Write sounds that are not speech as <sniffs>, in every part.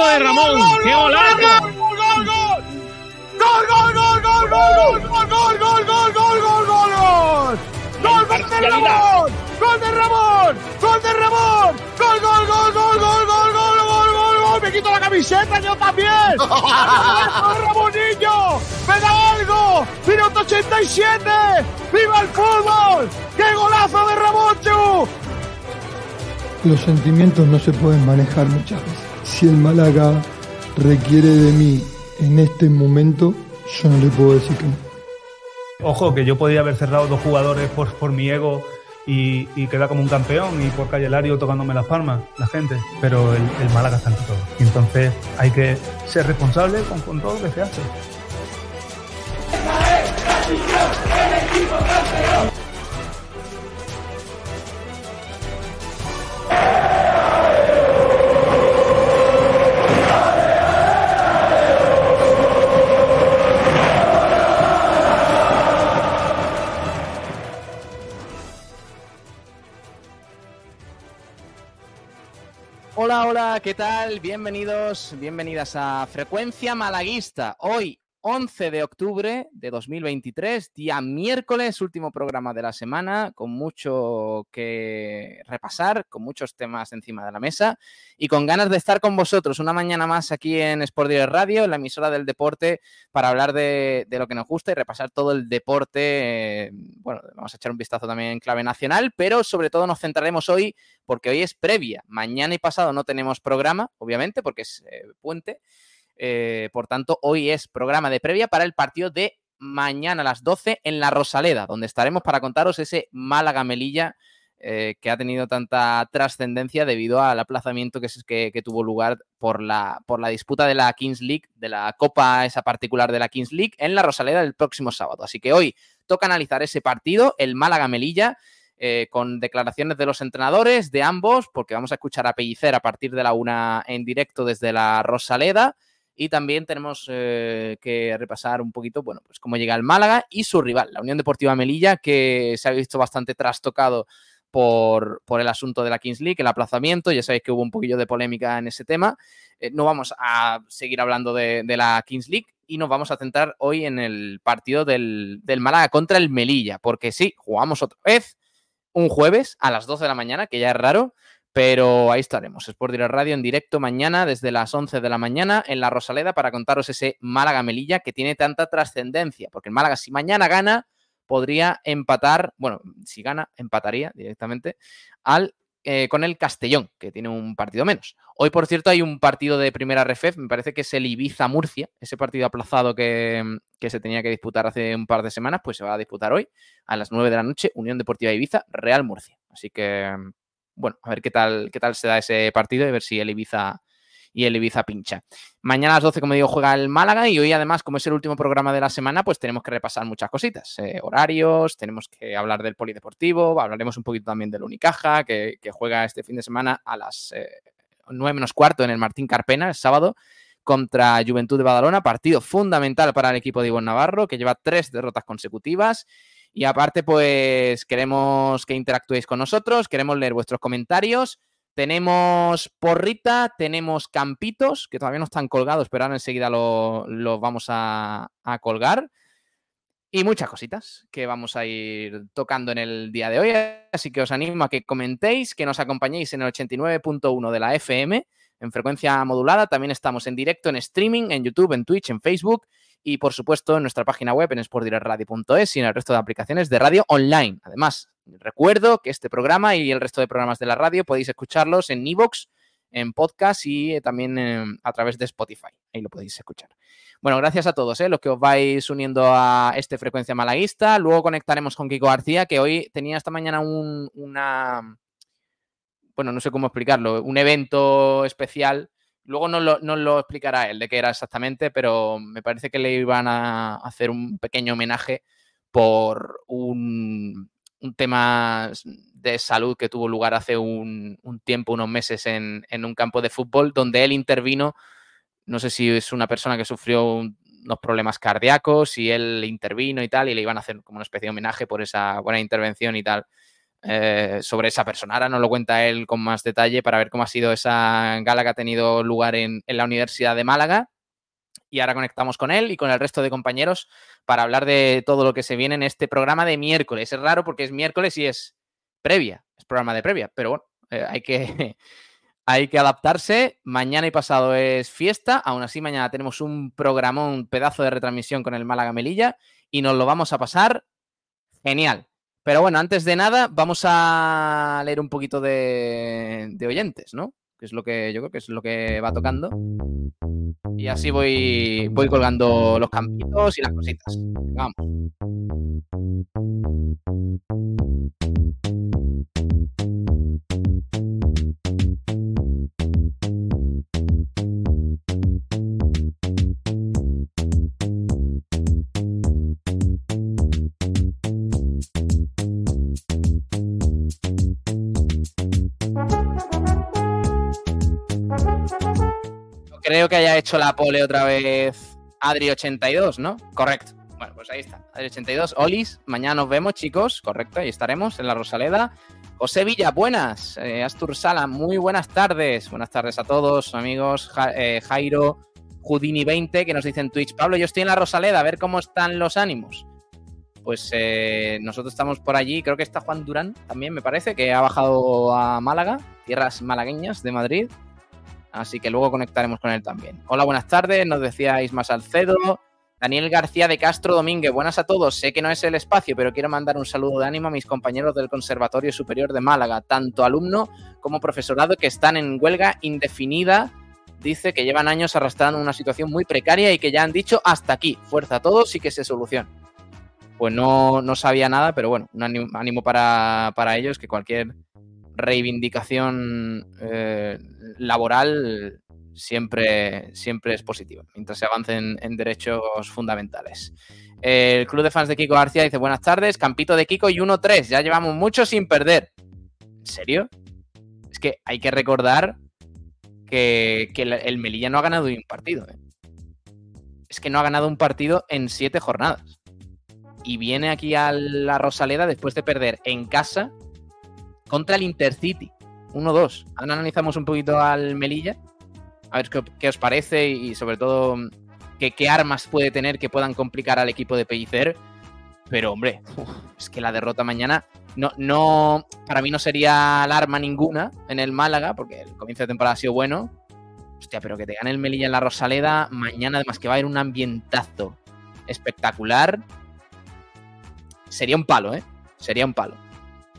golazo de Ramón! ¡Qué golazo! ¡Gol, gol, gol! ¡Gol, gol, gol, gol, gol, gol, gol, gol, gol, gol, gol, gol, gol! ¡Gol de Ramón! ¡Gol de Ramón! ¡Gol de Ramón! ¡Gol, gol, gol, gol, gol, gol, gol, gol, gol, gol! ¡Me quito la camiseta yo también! ¡Ramonillo! ¡Me da algo! ¡Minuto 87! ¡Viva el fútbol! ¡Qué golazo de Ramonchu! Los sentimientos no se pueden manejar muchas veces. Si el Málaga requiere de mí en este momento, yo no le puedo decir que no. Ojo, que yo podía haber cerrado dos jugadores por, por mi ego y, y quedar como un campeón y por Calle Lario tocándome las palmas, la gente. Pero el, el Málaga está ante todo. Y entonces hay que ser responsable con, con todo lo que se hace. Hola, ¿qué tal? Bienvenidos, bienvenidas a Frecuencia Malaguista. Hoy, 11 de octubre de 2023, día miércoles, último programa de la semana, con mucho que repasar, con muchos temas encima de la mesa y con ganas de estar con vosotros una mañana más aquí en Sport Radio, en la emisora del deporte, para hablar de, de lo que nos gusta y repasar todo el deporte. eh, bueno, vamos a echar un vistazo también en clave nacional, pero sobre todo nos centraremos hoy porque hoy es previa. Mañana y pasado no tenemos programa, obviamente, porque es eh, puente. Eh, por tanto, hoy es programa de previa para el partido de mañana a las 12 en la Rosaleda, donde estaremos para contaros ese Málaga-Melilla eh, que ha tenido tanta trascendencia debido al aplazamiento que, tuvo lugar por la, por la disputa de la Kings League, de la copa esa particular de la Kings League, en la Rosaleda el próximo sábado. Así que hoy toca analizar ese partido, el Málaga-Melilla, eh, con declaraciones de los entrenadores de ambos, porque vamos a escuchar a Pellicer a partir de la una en directo desde la Rosaleda. Y también tenemos eh, que repasar un poquito, bueno, pues cómo llega el Málaga y su rival, la Unión Deportiva Melilla, que se ha visto bastante trastocado por, por el asunto de la Kings League, el aplazamiento. Ya sabéis que hubo un poquillo de polémica en ese tema. Eh, no vamos a seguir hablando de, la Kings League y nos vamos a centrar hoy en el partido del, del Málaga contra el Melilla, porque sí, jugamos otra vez un jueves a las 12 de la mañana, que ya es raro, pero ahí estaremos. Sport Direct Radio en directo mañana desde las 11 de la mañana en la Rosaleda para contaros ese Málaga-Melilla que tiene tanta trascendencia, porque el Málaga si mañana gana podría empatar, bueno, si gana empataría directamente al eh, con el Castellón, que tiene un partido menos. Hoy, por cierto, hay un partido de primera RFF, me parece que es el Ibiza-Murcia, ese partido aplazado que, que se tenía que disputar hace un par de semanas, pues se va a disputar hoy a las 9 de la noche, Unión Deportiva Ibiza, Real Murcia. Así que, bueno, a ver qué tal, qué tal se da ese partido y ver si el Ibiza y el Ibiza pincha. Mañana a las 12, como digo, juega el Málaga y hoy además, como es el último programa de la semana, pues tenemos que repasar muchas cositas. eh, horarios, tenemos que hablar del polideportivo, hablaremos un poquito también del Unicaja, que, que juega este fin de semana a las eh, 9 menos cuarto en el Martín Carpena, el sábado, contra Juventud de Badalona, partido fundamental para el equipo de Ivonne Navarro, que lleva tres derrotas consecutivas. Y aparte, pues queremos que interactuéis con nosotros, queremos leer vuestros comentarios. Tenemos porrita, tenemos campitos, que todavía no están colgados, pero ahora enseguida los lo vamos a, a colgar. Y muchas cositas que vamos a ir tocando en el día de hoy. Así que os animo a que comentéis, que nos acompañéis en el 89.1 de la FM, en frecuencia modulada. También estamos en directo, en streaming, en YouTube, en Twitch, en Facebook y por supuesto en nuestra página web en sportdirectradio.es y en el resto de aplicaciones de radio online. Además, recuerdo que este programa y el resto de programas de la radio podéis escucharlos en iVoox, en podcast y eh, también eh, a través de Spotify. Ahí lo podéis escuchar. Bueno, gracias a todos, ¿eh? los que os vais uniendo a este Frecuencia Malaguista. Luego conectaremos con Kiko García, que hoy tenía esta mañana un, una... Bueno, no sé cómo explicarlo, un evento especial Luego nos lo, explicará él de qué era exactamente, pero me parece que le iban a hacer un pequeño homenaje por un, tema de salud que tuvo lugar hace un, tiempo, unos meses, en, un campo de fútbol, donde él intervino. No sé si es una persona que sufrió un, unos problemas cardíacos y él intervino y tal, y le iban a hacer como una especie de homenaje por esa buena intervención y tal eh, sobre esa persona. Ahora nos lo cuenta él con más detalle para ver cómo ha sido esa gala que ha tenido lugar en, la Universidad de Málaga. Y ahora conectamos con él y con el resto de compañeros para hablar de todo lo que se viene en este programa de miércoles. Es raro porque es miércoles y es previa, es programa de previa, pero bueno, eh, hay, que, <laughs> hay que adaptarse. Mañana y pasado es fiesta, aún así mañana tenemos un programón, un pedazo de retransmisión con el Málaga Melilla y nos lo vamos a pasar genial. Pero bueno, antes de nada, vamos a leer un poquito de, de oyentes, ¿no? Que es lo que yo creo que es lo que va tocando. Y así voy, voy colgando los campitos y las cositas. Vamos. Creo que haya hecho la pole otra vez Adri82, ¿no? Correcto. Bueno, pues ahí está. Adri82. Olis, mañana nos vemos, chicos. Correcto, ahí estaremos en la Rosaleda. José Villa, buenas. Eh, Astur Sala, muy buenas tardes. Buenas tardes a todos, amigos. Eh, Jairo, Houdini20, que nos dice en Twitch. Pablo, yo estoy en la Rosaleda, a ver cómo están los ánimos. Pues eh, nosotros estamos por allí. Creo que está Juan Durán también, me parece, que ha bajado a Málaga, tierras malagueñas de Madrid. Así que luego conectaremos con él también. Hola, buenas tardes. Nos decía Isma Salcedo. Daniel García de Castro Domínguez, buenas a todos. Sé que no es el espacio, pero quiero mandar un saludo de ánimo a mis compañeros del Conservatorio Superior de Málaga, tanto alumno como profesorado que están en huelga indefinida. Dice que llevan años arrastrando una situación muy precaria y que ya han dicho hasta aquí, fuerza a todos y que se solucione. Pues no, no sabía nada, pero bueno, un ánimo para, para ellos, que cualquier reivindicación eh, laboral siempre, siempre es positiva, mientras se avancen en derechos fundamentales. El club de fans de Kiko García dice, buenas tardes, campito de Kiko y 1-3, ya llevamos mucho sin perder. ¿En serio? Es que hay que recordar que, que el Melilla no ha ganado un partido. ¿eh? Es que no ha ganado un partido en siete jornadas. Y viene aquí a la Rosaleda después de perder en casa contra el Intercity. 1-2. Ahora analizamos un poquito al Melilla. A ver qué, os parece y sobre todo qué, armas puede tener que puedan complicar al equipo de Pellicer. Pero hombre, es que la derrota mañana no, no, para mí no sería alarma ninguna en el Málaga, porque el comienzo de temporada ha sido bueno. Hostia, pero que te gane el Melilla en la Rosaleda mañana, además que va a haber un ambientazo espectacular. Sería un palo, ¿eh? Sería un palo.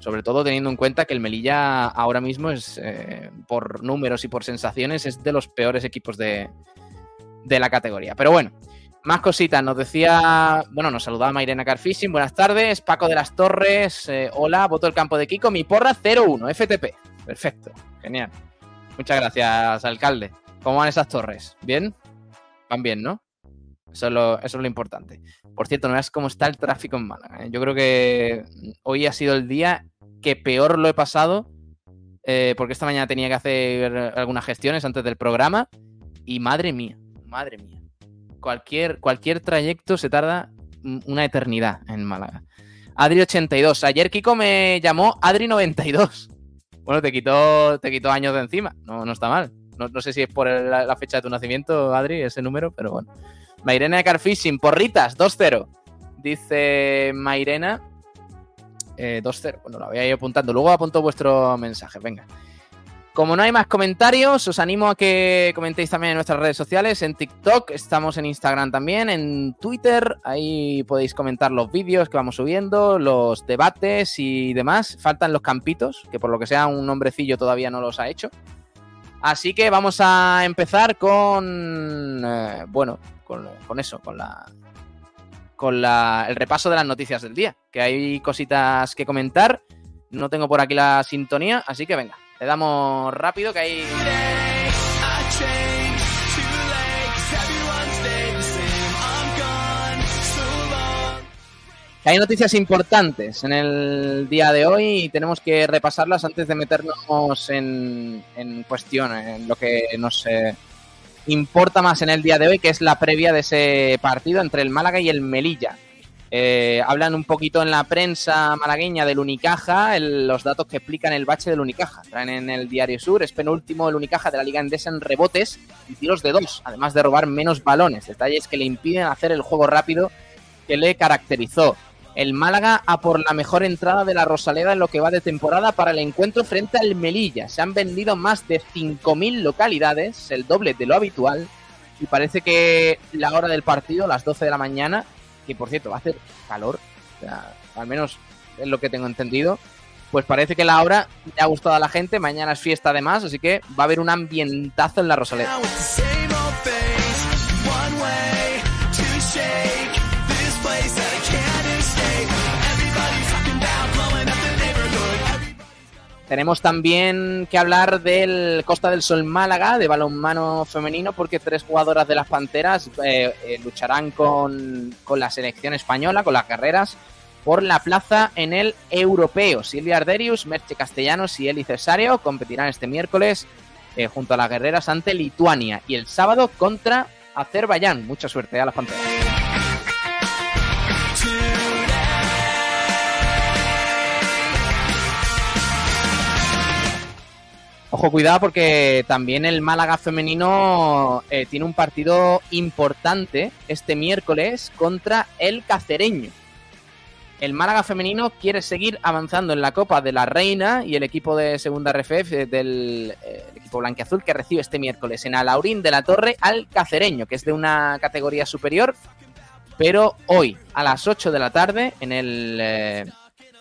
Sobre todo teniendo en cuenta que el Melilla ahora mismo es, eh, por números y por sensaciones, es de los peores equipos de, la categoría. Pero bueno, más cositas. Nos decía, bueno, nos saludaba Mairena Carfishing. Buenas tardes. Paco de las Torres. Eh, hola, voto el campo de Kiko. Mi porra 0-1, FTP. Perfecto. Genial. Muchas gracias, alcalde. ¿Cómo van esas torres? ¿Bien? Van bien, ¿no? Eso es, lo, eso es lo importante. Por cierto, no veas cómo está el tráfico en Málaga. ¿eh? Yo creo que hoy ha sido el día que peor lo he pasado, eh, porque esta mañana tenía que hacer algunas gestiones antes del programa. Y madre mía, madre mía. Cualquier, cualquier trayecto se tarda una eternidad en Málaga. Adri82. Ayer Kiko me llamó Adri92. Bueno, te quitó, te quitó años de encima. No, no está mal. No, sé si es por la, fecha de tu nacimiento, Adri, ese número, pero bueno. Mairena de Carfishing, porritas, 2-0. Dice Mairena, 2-0. Eh, bueno, lo voy a ir apuntando. Luego apunto vuestro mensaje. Venga. Como no hay más comentarios, os animo a que comentéis también en nuestras redes sociales, en TikTok, estamos en Instagram también, en Twitter, ahí podéis comentar los vídeos que vamos subiendo, los debates y demás. Faltan los campitos, que por lo que sea un hombrecillo todavía no los ha hecho. Así que vamos a empezar con, eh, bueno, con, con, eso, con la, con el repaso de las noticias del día, que hay cositas que comentar. No tengo por aquí la sintonía, así que venga, le damos rápido que hay... hay noticias importantes en el día de hoy y tenemos que repasarlas antes de meternos en, en cuestión, en lo que nos eh, importa más en el día de hoy, que es la previa de ese partido entre el Málaga y el Melilla. Eh, hablan un poquito en la prensa malagueña del Unicaja, los datos que explican el bache del Unicaja. Traen en el Diario Sur, es penúltimo el Unicaja de la Liga Endesa en rebotes y tiros de dos, además de robar menos balones, detalles que le impiden hacer el juego rápido que le caracterizó. El Málaga a por la mejor entrada de la Rosaleda en lo que va de temporada para el encuentro frente al Melilla. Se han vendido más de 5.000 localidades, el doble de lo habitual, y parece que la hora del partido, las 12 de la mañana, que por cierto va a hacer calor, al menos es lo que tengo entendido, pues parece que la hora le ha gustado a la gente, mañana es fiesta además, así que va a haber un ambientazo en la Rosaleda. Tenemos también que hablar del Costa del Sol Málaga, de balonmano femenino, porque tres jugadoras de las Panteras eh, eh, lucharán con, la selección española, con las carreras, por la plaza en el europeo. Silvia Arderius, Merche Castellanos y Eli Cesario competirán este miércoles eh, junto a las guerreras ante Lituania y el sábado contra Azerbaiyán. Mucha suerte a las Panteras. Ojo, cuidado porque también el Málaga femenino eh, tiene un partido importante este miércoles contra el Cacereño. El Málaga femenino quiere seguir avanzando en la Copa de la Reina y el equipo de segunda RFF del eh, equipo blanqueazul que recibe este miércoles en Alaurín de la Torre al Cacereño, que es de una categoría superior, pero hoy a las 8 de la tarde en el, eh,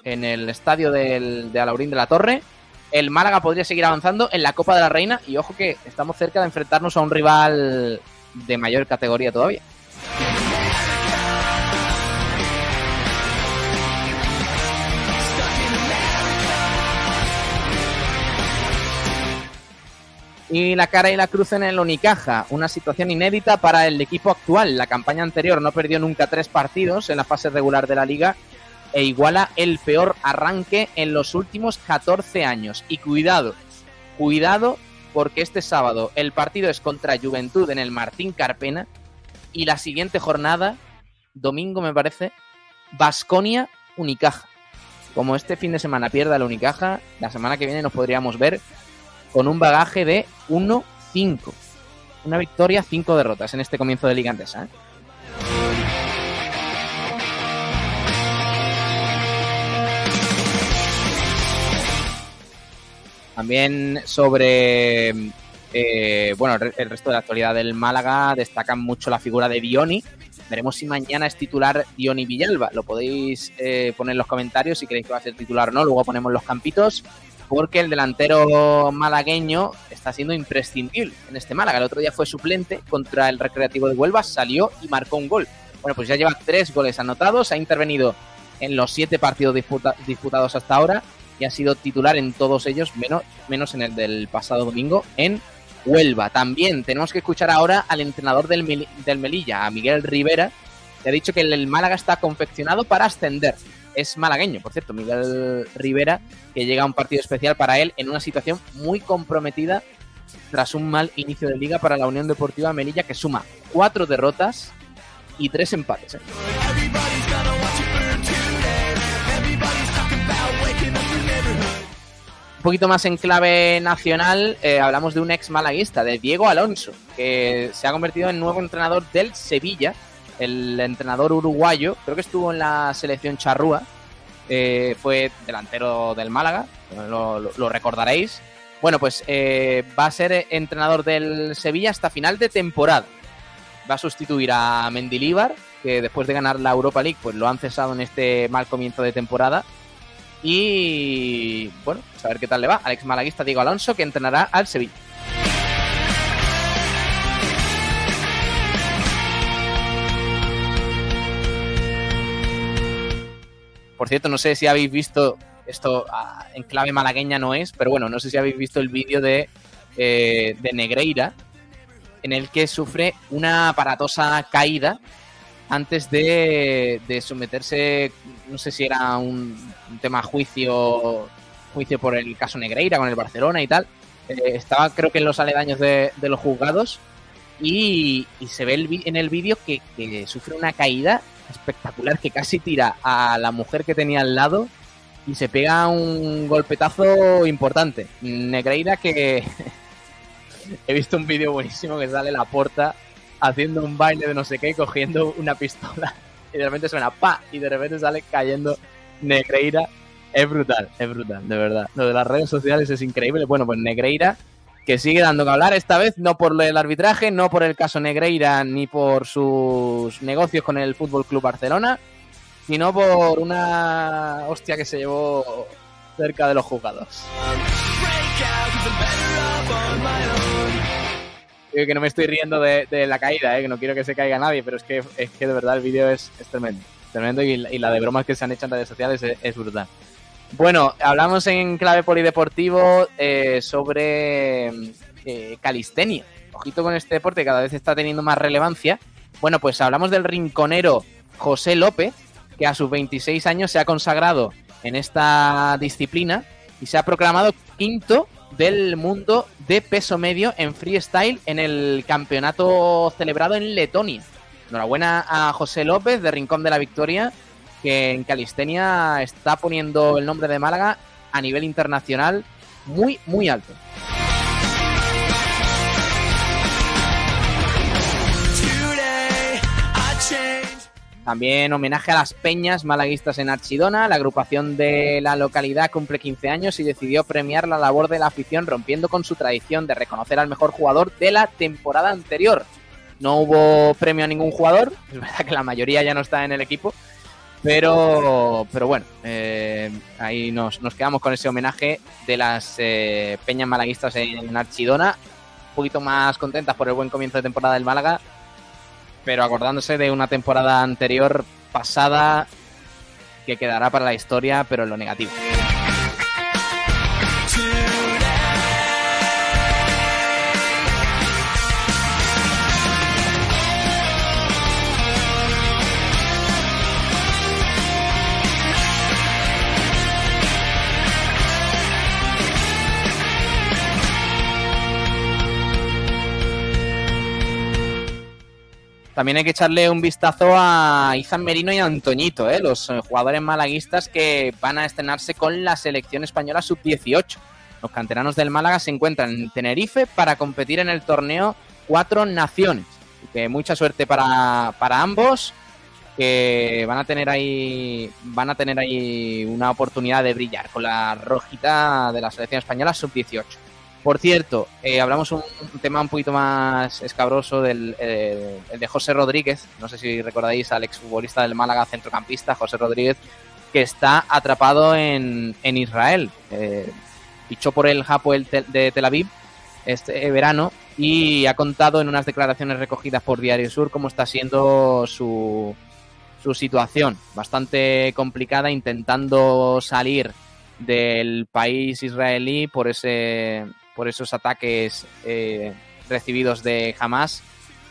en el estadio de Alaurín de la Torre el Málaga podría seguir avanzando en la Copa de la Reina y ojo que estamos cerca de enfrentarnos a un rival de mayor categoría todavía. Y la cara y la cruz en el Unicaja, una situación inédita para el equipo actual. La campaña anterior no perdió nunca tres partidos en la fase regular de la liga e iguala el peor arranque en los últimos 14 años. Y cuidado, cuidado porque este sábado el partido es contra Juventud en el Martín Carpena y la siguiente jornada, domingo me parece, Basconia Unicaja. Como este fin de semana pierda la Unicaja, la semana que viene nos podríamos ver con un bagaje de 1-5. Una victoria, 5 derrotas en este comienzo de Liga. ¿eh? También sobre eh, bueno, el resto de la actualidad del Málaga destacan mucho la figura de Dioni. Veremos si mañana es titular Dioni Villalba. Lo podéis eh, poner en los comentarios si queréis que va a ser titular o no. Luego ponemos los campitos. Porque el delantero malagueño está siendo imprescindible en este Málaga. El otro día fue suplente contra el Recreativo de Huelva, salió y marcó un gol. Bueno, pues ya lleva tres goles anotados, ha intervenido en los siete partidos disputados hasta ahora y ha sido titular en todos ellos, menos, menos en el del pasado domingo, en Huelva. También tenemos que escuchar ahora al entrenador del, del Melilla, a Miguel Rivera, que ha dicho que el Málaga está confeccionado para ascender. Es malagueño, por cierto, Miguel Rivera, que llega a un partido especial para él en una situación muy comprometida tras un mal inicio de liga para la Unión Deportiva Melilla, que suma cuatro derrotas y tres empates. ¿eh? Un poquito más en clave nacional, eh, hablamos de un ex malaguista, de Diego Alonso, que se ha convertido en nuevo entrenador del Sevilla, el entrenador uruguayo, creo que estuvo en la selección charrúa, eh, fue delantero del Málaga, lo, recordaréis. Bueno, pues eh, va a ser entrenador del Sevilla hasta final de temporada. Va a sustituir a Mendilíbar, que después de ganar la Europa League, pues lo han cesado en este mal comienzo de temporada y bueno, pues a ver qué tal le va. Alex Malaguista Diego Alonso, que entrenará al Sevilla. Por cierto, no sé si habéis visto esto ah, en clave malagueña no es, pero bueno, no sé si habéis visto el vídeo de, eh, de Negreira en el que sufre una aparatosa caída antes de, someterse, no sé si era un, tema juicio, juicio por el caso Negreira con el Barcelona y tal. Eh, estaba creo que en los aledaños de, los juzgados y, se ve en el vídeo que, sufre una caída espectacular que casi tira a la mujer que tenía al lado y se pega un golpetazo importante. Negreira que <laughs> he visto un vídeo buenísimo que sale la porta haciendo un baile de no sé qué, cogiendo una pistola <laughs> y de repente suena pa y de repente sale cayendo Negreira. Es brutal, es brutal, de verdad. Lo de las redes sociales es increíble. Bueno, pues Negreira que sigue dando que hablar, esta vez no por el arbitraje, no por el caso Negreira ni por sus negocios con el Fútbol Club Barcelona, sino por una hostia que se llevó cerca de los jugados. que no me estoy riendo de, la caída, ¿eh? que no quiero que se caiga nadie, pero es que, es que de verdad el vídeo es, tremendo. Tremendo y, la de bromas que se han hecho en redes sociales es, brutal. Bueno, hablamos en clave polideportivo eh, sobre eh, calistenia. Ojito con este deporte, cada vez está teniendo más relevancia. Bueno, pues hablamos del rinconero José López, que a sus 26 años se ha consagrado en esta disciplina y se ha proclamado quinto del mundo de peso medio en freestyle en el campeonato celebrado en Letonia. Enhorabuena a José López de Rincón de la Victoria, que en calistenia está poniendo el nombre de Málaga a nivel internacional muy, muy alto. También homenaje a las peñas malaguistas en Archidona. La agrupación de la localidad cumple 15 años y decidió premiar la labor de la afición rompiendo con su tradición de reconocer al mejor jugador de la temporada anterior. No hubo premio a ningún jugador, <laughs> es verdad que la mayoría ya no está en el equipo, pero, pero bueno, eh, ahí nos, quedamos con ese homenaje de las eh, peñas malaguistas en Archidona. Un poquito más contentas por el buen comienzo de temporada del Málaga, pero acordándose de una temporada anterior pasada que quedará para la historia, pero en lo negativo. También hay que echarle un vistazo a Izan Merino y a Antoñito, ¿eh? los eh, jugadores malaguistas que van a estrenarse con la selección española sub-18. Los canteranos del Málaga se encuentran en Tenerife para competir en el torneo Cuatro Naciones. que mucha suerte para, para ambos, que van a tener ahí van a tener ahí una oportunidad de brillar con la rojita de la selección española sub-18. Por cierto, eh, hablamos un, tema un poquito más escabroso del eh, de José Rodríguez. No sé si recordáis al exfutbolista del Málaga, centrocampista, José Rodríguez, que está atrapado en, en Israel. Eh, por el Hapoel de Tel Aviv este verano y ha contado en unas declaraciones recogidas por Diario Sur cómo está siendo su, su situación. Bastante complicada, intentando salir del país israelí por ese por esos ataques eh, recibidos de Hamas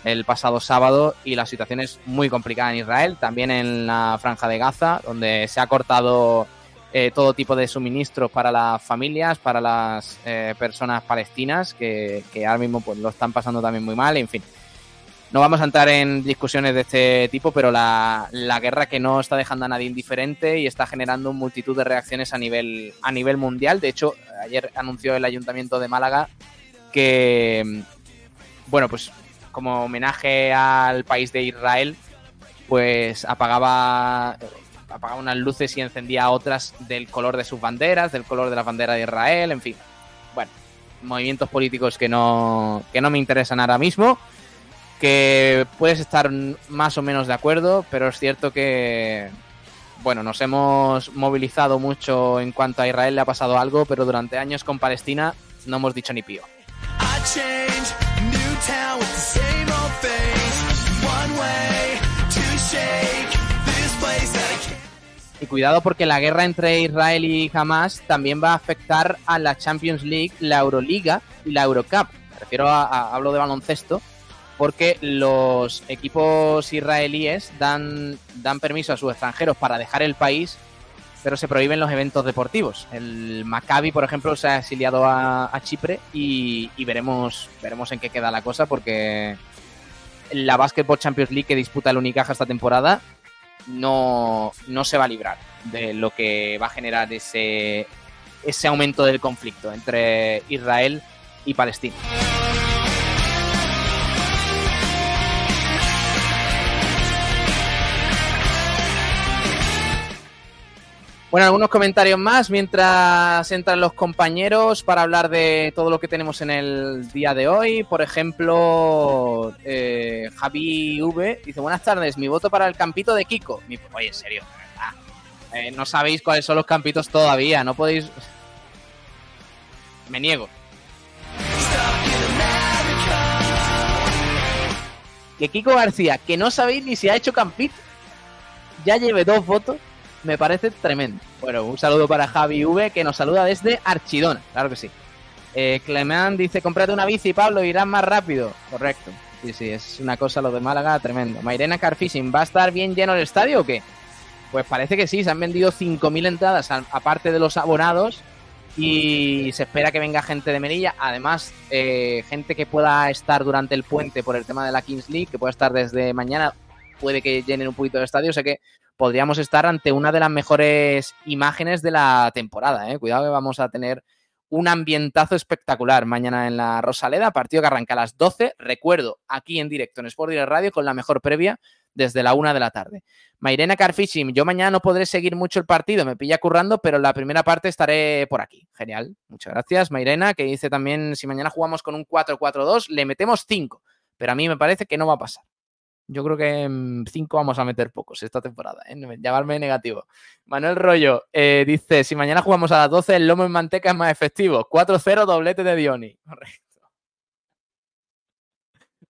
el pasado sábado y la situación es muy complicada en Israel, también en la franja de Gaza, donde se ha cortado eh, todo tipo de suministros para las familias, para las eh, personas palestinas, que, que, ahora mismo pues, lo están pasando también muy mal, en fin. No vamos a entrar en discusiones de este tipo, pero la, guerra que no está dejando a nadie indiferente y está generando multitud de reacciones a nivel, a nivel mundial. De hecho, ayer anunció el Ayuntamiento de Málaga que, bueno, pues como homenaje al país de Israel, pues apagaba, apagaba unas luces y encendía otras del color de sus banderas, del color de la bandera de Israel, en fin. Bueno, movimientos políticos que no, que no me interesan ahora mismo que puedes estar más o menos de acuerdo, pero es cierto que, bueno, nos hemos movilizado mucho en cuanto a Israel le ha pasado algo, pero durante años con Palestina no hemos dicho ni pío. Y cuidado porque la guerra entre Israel y Hamas también va a afectar a la Champions League, la Euroliga y la Eurocup. Me refiero a hablo de baloncesto, porque los equipos israelíes dan, dan permiso a sus extranjeros para dejar el país, pero se prohíben los eventos deportivos. El Maccabi, por ejemplo, se ha exiliado a, Chipre y, veremos, veremos en qué queda la cosa, porque la Basketball Champions League que disputa el Unicaja esta temporada no, no se va a librar de lo que va a generar ese, ese aumento del conflicto entre Israel y Palestina. Bueno, algunos comentarios más mientras entran los compañeros para hablar de todo lo que tenemos en el día de hoy. Por ejemplo, eh, Javi V dice: Buenas tardes, mi voto para el campito de Kiko. Oye, en serio, eh, no sabéis cuáles son los campitos todavía, no podéis. Me niego. Que Kiko García, que no sabéis ni si ha hecho campito, ya lleve dos votos me parece tremendo. Bueno, un saludo para Javi V, que nos saluda desde Archidona, claro que sí. Eh, Clemán dice, cómprate una bici, Pablo, irás más rápido. Correcto. Sí, sí, es una cosa lo de Málaga tremendo. Mairena Carfishing, ¿va a estar bien lleno el estadio o qué? Pues parece que sí, se han vendido 5.000 entradas aparte de los abonados y se espera que venga gente de Melilla, además eh, gente que pueda estar durante el puente por el tema de la Kings League, que pueda estar desde mañana, puede que llenen un poquito el estadio, o sea que podríamos estar ante una de las mejores imágenes de la temporada. ¿eh? Cuidado que vamos a tener un ambientazo espectacular mañana en la Rosaleda, partido que arranca a las 12, recuerdo, aquí en directo en Sport Direct Radio con la mejor previa desde la una de la tarde. Mairena Carfishing, yo mañana no podré seguir mucho el partido, me pilla currando, pero en la primera parte estaré por aquí. Genial, muchas gracias. Mairena, que dice también, si mañana jugamos con un 4-4-2, le metemos 5, pero a mí me parece que no va a pasar. Yo creo que en 5 vamos a meter pocos esta temporada, ¿eh? llamarme negativo. Manuel Rollo eh, dice, si mañana jugamos a las 12, el lomo en manteca es más efectivo. 4-0, doblete de Dioni. <laughs> Correcto.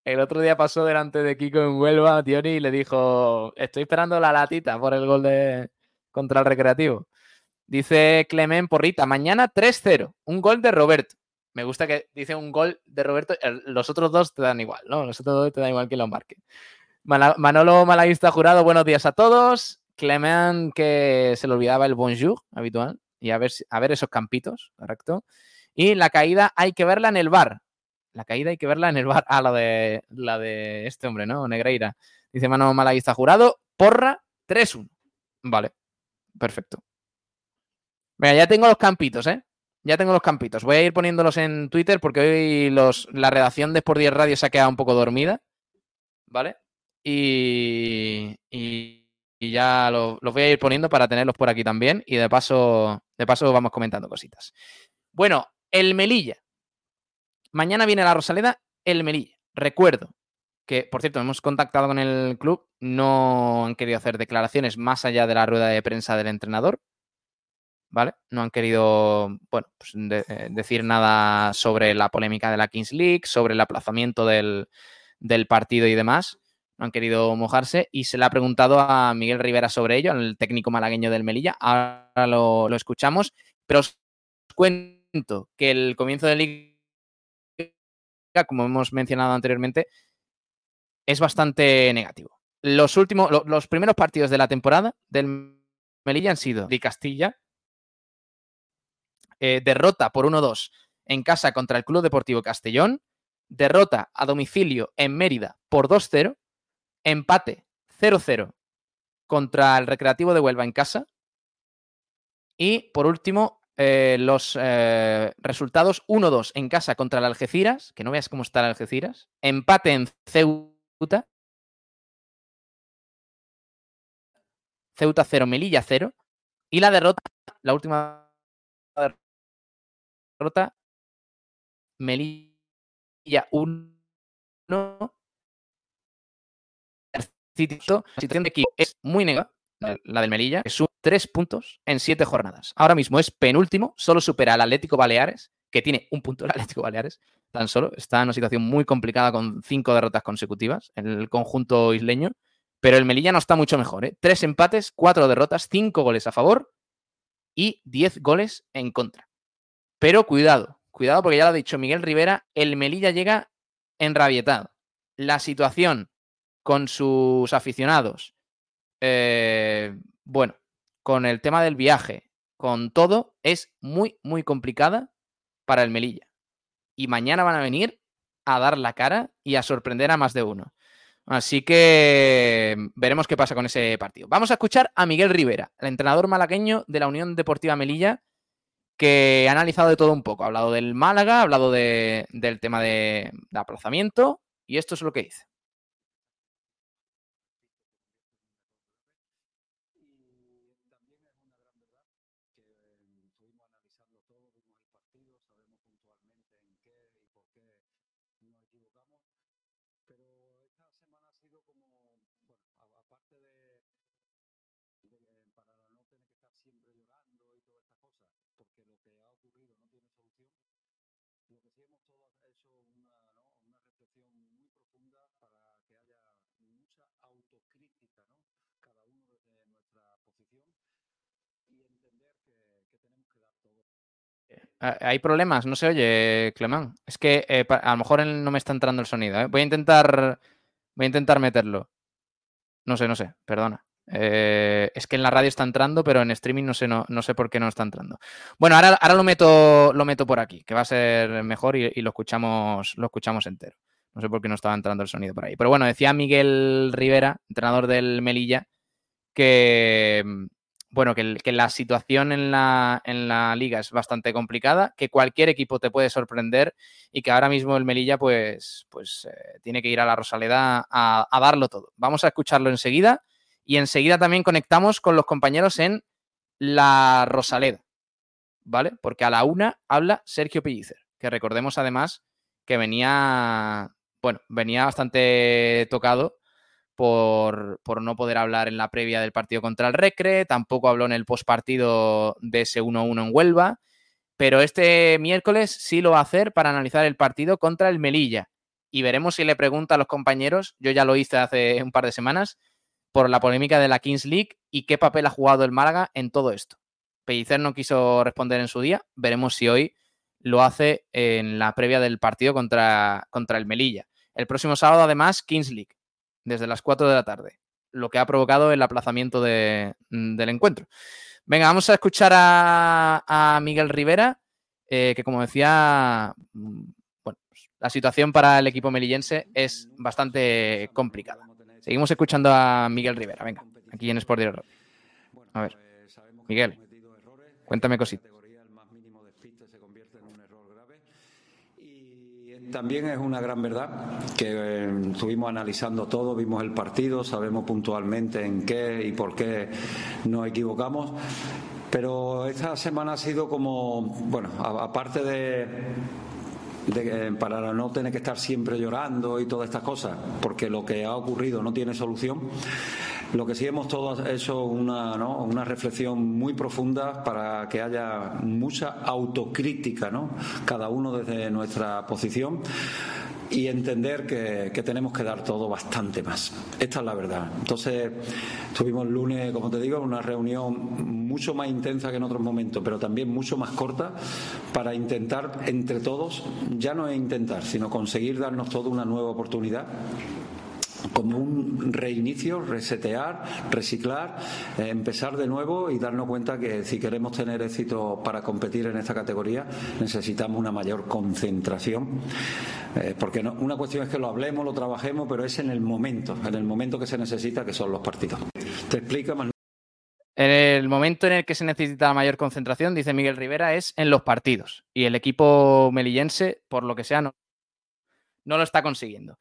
El otro día pasó delante de Kiko en Huelva, Dioni, y le dijo, estoy esperando la latita por el gol de contra el Recreativo. Dice Clemen Porrita, mañana 3-0, un gol de Roberto. Me gusta que dice un gol de Roberto, los otros dos te dan igual, ¿no? Los otros dos te dan igual que lo marque. Manolo Malaguista Jurado, buenos días a todos. Clement, que se le olvidaba el bonjour habitual. Y a ver, a ver esos campitos, correcto. Y la caída hay que verla en el bar. La caída hay que verla en el bar. <laughs> Ah, la de, la de este hombre, ¿no? Negreira. Dice Manolo Malaguista Jurado, porra 3-1. Vale, perfecto. Venga, ya tengo los campitos, ¿eh? Ya tengo los campitos. Voy a ir poniéndolos en Twitter porque hoy los, la redacción de Sport 10 Radio se ha quedado un poco dormida. ¿Vale? Y, ya los voy a ir poniendo para tenerlos por aquí también. Y de paso, de paso vamos comentando cositas. Bueno, el Melilla. Mañana viene la Rosaleda, el Melilla. Recuerdo que, por cierto, hemos contactado con el club. No han querido hacer declaraciones más allá de la rueda de prensa del entrenador. ¿Vale? No han querido, bueno, pues decir nada sobre la polémica de la Kings League, sobre el aplazamiento del, del partido y demás no han querido mojarse y se le ha preguntado a Miguel Rivera sobre ello, el técnico malagueño del Melilla. Ahora lo, escuchamos, pero os cuento que el comienzo de liga, como hemos mencionado anteriormente, es bastante negativo. Los últimos, los primeros partidos de la temporada del Melilla han sido de Castilla, eh, derrota por 1-2 en casa contra el Club Deportivo Castellón, derrota a domicilio en Mérida por 2-0 empate 0-0 contra el Recreativo de Huelva en casa. Y por último, eh, los eh, resultados 1-2 en casa contra el Algeciras, que no veas cómo está el Algeciras. Empate en Ceuta. Ceuta 0, Melilla 0. Y la derrota, la última derrota, Melilla 1, la situación de equipo es muy negativa, la del Melilla, que sube tres puntos en siete jornadas. Ahora mismo es penúltimo, solo supera al Atlético Baleares, que tiene un punto el Atlético Baleares, tan solo. Está en una situación muy complicada con cinco derrotas consecutivas en el conjunto isleño. Pero el Melilla no está mucho mejor. ¿eh? Tres empates, cuatro derrotas, cinco goles a favor y diez goles en contra. Pero cuidado, cuidado porque ya lo ha dicho Miguel Rivera, el Melilla llega enrabietado. La situación con sus aficionados, eh, bueno, con el tema del viaje, con todo, es muy, muy complicada para el Melilla. Y mañana van a venir a dar la cara y a sorprender a más de uno. Así que veremos qué pasa con ese partido. Vamos a escuchar a Miguel Rivera, el entrenador malagueño de la Unión Deportiva Melilla, que ha analizado de todo un poco. Ha hablado del Málaga, ha hablado del tema de, de aplazamiento y esto es lo que dice. ¿Hay problemas? No se oye, Clemán. Es que eh, a lo mejor no me está entrando el sonido. ¿eh? Voy a intentar. Voy a intentar meterlo. No sé, no sé, perdona. Eh, es que en la radio está entrando, pero en streaming no sé, no, no sé por qué no está entrando. Bueno, ahora, ahora lo, meto, lo meto por aquí, que va a ser mejor y, y, lo, escuchamos, lo escuchamos entero. No sé por qué no estaba entrando el sonido por ahí. Pero bueno, decía Miguel Rivera, entrenador del Melilla, que, bueno, que, la situación en la, en la, liga es bastante complicada, que cualquier equipo te puede sorprender y que ahora mismo el Melilla pues, pues eh, tiene que ir a la Rosaleda a, a, darlo todo. Vamos a escucharlo enseguida y enseguida también conectamos con los compañeros en la Rosaleda, ¿vale? Porque a la una habla Sergio Pellicer, que recordemos además que venía, bueno, venía bastante tocado por, no poder hablar en la previa del partido contra el Recre, tampoco habló en el postpartido de ese 1-1 en Huelva, pero este miércoles sí lo va a hacer para analizar el partido contra el Melilla. Y veremos si le pregunta a los compañeros, yo ya lo hice hace un par de semanas, por la polémica de la Kings League y qué papel ha jugado el Málaga en todo esto. Pellicer no quiso responder en su día, veremos si hoy lo hace en la previa del partido contra, contra el Melilla. El próximo sábado, además, Kings League desde las 4 de la tarde, lo que ha provocado el aplazamiento de, mm, del encuentro. Venga, vamos a escuchar a, Miguel Rivera, eh, que como decía, mm, bueno, pues, la situación para el equipo melillense es bastante complicada. Seguimos escuchando a Miguel Rivera, venga, aquí en Sport Direct. A ver, Miguel, cuéntame cositas. También es una gran verdad que eh, estuvimos analizando todo, vimos el partido, sabemos puntualmente en qué y por qué nos equivocamos. Pero esta semana ha sido como, bueno, aparte de, de, para no tener que estar siempre llorando y todas estas cosas, porque lo que ha ocurrido no tiene solución. Lo que sí hemos todos hecho una, ¿no? una reflexión muy profunda para que haya mucha autocrítica, ¿no? cada uno desde nuestra posición y entender que, que, tenemos que dar todo bastante más. Esta es la verdad. Entonces, tuvimos el lunes, como te digo, una reunión mucho más intensa que en otros momentos, pero también mucho más corta para intentar entre todos, ya no es intentar, sino conseguir darnos toda una nueva oportunidad como un reinicio, resetear, reciclar, eh, empezar de nuevo y darnos cuenta que si queremos tener éxito para competir en esta categoría necesitamos una mayor concentración. Eh, porque una cuestión es que lo hablemos, lo trabajemos, pero es en el momento, en el momento que se necesita, que son los partidos. Te explica más. En el momento en el que se necesita la mayor concentración, dice Miguel Rivera, es en los partidos. Y el equipo melillense, por lo que sea, no, no lo está consiguiendo.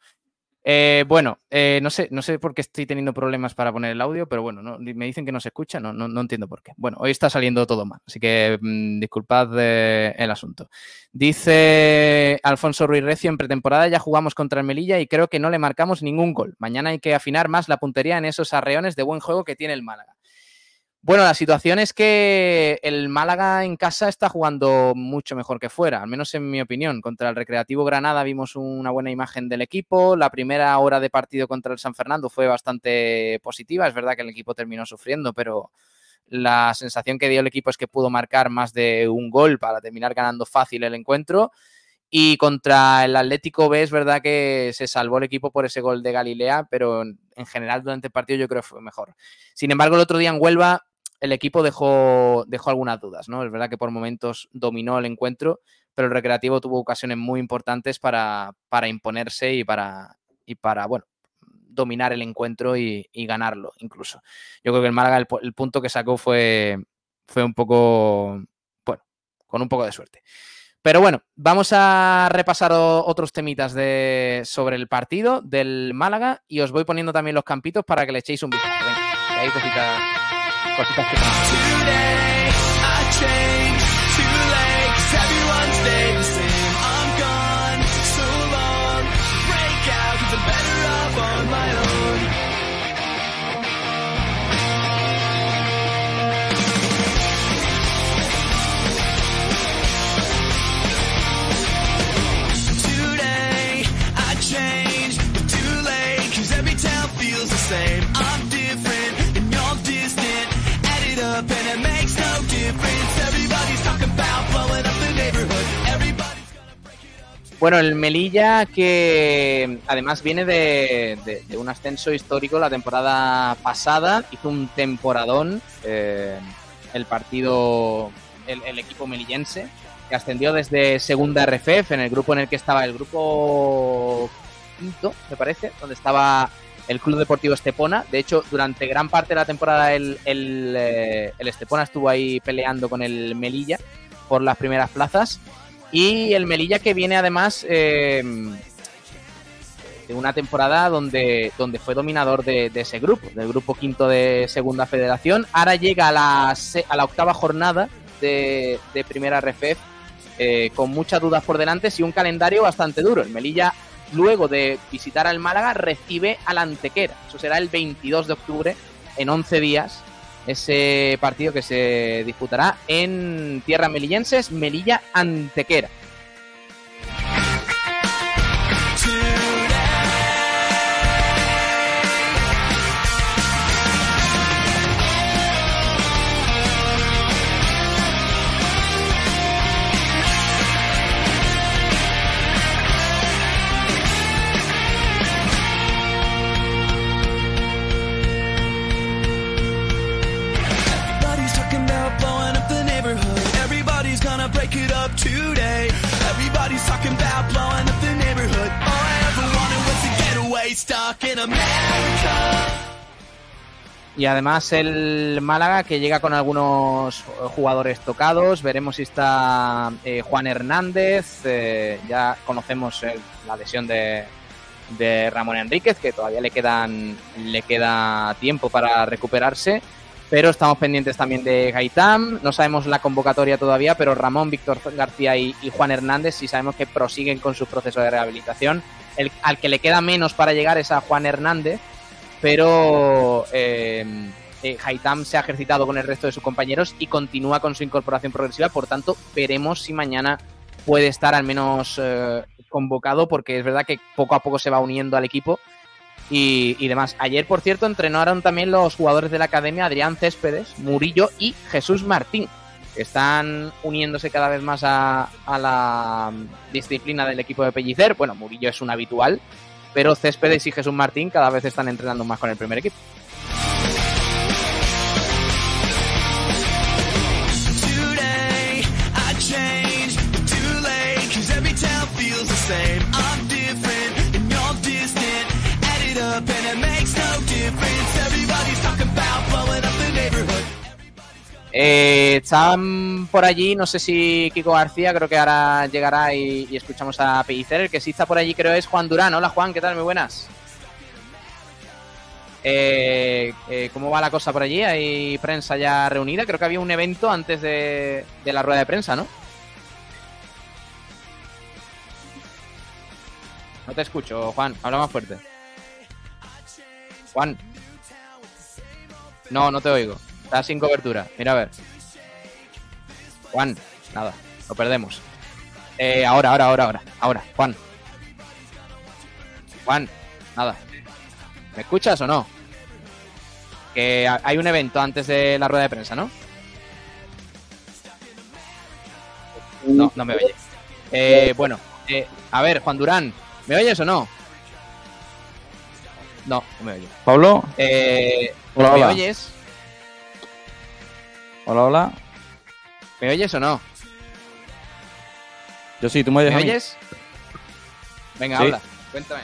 Eh, bueno, eh, no, sé, no sé por qué estoy teniendo problemas para poner el audio, pero bueno, me dicen que no se escucha, no, no, entiendo por qué. Bueno, hoy está saliendo todo mal, así que mm, disculpad eh, el asunto. Dice Alfonso Ruiz Recio, en pretemporada ya jugamos contra el Melilla y creo que no le marcamos ningún gol. Mañana hay que afinar más la puntería en esos arreones de buen juego que tiene el Málaga. Bueno, la situación es que el Málaga en casa está jugando mucho mejor que fuera, al menos en mi opinión. Contra el Recreativo Granada vimos una buena imagen del equipo. La primera hora de partido contra el San Fernando fue bastante positiva. Es verdad que el equipo terminó sufriendo, pero la sensación que dio el equipo es que pudo marcar más de un gol para terminar ganando fácil el encuentro. Y contra el Atlético B es verdad que se salvó el equipo por ese gol de Galilea, pero en general durante el partido yo creo que fue mejor. Sin embargo, el otro día en Huelva el equipo dejó, dejó algunas dudas, ¿no? Es verdad que por momentos dominó el encuentro, pero el Recreativo tuvo ocasiones muy importantes para, para imponerse y para, y para, bueno, dominar el encuentro y, ganarlo incluso. Yo creo que el Málaga el, punto que sacó fue, fue un poco, bueno, con un poco de suerte. Pero bueno, vamos a repasar otros temitas de, sobre el partido del Málaga y os voy poniendo también los campitos para que le echéis un vistazo. Got better. Today I changed Too legs. Everyone's day Bueno, el Melilla que además viene de, un ascenso histórico la temporada pasada, hizo un temporadón eh, el partido, el, equipo melillense, que ascendió desde segunda RFF en el grupo en el que estaba el grupo quinto, me parece, donde estaba el Club Deportivo Estepona. De hecho, durante gran parte de la temporada el, el, eh, el Estepona estuvo ahí peleando con el Melilla por las primeras plazas. Y el Melilla que viene además eh, de una temporada donde, donde fue dominador de, ese grupo, del grupo quinto de Segunda Federación. Ahora llega a la, a la octava jornada de, Primera RFF eh, con muchas dudas por delante y un calendario bastante duro. El Melilla, luego de visitar al Málaga, recibe al Antequera. Eso será el 22 de octubre, en 11 días ese partido que se disputará en tierras melillenses, Melilla Antequera. Y además el Málaga que llega con algunos jugadores tocados. Veremos si está eh, Juan Hernández. Eh, ya conocemos la lesión de, de, Ramón Enríquez, que todavía le, quedan, le queda tiempo para recuperarse. Pero estamos pendientes también de Gaitán. No sabemos la convocatoria todavía, pero Ramón, Víctor García y, Juan Hernández sí sabemos que prosiguen con su proceso de rehabilitación el, al que le queda menos para llegar es a Juan Hernández, pero eh, eh, se ha ejercitado con el resto de sus compañeros y continúa con su incorporación progresiva, por tanto veremos si mañana puede estar al menos eh, convocado, porque es verdad que poco a poco se va uniendo al equipo y, y, demás. Ayer, por cierto, entrenaron también los jugadores de la academia Adrián Céspedes, Murillo y Jesús Martín están uniéndose cada vez más a, la disciplina del equipo de Pellicer. Bueno, Murillo es un habitual, pero Céspedes y Jesús Martín cada vez están entrenando más con el primer equipo. Están por allí, no sé si Kiko García, creo que ahora llegará y, escuchamos a Pellicer. El que sí está por allí creo es Juan Durán. Hola Juan, ¿qué tal? Muy buenas. Eh, eh, ¿Cómo va la cosa por allí? ¿Hay prensa ya reunida? Creo que había un evento antes de la rueda de prensa, ¿no? No te escucho, Juan. Habla más fuerte. Juan. No, no te oigo. Está sin cobertura. Mira a ver. Juan, nada, lo perdemos. Eh, ahora, ahora, ahora, ahora. Ahora, Juan. Juan, nada. ¿Me escuchas o no? Que hay un evento antes de la rueda de prensa, ¿no? No, no me oye. Eh, bueno, eh, a ver, Juan Durán, ¿me oyes o no? No, no me oye. Pablo. Eh, ¿Me oyes? Hola, hola. ¿Me oyes o no? Yo sí, ¿tú me oyes? ¿Me oyes? Venga, habla, cuéntame.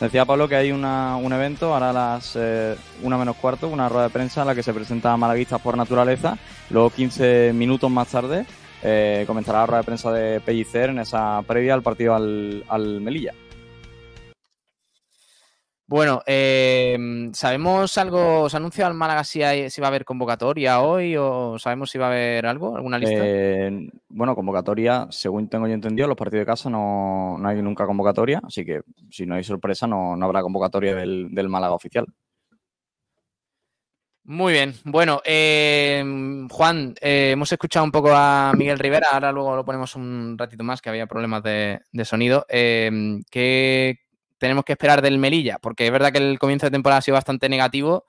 Decía Pablo que hay un evento, ahora a las eh, una menos cuarto, una rueda de prensa en la que se presenta Malaguistas por naturaleza. Luego, 15 minutos más tarde, eh, comenzará la rueda de prensa de Pellicer en esa previa al partido al, al Melilla. Bueno, eh, ¿sabemos algo? ¿Se ha anunciado al Málaga si, si, va a haber convocatoria hoy o sabemos si va a haber algo, alguna lista? Eh, bueno, convocatoria, según tengo yo entendido, los partidos de casa no, hay nunca convocatoria, así que si no hay sorpresa no, habrá convocatoria del, Málaga oficial. Muy bien, bueno, eh, Juan, hemos escuchado un poco a Miguel Rivera, ahora luego lo ponemos un ratito más, que había problemas de, de sonido. ¿qué, tenemos que esperar del Melilla? Porque es verdad que el comienzo de temporada ha sido bastante negativo,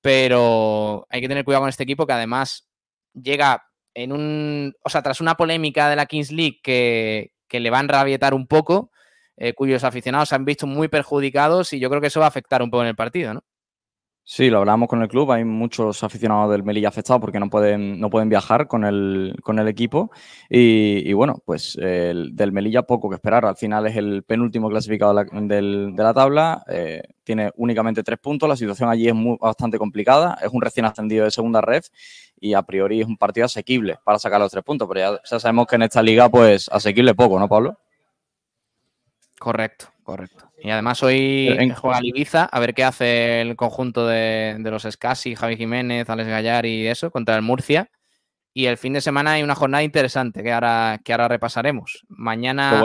pero hay que tener cuidado con este equipo que además llega en un. O sea, tras una polémica de la Kings League que, le van a rabietar un poco, eh, cuyos aficionados se han visto muy perjudicados y yo creo que eso va a afectar un poco en el partido, ¿no? Sí, lo hablamos con el club. Hay muchos aficionados del Melilla afectados porque no pueden, no pueden viajar con el, con el equipo. Y, bueno, pues del Melilla poco que esperar. Al final es el penúltimo clasificado de la, tabla. Eh, tiene únicamente tres puntos. La situación allí es muy, bastante complicada. Es un recién ascendido de segunda red y a priori es un partido asequible para sacar los tres puntos. Pero ya, ya sabemos que en esta liga, pues asequible poco, ¿no, Pablo? Correcto, correcto. Y además hoy juega el Ibiza, a ver qué hace el conjunto de, los Scassi, Javi Jiménez, Alex Gallar y eso, contra el Murcia. Y el fin de semana hay una jornada interesante que ahora, que ahora repasaremos. Mañana.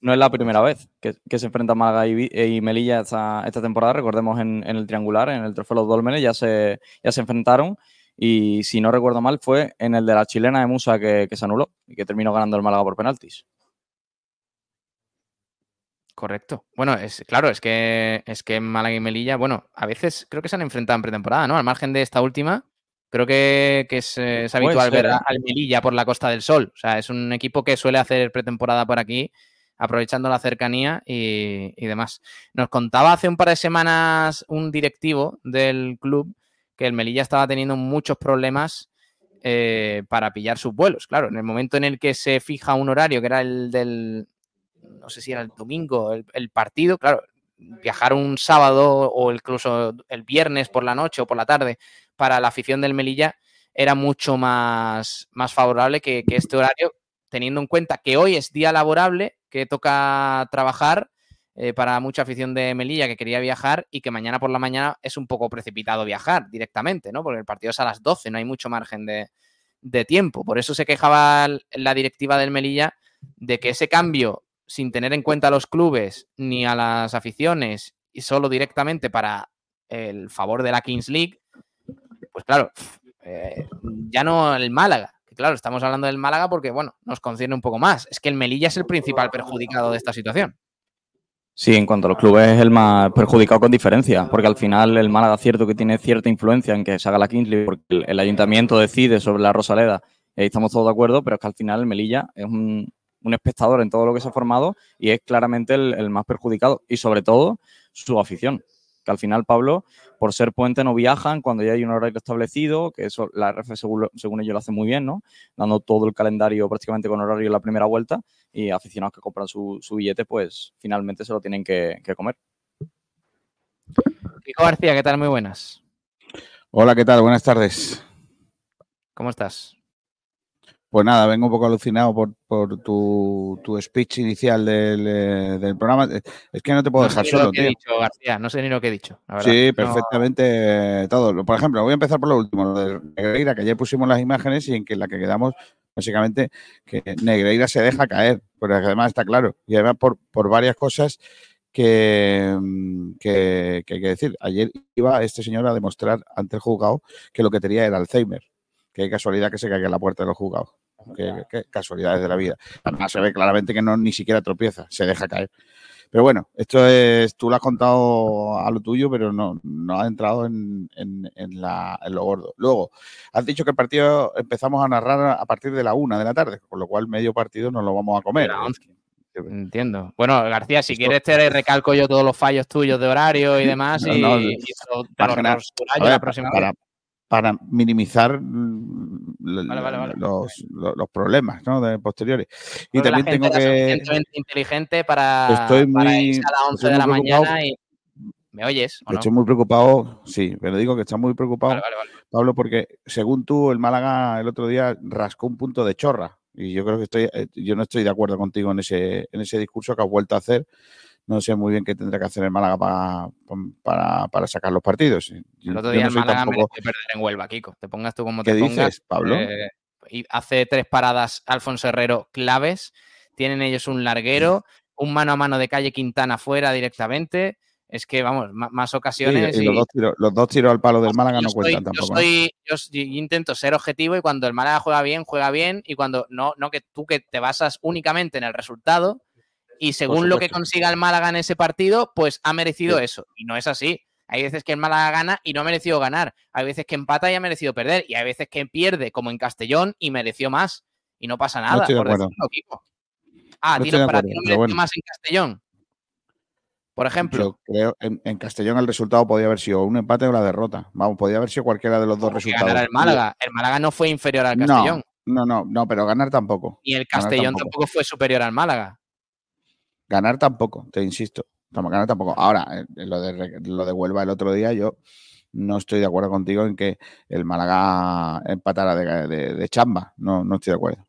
no, es la primera vez que, se enfrentan Málaga y, Melilla esta, temporada. Recordemos en, el triangular, en el Trofeo Los Dólmenes, ya se, ya se enfrentaron. Y si no recuerdo mal, fue en el de la chilena de Musa que, que se anuló y que terminó ganando el Málaga por penaltis. Correcto. Bueno, es claro, es que es que Málaga y Melilla, bueno, a veces creo que se han enfrentado en pretemporada, ¿no? Al margen de esta última, creo que, es, habitual ver ¿eh? al Melilla por la Costa del Sol. O sea, es un equipo que suele hacer pretemporada por aquí, aprovechando la cercanía y, demás. Nos contaba hace un par de semanas un directivo del club que el Melilla estaba teniendo muchos problemas eh, para pillar sus vuelos. Claro, en el momento en el que se fija un horario, que era el del, no sé si era el domingo, el, partido, claro, viajar un sábado o incluso el viernes por la noche o por la tarde para la afición del Melilla era mucho más, más favorable que, este horario, teniendo en cuenta que hoy es día laborable, que toca trabajar eh, para mucha afición de Melilla que quería viajar y que mañana por la mañana es un poco precipitado viajar directamente, ¿no? Porque el partido es a las 12, no hay mucho margen de, de tiempo. Por eso se quejaba la directiva del Melilla de que ese cambio sin tener en cuenta a los clubes ni a las aficiones y solo directamente para el favor de la Kings League, pues claro, <sniffs> eh, ya no el Málaga, claro, estamos hablando del Málaga porque, bueno, nos concierne un poco más. Es que el Melilla es el principal perjudicado de esta situación. Sí, en cuanto a los clubes es el más perjudicado con diferencia, porque al final el Málaga cierto que tiene cierta influencia en que se haga la Kings League, porque el, ayuntamiento decide sobre la Rosaleda, ahí estamos todos de acuerdo, pero es que al final el Melilla es un, un espectador en todo lo que se ha formado y es claramente el, más perjudicado y sobre todo su afición. Que al final, Pablo, por ser puente no viajan cuando ya hay un horario establecido, que eso la RF según, ellos lo hace muy bien, ¿no? Dando todo el calendario prácticamente con horario en la primera vuelta y aficionados que compran su, billete, pues finalmente se lo tienen que, que comer. Kiko García, ¿qué tal? Muy buenas. Hola, ¿qué tal? Buenas tardes. ¿Cómo estás? Pues nada, vengo un poco alucinado por, por tu, tu, speech inicial eh, del, programa. Es que no te puedo no dejar sé solo. Lo que he dicho, García, no sé ni lo que he dicho. sí, perfectamente todo. Por ejemplo, voy a empezar por lo último, lo de Negreira, que ayer pusimos las imágenes y en que la que quedamos, básicamente, que Negreira se deja caer, porque además está claro. Y además por, por varias cosas que, que, que hay que decir. Ayer iba este señor a demostrar ante el juzgado que lo que tenía era Alzheimer. Qué casualidad que se caiga en la puerta de los juzgados. Qué, casualidades de la vida. Además se ve claramente que no ni siquiera tropieza, se deja caer. Pero bueno, esto es, tú lo has contado a lo tuyo, pero no, no has entrado en, lo gordo. Luego, has dicho que el partido empezamos a narrar a partir de la una de la tarde, con lo cual medio partido nos lo vamos a comer. Entiendo. Bueno, García, si quieres te recalco yo todos los fallos tuyos de horario y demás y, para, para minimizar l- Vale, vale, vale. Los, los- los problemas ¿no? de posteriores. Y la también tengo que... inteligente para, Estoy para muy- irse a las 11 estoy de la mañana y... ¿Me oyes o no? Estoy muy preocupado, sí, pero digo que está muy preocupado, Vale, vale, vale. Pablo, porque según tú, el Málaga el otro día rascó un punto de chorra. Y yo creo que estoy, eh, yo no estoy de acuerdo contigo en ese, en ese discurso que has vuelto a hacer. No sé muy bien qué tendrá que hacer el Málaga para, para, para sacar los partidos. Yo- El otro día no el soy Málaga tampoco- mereció perder en Huelva, Kiko. Te pongas tú como ¿Qué te dices, pongas. Pablo? eh, y hace tres paradas Alfonso Herrero claves. Tienen ellos un larguero, un mano a mano de calle Quintana fuera directamente. Es que, vamos, más Sí, ocasiones. y los, dos tiros, los dos tiros al palo del Málaga no soy- cuentan tampoco. soy- yo s- yo intento ser objetivo y cuando el Málaga juega bien, juega bien y cuando no, no que tú que te basas únicamente en el resultado y según lo que consiga el Málaga en ese partido, pues ha merecido Sí. eso. Y no es así. Hay veces que el Málaga gana y no ha merecido ganar. Hay veces que empata y ha merecido perder. Y hay veces que pierde, como en Castellón, y mereció más. Y no pasa nada. por decirlo. Ah, No para acuerdo, ti no mereció bueno. más en Castellón. Por ejemplo. Yo creo en, en Castellón el resultado podía haber sido un empate o la derrota. Vamos, podía haber sido cualquiera de los dos resultados. el Málaga. El Málaga no fue inferior al Castellón. No, no, no, pero ganar tampoco. Y el Castellón tampoco. tampoco fue superior al Málaga. Ganar tampoco, te insisto. Ganar tampoco. Ahora, eh, lo de, lo de Huelva el otro día, yo no estoy de acuerdo contigo en que el Málaga empatara de, de- de chamba. No, no estoy de acuerdo.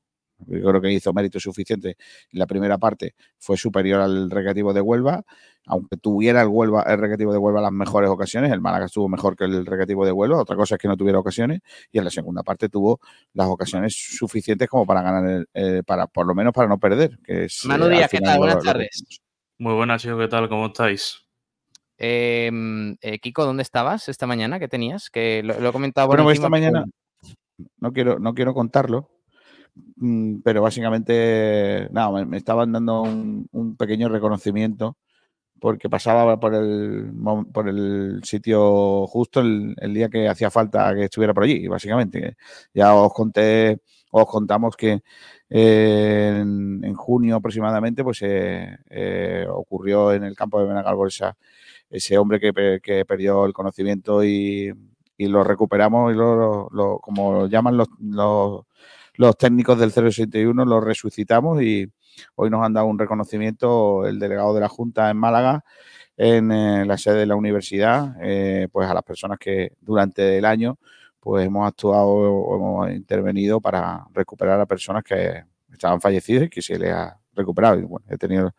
Yo creo que hizo mérito suficiente. La primera parte fue superior al recreativo de Huelva. Aunque tuviera el, Huelva, el recreativo de Huelva las mejores ocasiones, el Málaga estuvo mejor que el recreativo de Huelva. Otra cosa es que no tuviera ocasiones. Y en la segunda parte tuvo las ocasiones suficientes como para ganar, el- eh, para por lo menos para no perder. Que es, Manu eh, al Díaz, ¿qué tal? Buenas lo tardes. Muy buenas, chicos, ¿qué tal? ¿Cómo estáis? Eh, eh, Kiko, ¿dónde estabas esta mañana? ¿Qué tenías? Que lo, lo he comentado Bueno, esta mañana no quiero, no quiero contarlo, mm, pero básicamente, nada, me, me estaban dando un, un pequeño reconocimiento porque pasaba por el, por el sitio justo el, día que hacía falta que estuviera por allí, básicamente. Ya os conté, os contamos que eh, en, junio aproximadamente, pues eh, eh, ocurrió en el campo de Benagalbor esa- ese hombre que, que perdió el conocimiento y, y lo recuperamos y lo, lo- lo- como llaman los, los, los técnicos del 061, lo resucitamos y hoy nos han dado un reconocimiento el delegado de la Junta en Málaga en eh, la sede de la universidad, eh, pues a las personas que durante el año pues hemos actuado o hemos intervenido para recuperar a personas que estaban fallecidas y que se les ha recuperado. Y bueno, he tenido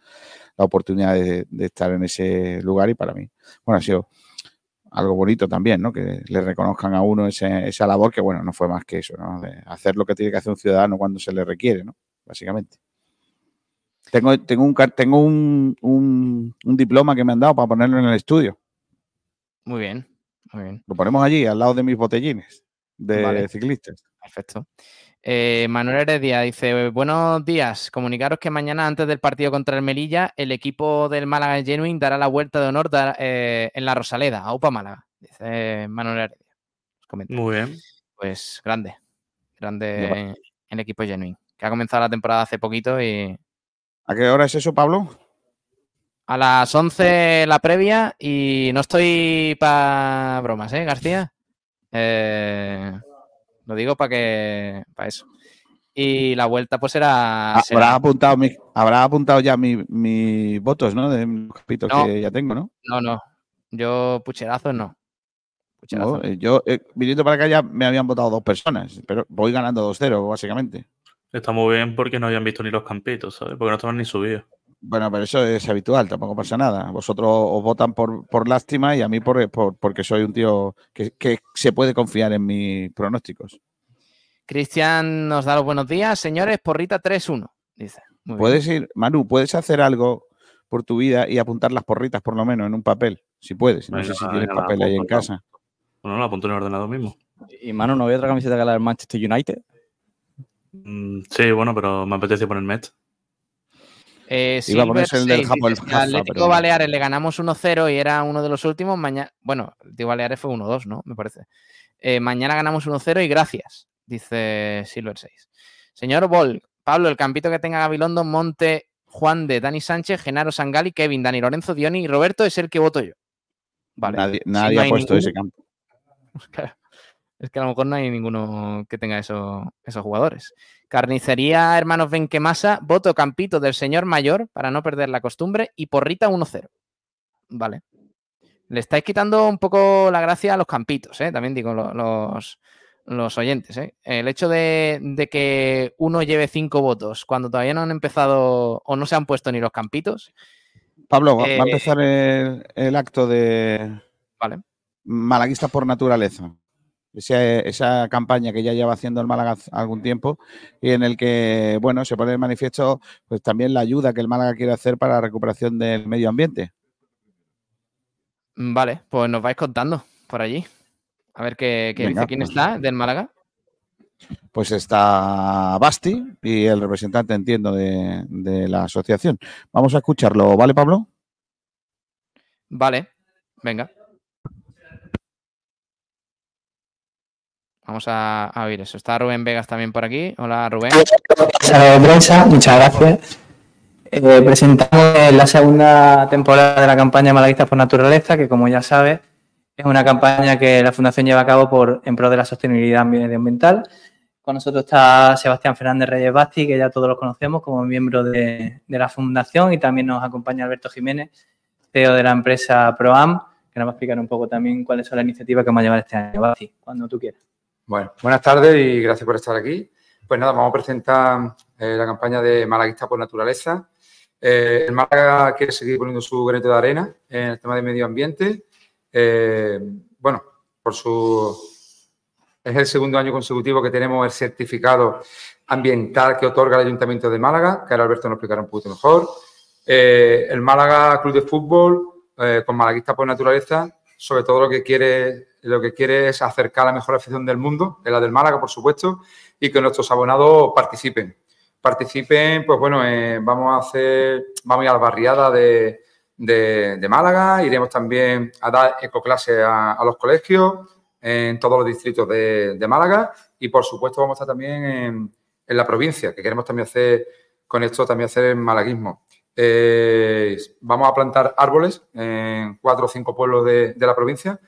la oportunidad de, estar en ese lugar y para mí, bueno, ha sido algo bonito también, ¿no? Que le reconozcan a uno ese- esa labor que, bueno, no fue más que eso, ¿no? Hacer lo que tiene que hacer un ciudadano cuando se le requiere, ¿no? Básicamente. Tengo, tengo, un, tengo un, un- un diploma que me han dado para ponerlo en el estudio. Muy bien, muy bien, Lo ponemos allí, al lado de mis botellines de Vale. ciclistas. perfecto. Eh, Manuel Heredia dice, buenos días, comunicaros que mañana antes del partido contra el Melilla, el equipo del Málaga Genuine dará la vuelta de honor eh, en la Rosaleda, a UPA Málaga, dice Manuel Heredia. Comenta. Muy bien. Pues grande, grande el equipo Genuine, que ha comenzado la temporada hace poquito y ¿A qué hora es eso, Pablo? a las 11 la previa y no estoy para bromas, ¿eh, García? Eh, lo digo para que para eso. Y la vuelta pues era... Ah, será- Habrás apuntado, mi- habrás apuntado ya mi- mis votos, ¿no? De los capitos No. que ya tengo, ¿no? No, no. Yo pucherazos no. Pucherazos No, eh, yo, eh, viniendo para acá ya me habían votado dos personas, pero voy ganando 2-0, básicamente. Está muy bien porque no habían visto ni los campitos, ¿sabes? Porque no estaban ni subidos. Bueno, pero eso es habitual, tampoco pasa nada. Vosotros os votan por, por lástima y a mí por, por- porque soy un tío que, que se puede confiar en mis pronósticos. Cristian nos da los buenos días. Señores, porrita 3-1. Dice. Muy bien. Puedes ir, Manu, puedes hacer algo por tu vida y apuntar las porritas por lo menos en un papel, si puedes. No Venga, sé si tienes papel ahí en casa. Bueno, lo apunto en el ordenador mismo. Y mano, ¿no había otra camiseta que la del Manchester United? Mm, sí, bueno, pero me apetece ponerme esta. Eh, Iba a ponerse el del 6 Japón, dice, Atlético pero. Baleares le ganamos 1-0 y era uno de los últimos. Mañana, bueno, el Atlético Baleares fue 1-2, ¿no? Me parece. Eh, mañana ganamos 1-0 y gracias, dice Silver 6. Señor Bol, Pablo, el campito que tenga Gabilondo, Monte, Juan de Dani Sánchez, Genaro Sangali, Kevin, Dani Lorenzo, Dioni y Roberto es el que voto yo. Vale. Nadie, Si nadie no ha puesto ninguno- ese campo. <laughs> Es que a lo mejor no hay ninguno que tenga eso- esos jugadores. Carnicería Hermanos Benquemasa, voto Campito del señor mayor para no perder la costumbre y porrita 1-0. Vale. Le estáis quitando un poco la gracia a los campitos, ¿eh? también digo lo- los, los oyentes. ¿eh? El hecho de, de que uno lleve cinco votos cuando todavía no han empezado o no se han puesto ni los campitos, Pablo, va, va a Eh, empezar el, el acto de vale. Malaguista por naturaleza. Esa, esa campaña que ya lleva haciendo el Málaga algún tiempo y en el que, bueno, se pone de manifiesto pues también la ayuda que el Málaga quiere hacer para la recuperación del medio ambiente. Mm, Vale, pues nos vais contando por allí. A ver qué, qué Venga, dice. ¿Quién pues. está del Málaga? Pues está Basti y el representante, entiendo, de, de la asociación. Vamos a escucharlo, ¿vale, Pablo? Vale, venga. Vamos a, a oír eso. Está Rubén Vegas también por aquí. Hola, Rubén. De prensa, muchas gracias. Eh, presentamos la segunda temporada de la campaña Malaguistas por Naturaleza, que como ya sabes, es una campaña que la Fundación lleva a cabo por, en pro de la sostenibilidad medioambiental. Con nosotros está Sebastián Fernández Reyes Basti, que ya todos los conocemos como miembro de, de la Fundación, y también nos acompaña Alberto Jiménez, CEO de la empresa ProAm, que nos va a explicar un poco también cuáles son las iniciativas que vamos a llevar este año. Basti, cuando tú quieras. Bueno, buenas tardes y gracias por estar aquí. Pues nada, vamos a presentar eh, la campaña de Malaguista por Naturaleza. Eh, el Málaga quiere seguir poniendo su granito de arena en el tema de medio ambiente. Eh, bueno, por su es el segundo año consecutivo que tenemos el certificado ambiental que otorga el Ayuntamiento de Málaga, que ahora Alberto nos explicará un poquito mejor. El Málaga Club de Fútbol, con Malaguista por Naturaleza, sobre todo lo que quiere lo que quiere es acercar la mejor afición del mundo, es la del Málaga, por supuesto, y que nuestros abonados participen. Participen, pues bueno, eh, vamos a hacer, vamos a ir a la barriada de, de- de Málaga, iremos también a dar ecoclase a, a los colegios en todos los distritos de, de Málaga y por supuesto vamos a estar también en, en la provincia, que queremos también hacer con esto, también hacer el malaguismo. Eh, vamos a plantar árboles en cuatro o cinco pueblos de, de la provincia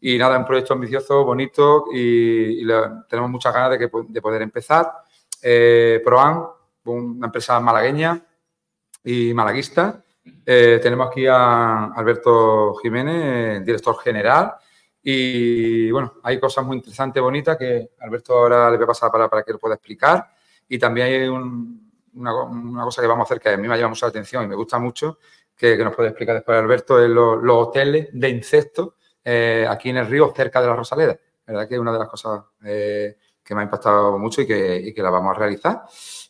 y nada, un proyecto ambicioso, bonito y, tenemos muchas ganas de, que, de poder empezar. Eh, Proan, una empresa malagueña y malaguista. Eh, tenemos aquí a Alberto Jiménez, director general. Y bueno, hay cosas muy interesantes, bonitas, que Alberto ahora le voy a pasar para, para que lo pueda explicar. Y también hay un- una, una cosa que vamos a hacer que a mí me ha llamado mucho la atención y me gusta mucho, que, que nos puede explicar después Alberto, es los, los hoteles de insectos eh, aquí en el río, cerca de la Rosaleda. La verdad que es una de las cosas eh, que me ha impactado mucho y que, y que la vamos a realizar.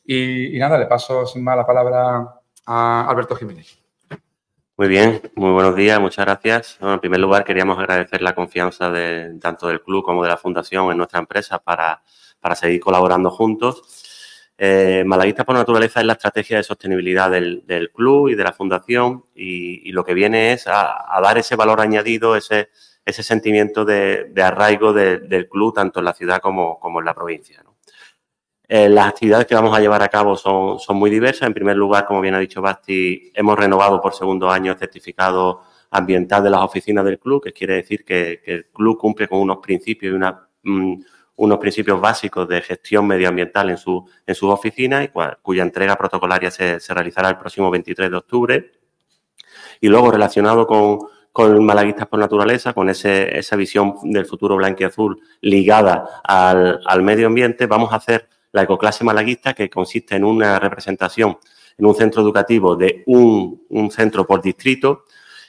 Y, y nada, le paso sin más la palabra a Alberto Jiménez. Muy bien, muy buenos días, muchas gracias. Bueno, en primer lugar, queríamos agradecer la confianza de, tanto del club como de la fundación en nuestra empresa para, para seguir colaborando juntos. Eh, Malaguistas por Naturaleza es la estrategia de sostenibilidad del, club y de la fundación y, lo que viene es a, dar ese valor añadido, ese, sentimiento de, arraigo de- del club tanto en la ciudad como, en la provincia. Eh, las actividades que vamos a llevar a cabo son, muy diversas. En primer lugar, como bien ha dicho Basti, hemos renovado por segundo año el certificado ambiental de las oficinas del club, que quiere decir que, que el club cumple con unos principios y una, mm, unos principios básicos de gestión medioambiental en, su, en sus oficinas y cua- cuya entrega protocolaria se, se realizará el próximo 23 de octubre. Y luego, relacionado con, con Malaguistas por Naturaleza, con ese, esa visión del futuro blanco y azul ligada al, al medio ambiente, vamos a hacer la ecoclase malaguista, que consiste en una representación en un centro educativo de un, un centro por distrito,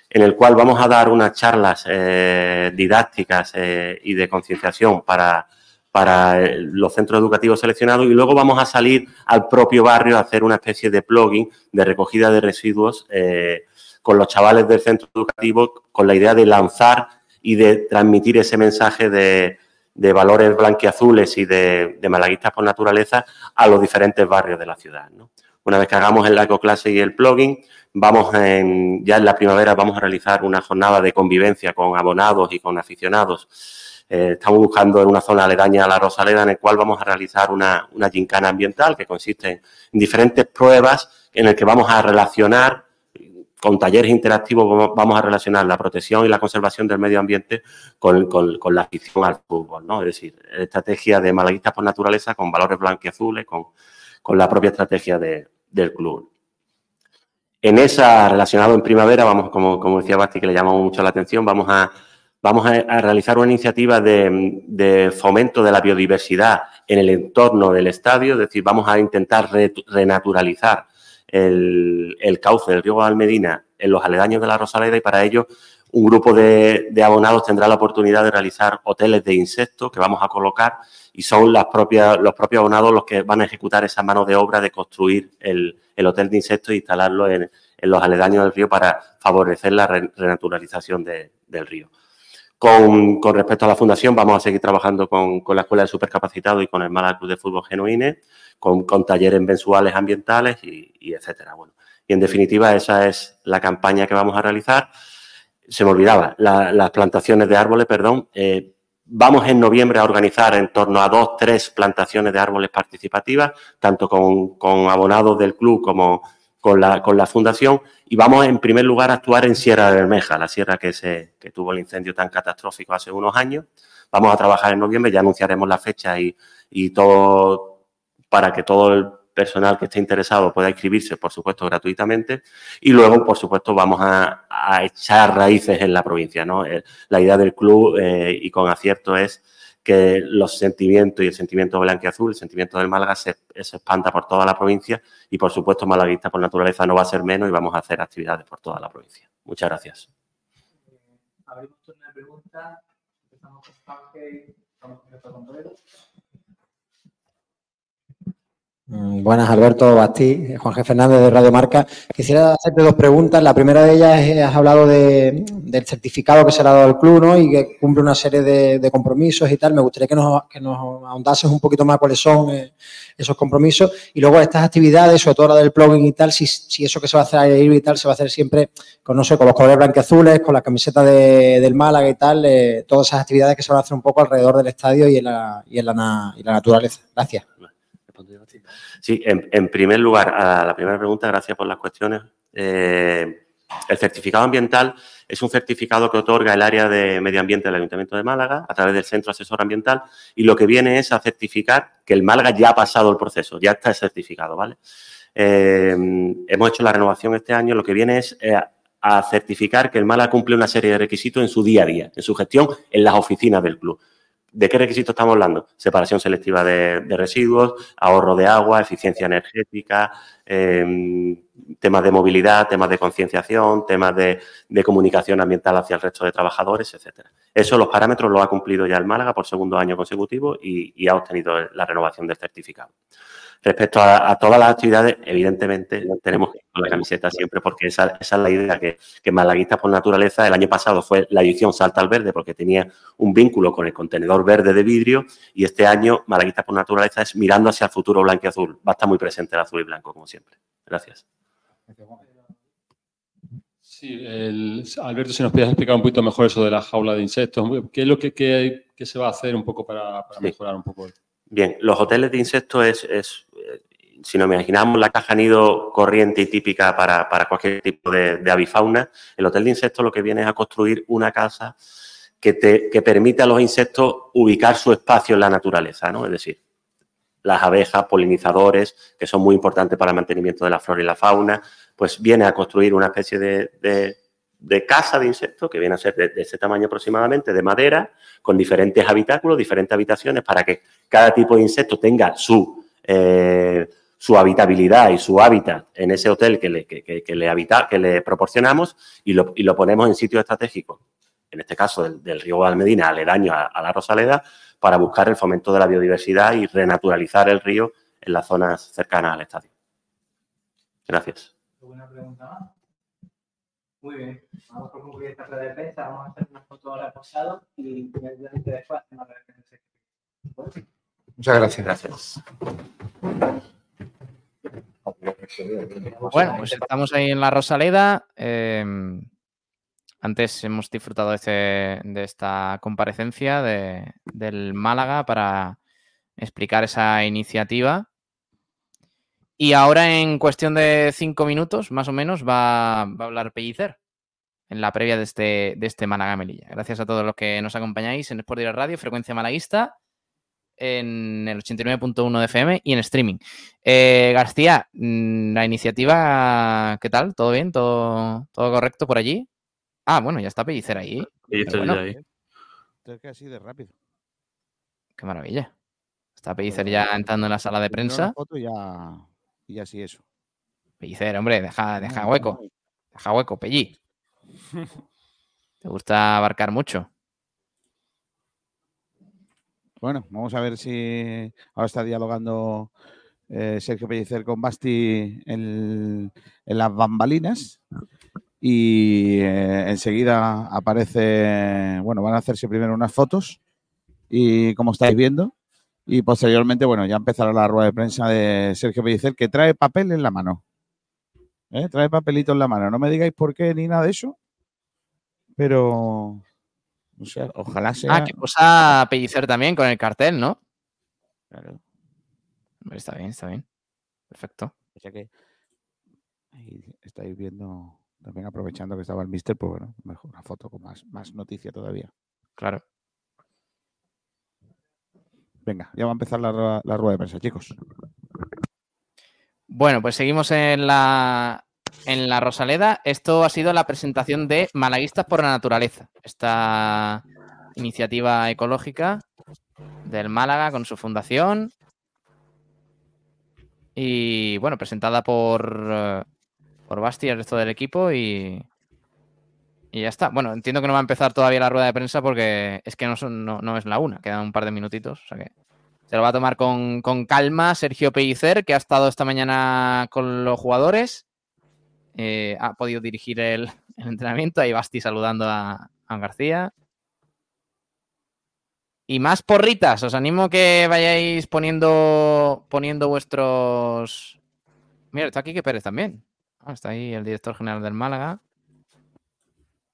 en el cual vamos a dar unas charlas eh, didácticas eh, y de concienciación para, para los centros educativos seleccionados y luego vamos a salir al propio barrio a hacer una especie de plugin de recogida de residuos eh, con los chavales del centro educativo con la idea de lanzar y de transmitir ese mensaje de, valores blanquiazules y de, de malaguistas por naturaleza a los diferentes barrios de la ciudad. Una vez que hagamos el ecoclase y el plugin, vamos en, ya en la primavera vamos a realizar una jornada de convivencia con abonados y con aficionados. Eh, estamos buscando en una zona aledaña a la Rosaleda en el cual vamos a realizar una, una gincana ambiental que consiste en diferentes pruebas en el que vamos a relacionar con talleres interactivos vamos- a relacionar la protección y la conservación del medio ambiente con, con- la afición al fútbol, ¿no? Es decir, estrategia de malaguistas por naturaleza con valores blanquiazules, con, con la propia estrategia de- del club. En esa, relacionado en primavera, vamos, como, como decía Basti, que le llamamos mucho la atención, vamos a, vamos a, realizar una iniciativa de, fomento de la biodiversidad en el entorno del estadio, es decir, vamos a intentar re- renaturalizar el, cauce del río Almedina en los aledaños de la Rosaleda y para ello un grupo de, abonados tendrá la oportunidad de realizar hoteles de insectos que vamos a colocar y son las propias, los propios abonados los que van a ejecutar esa mano de obra de construir el, el hotel de insectos e instalarlo en, los aledaños del río para favorecer la re- renaturalización de- del río. Con, con respecto a la fundación, vamos a seguir trabajando con, con la Escuela de Supercapacitados y con el Málaga Club de Fútbol Genuine, con, con talleres mensuales ambientales y, y etcétera. Bueno, y en definitiva, esa es la campaña que vamos a realizar. Se me olvidaba, la- las plantaciones de árboles, perdón. eh, vamos en noviembre a organizar en torno a dos, tres plantaciones de árboles participativas, tanto con, con abonados del club como con la, con la fundación. Y vamos en primer lugar a actuar en Sierra de Bermeja, la sierra que, se, que tuvo el incendio tan catastrófico hace unos años. Vamos a trabajar en noviembre, ya anunciaremos la fecha y, y todo para que todo el personal que esté interesado pueda inscribirse, por supuesto, gratuitamente. Y luego, por supuesto, vamos a, a echar raíces en la provincia. ¿no? Eh, La idea del club, eh, y con acierto, es que los sentimientos y el sentimiento blanquiazul, el sentimiento del Málaga se, se expanda por toda la provincia y, por supuesto, Malaguista por naturaleza no va a ser menos y vamos a hacer actividades por toda la provincia. Muchas gracias. Abrimos turno de preguntas. Empezamos con con Buenas, Alberto Bastí, Juan. Fernández de Radio Marca. Quisiera hacerte dos preguntas. La primera de ellas es, has hablado de- del certificado que se le ha dado al club, ¿no? Y que cumple una serie de, compromisos y tal. Me gustaría que nos, que nos ahondases un poquito más cuáles son eh, esos compromisos. Y luego estas actividades, sobre todo la del plugin y tal, si, si eso que se va a hacer libre y tal, se va a hacer siempre con, no sé, con los colores blanqueazules, con la camiseta de- del Málaga y tal, eh, todas esas actividades que se van a hacer un poco alrededor del estadio y en la, y en la, y la naturaleza. Gracias. Sí, en, primer lugar, a la primera pregunta, gracias por las cuestiones. Eh, el certificado ambiental es un certificado que otorga el área de medio ambiente del Ayuntamiento de Málaga a través del Centro Asesor Ambiental y lo que viene es a certificar que el Málaga ya ha pasado el proceso, ya está certificado, ¿vale? Eh, hemos hecho la renovación este año, lo que viene es eh, a certificar que el Málaga cumple una serie de requisitos en su día a día, en su gestión, en las oficinas del club. ¿De qué requisitos estamos hablando? Separación selectiva de, residuos, ahorro de agua, eficiencia energética, eh, temas de movilidad, temas de concienciación, temas de, comunicación ambiental hacia el resto de trabajadores, etcétera. Eso, los parámetros, los ha cumplido ya el Málaga por segundo año consecutivo y ha obtenido la renovación del certificado. Respecto a, a todas las actividades, evidentemente tenemos que ir con la camiseta siempre porque esa, esa es la idea que, que Malaguistas por naturaleza el año pasado fue la edición Salta al Verde porque tenía un vínculo con el contenedor verde de vidrio y este año Malaguistas por naturaleza es mirando hacia el futuro blanco y azul. Va a estar muy presente el azul y blanco como siempre. Gracias. Sí, el- Alberto, si nos podías explicar un poquito mejor eso de la jaula de insectos, ¿qué es lo que, que- que se va a hacer un poco para, para Sí. mejorar un poco? Bien, los hoteles de insectos es, es, si nos imaginamos la caja nido corriente y típica para, para cualquier tipo de, avifauna, el hotel de insectos lo que viene es a construir una casa que, te, que permite a los insectos ubicar su espacio en la naturaleza, ¿no? Es decir, las abejas, polinizadores, que son muy importantes para el mantenimiento de la flora y la fauna, pues viene a construir una especie de, de- casa de insectos que viene a ser de, de ese tamaño aproximadamente, de madera, con diferentes habitáculos, diferentes habitaciones, para que cada tipo de insecto tenga su, eh, su habitabilidad y su hábitat en ese hotel que le, que, que- que le, habita, que le proporcionamos y lo, y lo ponemos en sitios estratégicos, en este caso del, del río Valmedina, aledaño a, a la Rosaleda, para buscar el fomento de la biodiversidad y renaturalizar el río en las zonas cercanas al estadio. Gracias. ¿Alguna pregunta más? Muy bien. Vamos por concluir esta rueda de prensa. Vamos a hacer una foto ahora posado y inmediatamente después hacemos la referencia. Muchas gracias. Gracias. Bueno, pues estamos ahí en la Rosaleda. eh, antes hemos disfrutado de, este- de esta comparecencia de- del Málaga para explicar esa iniciativa. Y ahora en cuestión de cinco minutos, más o menos, va, a hablar Pellicer en la previa de este, de este Málaga Melilla. Gracias a todos los que nos acompañáis en Sport Radio, Frecuencia Malaguista, en el 89.1 de FM y en streaming. Eh, García, mm, la iniciativa, ¿qué tal? ¿Todo bien? ¿Todo, todo correcto por allí? Ah, bueno, ya está Pellicer ahí. Pellicer bueno, ya ahí. Es que así de rápido. Qué maravilla. Está Pellicer ya entrando en la sala de prensa. foto y ya, y así eso. Pellicer, hombre, deja, deja hueco. Deja hueco, Pelli. <laughs> Te gusta abarcar mucho. Bueno, vamos a ver si ahora está dialogando eh, Sergio Pellicer con Basti en, las bambalinas. Y eh, enseguida aparece, bueno, van a hacerse primero unas fotos y como estáis viendo. Y posteriormente, bueno, ya empezará la rueda de prensa de Sergio Pellicer que trae papel en la mano. ¿Eh? Trae papelito en la mano. No me digáis por qué ni nada de eso. Pero, o sea, ojalá sea... Ah, que posa Pellicer también con el cartel, ¿no? Claro. Está bien, está bien. Perfecto. O sea que ahí estáis viendo, también aprovechando que estaba el mister, pues bueno, mejor una foto con más, más noticia todavía. Claro. Venga, ya va a empezar la rueda de prensa, chicos. Bueno, pues seguimos en la, en la Rosaleda. Esto ha sido la presentación de Malaguistas por la Naturaleza. Esta iniciativa ecológica del Málaga con su fundación. Y bueno, presentada por, eh, por Basti y el resto del equipo. Y, y ya está. Bueno, entiendo que no va a empezar todavía la rueda de prensa porque es que no, es la una. Quedan un par de minutitos. O sea que se lo va a tomar con, con calma Sergio Pellicer, que ha estado esta mañana con los jugadores. Eh, ha podido dirigir el, el entrenamiento. Ahí Basti saludando a, a García. Y más porritas. Os animo que vayáis poniendo, poniendo vuestros. Mira, está aquí que Pérez también. Ah, está ahí el director general del Málaga.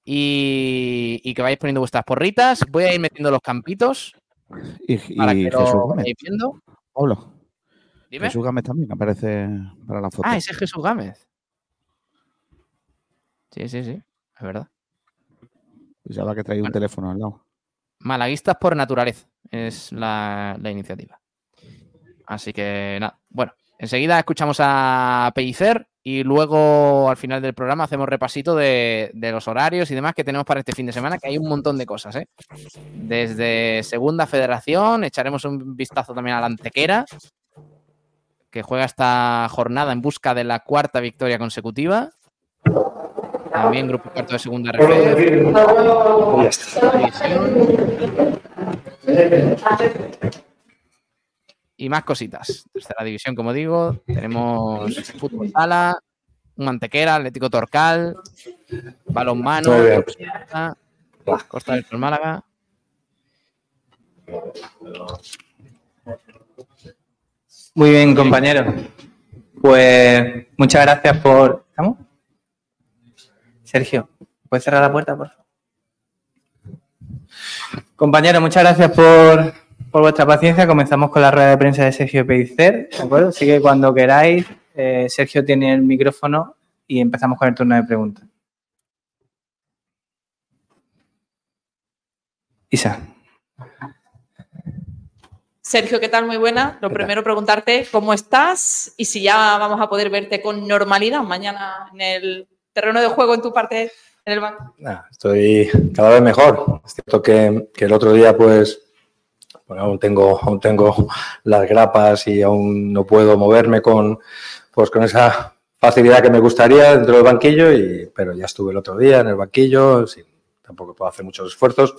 Y, y que vayáis poniendo vuestras porritas. Voy a ir metiendo los campitos Y, para y que Jesús lo vayáis viendo. Dime. Jesús Gámez también aparece para la foto. Ah, ese es Jesús Gámez. Sí, sí, sí, es verdad. Pensaba que traía un teléfono al lado. Malaguistas por naturaleza es la, la iniciativa. Así que nada, bueno, enseguida escuchamos a Pellicer y luego al final del programa hacemos repasito de, de los horarios y demás que tenemos para este fin de semana, que hay un montón de cosas, ¿eh? Desde Segunda Federación, echaremos un vistazo también a la Antequera, que juega esta jornada en busca de la cuarta victoria consecutiva. También grupo cuarto de segunda RF. Y más cositas. Tercera división, como digo. Tenemos fútbol sala, un mantequera, Atlético Torcal, balonmano. Costa, Costa del Sol Málaga. Muy bien, compañero. Pues muchas gracias por. ¿Estamos? Sergio, ¿puedes cerrar la puerta, por favor? Compañero, muchas gracias por, por vuestra paciencia. Comenzamos con la rueda de prensa de Sergio Pellicer, ¿de acuerdo? Así que cuando queráis, eh, Sergio tiene el micrófono y empezamos con el turno de preguntas. Isa. Sergio, ¿qué tal? Muy buena. Lo primero, preguntarte cómo estás y si ya vamos a poder verte con normalidad mañana en el terreno de juego en tu parte en el banco. Estoy cada vez mejor. Es cierto que, el otro día, pues, bueno, aún tengo, aún tengo las grapas y aún no puedo moverme con, pues, con esa facilidad que me gustaría dentro del banquillo, y, pero ya estuve el otro día en el banquillo, sin, tampoco puedo hacer muchos esfuerzos,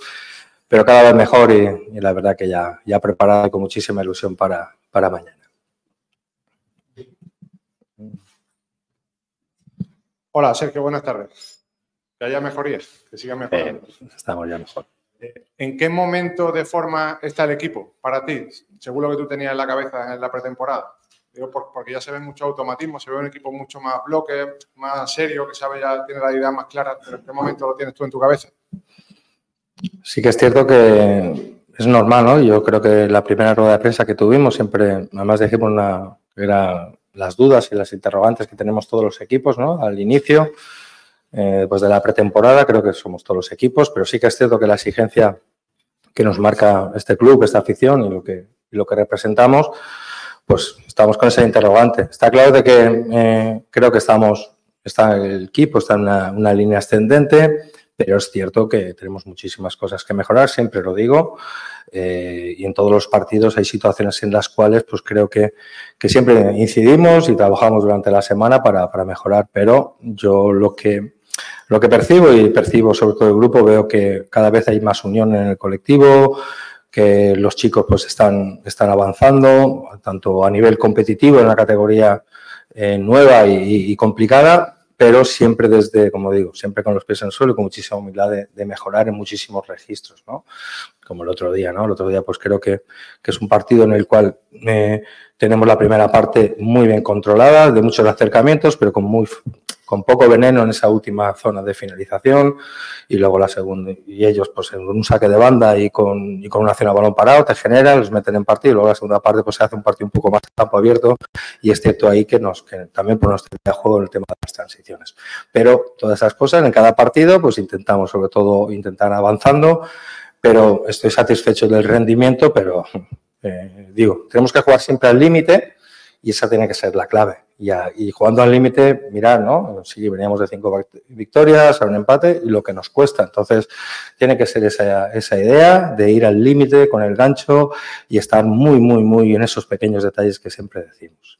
pero cada vez mejor y, la verdad que ya, ya preparado con muchísima ilusión para, para mañana. Hola, Sergio, buenas tardes. Que haya mejorías, que siga mejorando. Estamos ya mejor. ¿En qué momento de forma está el equipo para ti? Según lo que tú tenías en la cabeza en la pretemporada. Digo, porque ya se ven muchos automatismos, se ve un equipo mucho más bloque, más serio, que sabe ya, tiene la idea más clara, pero ¿en qué momento lo tienes tú en tu cabeza? Sí que es cierto que es normal, ¿no? Yo creo que la primera rueda de prensa que tuvimos siempre, además dijimos una, que era las dudas y las interrogantes que tenemos todos los equipos ¿no? al inicio. Eh, pues de la pretemporada, creo que somos todos los equipos, pero sí que es cierto que la exigencia que nos marca este club, esta afición y lo que, lo que representamos, pues estamos con ese interrogante. Está claro de que eh, creo que estamos, está el equipo está en una, línea ascendente, pero es cierto que tenemos muchísimas cosas que mejorar, siempre lo digo, eh, y en todos los partidos hay situaciones en las cuales pues creo que, que siempre incidimos y trabajamos durante la semana para, para mejorar, pero yo lo que lo que percibo y percibo sobre todo el grupo, veo que cada vez hay más unión en el colectivo, que los chicos pues están, están avanzando, tanto a nivel competitivo en la categoría eh, nueva y, y, complicada, pero siempre desde, como digo, siempre con los pies en el suelo y con muchísima humildad de, mejorar en muchísimos registros, ¿no? Como el otro día, ¿no? El otro día pues creo que, que es un partido en el cual eh, tenemos la primera parte muy bien controlada, de muchos acercamientos, pero con muy con poco veneno en esa última zona de finalización y luego la segunda y ellos pues en un saque de banda y con, y con una acción a balón parado te generan, los meten en partido y luego la segunda parte pues se hace un partido un poco más campo abierto y es cierto ahí que nos que también por nuestro juego el tema de las transiciones. Pero todas esas cosas en cada partido pues intentamos sobre todo intentar avanzando, pero estoy satisfecho del rendimiento, pero eh, digo, tenemos que jugar siempre al límite y esa tiene que ser la clave. Y, a, y jugando al límite, mirar, ¿no? Sí, veníamos de cinco victorias, a un empate y lo que nos cuesta. Entonces, tiene que ser esa, esa idea de ir al límite con el gancho y estar muy, muy, muy en esos pequeños detalles que siempre decimos.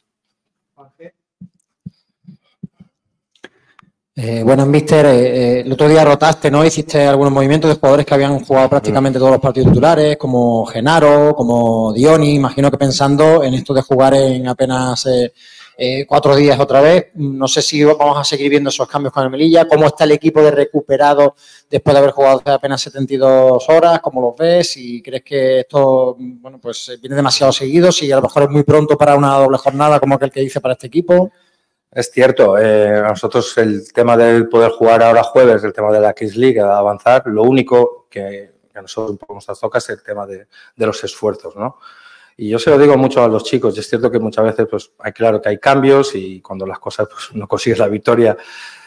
Eh, bueno, Mister, eh, eh, el otro día rotaste, ¿no? Hiciste algunos movimientos de jugadores que habían jugado prácticamente todos los partidos titulares, como Genaro, como Dioni, imagino que pensando en esto de jugar en apenas eh, eh, cuatro días otra vez. No sé si vamos a seguir viendo esos cambios con el Melilla. ¿Cómo está el equipo de recuperado después de haber jugado apenas 72 horas? ¿Cómo los ves? Si crees que esto, bueno, pues viene demasiado seguido, si a lo mejor es muy pronto para una doble jornada como aquel que dice para este equipo. Es cierto, eh, nosotros el tema del poder jugar ahora jueves, el tema de la Kings League, de avanzar, lo único que, a nosotros nos toca es el tema de, de, los esfuerzos, ¿no? Y yo se lo digo mucho a los chicos, y es cierto que muchas veces, pues, hay claro que hay cambios y cuando las cosas, pues, no consigues la victoria,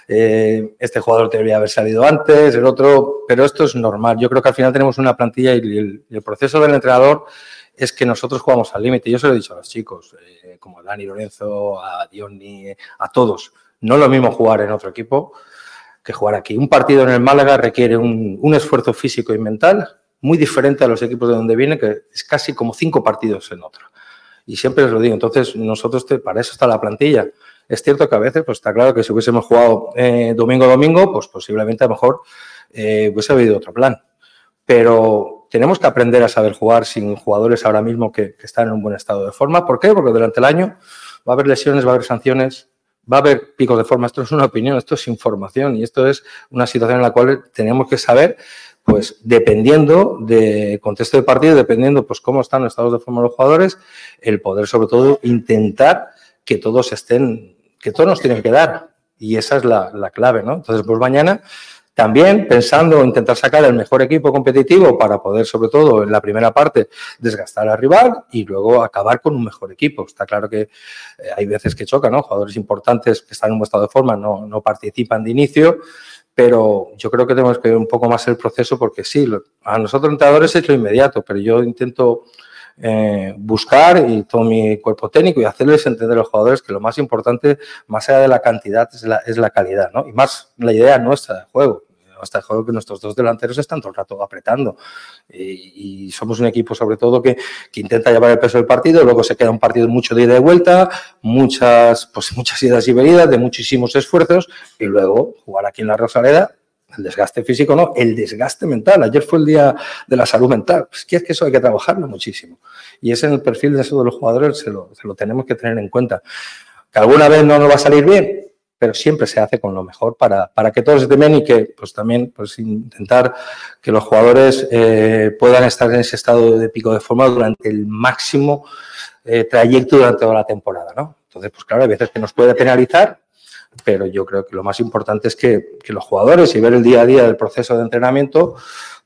eh, este jugador debería haber salido antes, el otro, pero esto es normal. Yo creo que al final tenemos una plantilla y el, proceso del entrenador es que nosotros jugamos al límite. Yo se lo he dicho a los chicos, eh, como a Dani Lorenzo, a Diony, a todos. No es lo mismo jugar en otro equipo que jugar aquí. Un partido en el Málaga requiere un, esfuerzo físico y mental muy diferente a los equipos de donde viene, que es casi como cinco partidos en otro. Y siempre les lo digo. Entonces, nosotros, te, para eso está la plantilla. Es cierto que a veces, pues está claro que si hubiésemos jugado eh, domingo a domingo, pues posiblemente a lo mejor eh, hubiese habido otro plan. Pero tenemos que aprender a saber jugar sin jugadores ahora mismo que, que, están en un buen estado de forma. ¿Por qué? Porque durante el año va a haber lesiones, va a haber sanciones, va a haber picos de forma. Esto es una opinión, esto es información y esto es una situación en la cual tenemos que saber, pues dependiendo de contexto de partido, dependiendo pues cómo están los estados de forma los jugadores, el poder sobre todo intentar que todos estén, que todos nos tienen que dar. Y esa es la, la clave, ¿no? Entonces, pues mañana también pensando en intentar sacar el mejor equipo competitivo para poder, sobre todo en la primera parte, desgastar al rival y luego acabar con un mejor equipo. Está claro que eh, hay veces que choca, ¿no? Jugadores importantes que están en un estado de forma no, no participan de inicio, pero yo creo que tenemos que ver un poco más el proceso porque sí, a nosotros entrenadores es lo inmediato, pero yo intento eh, buscar y todo mi cuerpo técnico y hacerles entender a los jugadores que lo más importante, más allá de la cantidad, es la, es la calidad, ¿no? Y más la idea nuestra de juego. El juego que nuestros dos delanteros están todo el rato apretando. Y, y somos un equipo, sobre todo, que, que, intenta llevar el peso del partido. Luego se queda un partido mucho de ida y vuelta, muchas, pues, <laughs> muchas idas y venidas, de muchísimos esfuerzos. Y luego jugar aquí en la Rosaleda el desgaste físico no, el desgaste mental. Ayer fue el día de la salud mental. Pues que es que eso hay que trabajarlo muchísimo. Y ese en el perfil de eso de los jugadores se lo, se lo tenemos que tener en cuenta. Que alguna vez no nos va a salir bien, pero siempre se hace con lo mejor para, para que todos estén bien y que pues también pues intentar que los jugadores eh, puedan estar en ese estado de pico de forma durante el máximo eh, trayecto durante toda la temporada, ¿no? Entonces, pues claro, hay veces que nos puede penalizar, pero yo creo que lo más importante es que, que, los jugadores y ver el día a día del proceso de entrenamiento,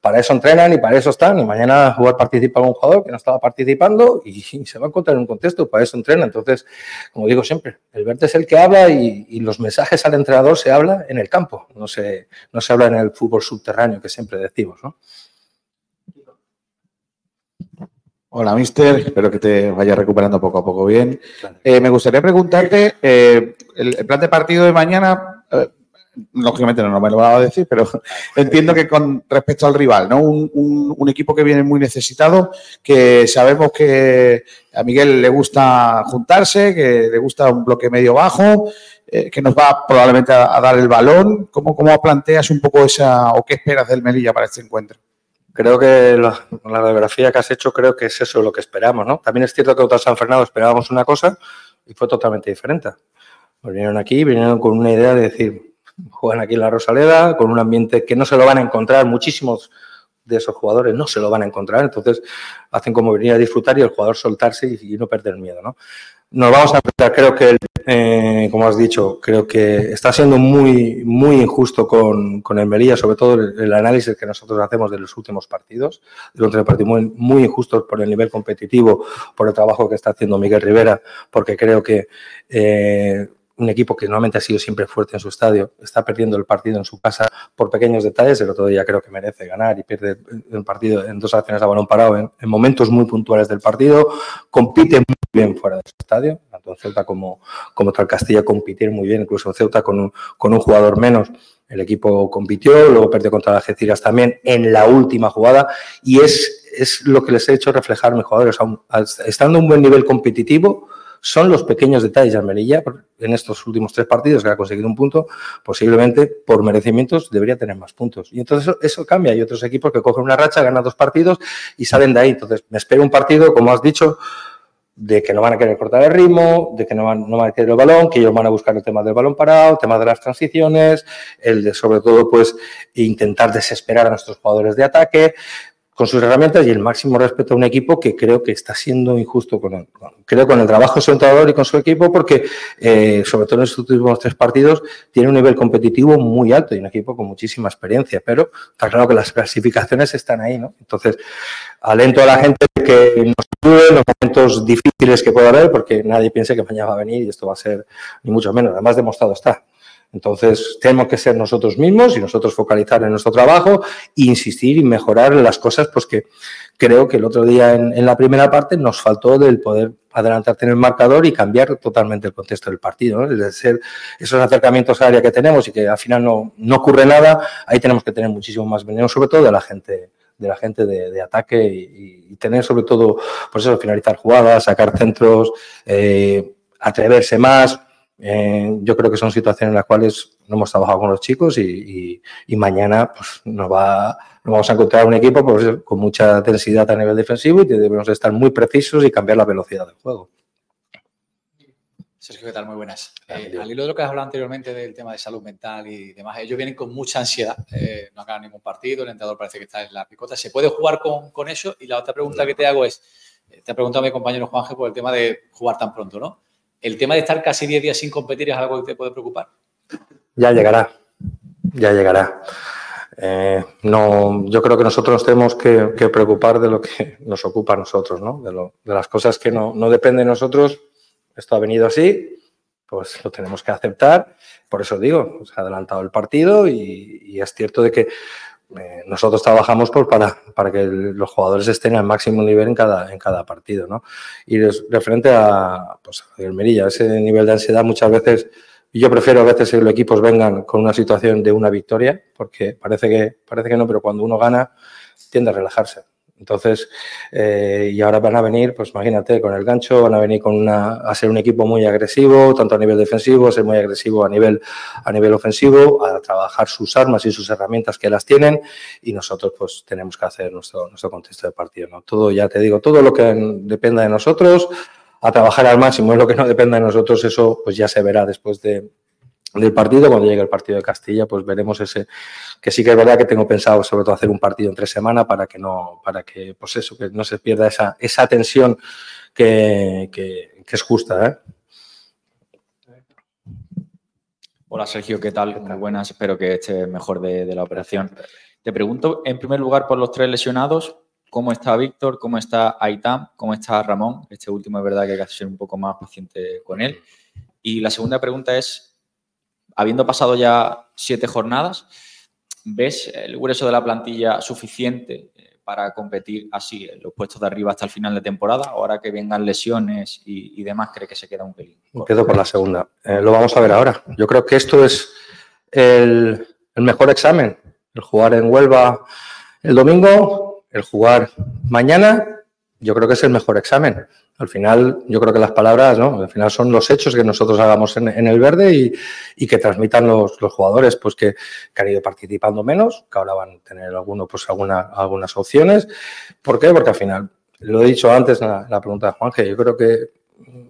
para eso entrenan y para eso están. Y mañana jugar participa algún jugador que no estaba participando y, se va a encontrar en un contexto, para eso entrena. Entonces, como digo siempre, el verde es el que habla y, y los mensajes al entrenador se habla en el campo, no se, no se habla en el fútbol subterráneo que siempre decimos. ¿no? Hola, mister. Espero que te vayas recuperando poco a poco bien. Eh, me gustaría preguntarte, eh, el, el plan de partido de mañana, eh, lógicamente no, me lo va a decir, pero <laughs> entiendo que con respecto al rival, ¿no? Un, un- equipo que viene muy necesitado, que sabemos que a Miguel le gusta juntarse, que le gusta un bloque medio bajo, eh, que nos va probablemente a, dar el balón. ¿Cómo, ¿Cómo planteas un poco esa, o qué esperas del Melilla para este encuentro? Creo que la, la radiografía que has hecho creo que es eso lo que esperamos, ¿no? También es cierto que contra San Fernando esperábamos una cosa y fue totalmente diferente. Vinieron aquí, vinieron con una idea de decir, juegan aquí en la Rosaleda, con un ambiente que no se lo van a encontrar, muchísimos de esos jugadores no se lo van a encontrar, entonces hacen como venir a disfrutar y el jugador soltarse y, no perder miedo, ¿no? Nos vamos a enfrentar, creo que, eh, como has dicho, creo que está siendo muy, muy injusto con, con el Melilla, sobre todo el, análisis que nosotros hacemos de los últimos partidos, de los partidos muy, muy injustos por el nivel competitivo, por el trabajo que está haciendo Miguel Rivera, porque creo que eh, un equipo que normalmente ha sido siempre fuerte en su estadio, está perdiendo el partido en su casa por pequeños detalles. El otro día creo que merece ganar y pierde el partido en dos acciones a balón parado en, en momentos muy puntuales del partido. Compite muy bien fuera de su estadio, tanto en Ceuta como, como tal Castilla compitieron muy bien, incluso en Ceuta con un, con un jugador menos. El equipo compitió, luego perdió contra las Algeciras también en la última jugada y es, es lo que les he hecho reflejar a mis jugadores. Estando a un buen nivel competitivo, son los pequeños detalles de Almería en estos últimos tres partidos que ha conseguido un punto, posiblemente por merecimientos debería tener más puntos. Y entonces eso, cambia. Hay otros equipos que cogen una racha, ganan dos partidos y salen de ahí. Entonces me espero un partido, como has dicho, de que no van a querer cortar el ritmo, de que no van, no van a querer el balón, que ellos van a buscar el tema del balón parado, el tema de las transiciones, el de sobre todo pues intentar desesperar a nuestros jugadores de ataque con sus herramientas y el máximo respeto a un equipo que creo que está siendo injusto con él. Creo con el trabajo de su entrenador y con su equipo porque, eh, sobre todo en estos últimos tres partidos, tiene un nivel competitivo muy alto y un equipo con muchísima experiencia, pero está claro que las clasificaciones están ahí, ¿no? Entonces, alento a la gente que nos ayude en los momentos difíciles que pueda haber, porque nadie piense que mañana va a venir y esto va a ser ni mucho menos. Además, demostrado está. Entonces, tenemos que ser nosotros mismos y nosotros focalizar en nuestro trabajo e insistir y mejorar las cosas, pues que creo que el otro día en, la primera parte nos faltó del poder adelantarte en el marcador y cambiar totalmente el contexto del partido. ¿no? Es de ser esos acercamientos a área que tenemos y que al final no, no ocurre nada, ahí tenemos que tener muchísimo más veneno, sobre todo de la gente de la gente de, ataque y, y tener sobre todo, pues eso, finalizar jugadas, sacar centros, eh, atreverse más. Eh, yo creo que son situaciones en las cuales no hemos trabajado con los chicos y, y- y mañana pues, nos, va, nos vamos a encontrar un equipo pues, con mucha densidad a nivel defensivo y debemos estar muy precisos y cambiar la velocidad del juego. Sergio, ¿qué tal? Muy buenas. Eh, al hilo de lo que has hablado anteriormente del tema de salud mental y demás, ellos vienen con mucha ansiedad. eh, no han ganado ningún partido, el entrenador parece que está en la picota. ¿Se puede jugar con, con eso? Y la otra pregunta que te hago es, eh, te ha preguntado mi compañero Juanje por el tema de jugar tan pronto, ¿no? ¿El tema de estar casi 10 días sin competir es algo que te puede preocupar? Ya llegará, ya llegará. Eh, no, yo creo que nosotros nos tenemos que, que preocupar de lo que <laughs> nos ocupa a nosotros, ¿no? de, lo- de las cosas que no, dependen de nosotros. Esto ha venido así, pues lo tenemos que aceptar. Por eso digo, se ha adelantado el partido y es cierto de que eh, nosotros trabajamos pues, para, para que los jugadores estén al máximo nivel en cada, en cada partido. ¿no? Y referente a, pues, a Merilla, ese nivel de ansiedad muchas veces, yo prefiero a veces que los equipos vengan con una situación de una victoria, porque parece que, parece que no, pero cuando uno gana tiende a relajarse. Entonces, eh, y ahora van a venir, pues imagínate, con el gancho, van a venir con una, a ser un equipo muy agresivo, tanto a nivel defensivo, a ser muy agresivo a nivel, a nivel ofensivo, a trabajar sus armas y sus herramientas que las tienen, y nosotros pues tenemos que hacer nuestro, nuestro contexto de partido. ¿no? Todo, ya te digo, todo lo que dependa de nosotros, a trabajar al máximo, es lo que no dependa de nosotros, eso pues ya se verá después de, del partido, cuando llegue el partido de Castilla, pues veremos ese, que sí que es verdad que tengo pensado sobre todo hacer un partido en tres semanas para que no, para que, pues eso, que no se pierda esa, esa tensión que, que, que es justa, ¿eh? Hola Sergio, ¿qué tal? Muy buenas, espero que estés mejor de, de la operación. Te pregunto, en primer lugar, por los tres lesionados, ¿cómo está Víctor? ¿Cómo está Aitam? ¿Cómo está Ramón? Este último es verdad que hay que ser un poco más paciente con él. Y la segunda pregunta es, habiendo pasado ya siete jornadas, ¿ves el grueso de la plantilla suficiente eh, para competir así en los puestos de arriba hasta el final de temporada? Ahora que vengan lesiones y, demás, ¿cree que se queda un pelín? Empiezo por la segunda. Eh, lo vamos a ver ahora. Yo creo que esto es el mejor examen. El jugar en Huelva el domingo, el jugar mañana, yo creo que es el mejor examen. Al final, yo creo que las palabras, ¿no? Al final son los hechos que nosotros hagamos en, en el verde y, que transmitan los, jugadores, pues que, han ido participando menos, que ahora van a tener alguno, pues alguna, algunas opciones. ¿Por qué? Porque al final, lo he dicho antes en la, la pregunta de Juanje, yo creo que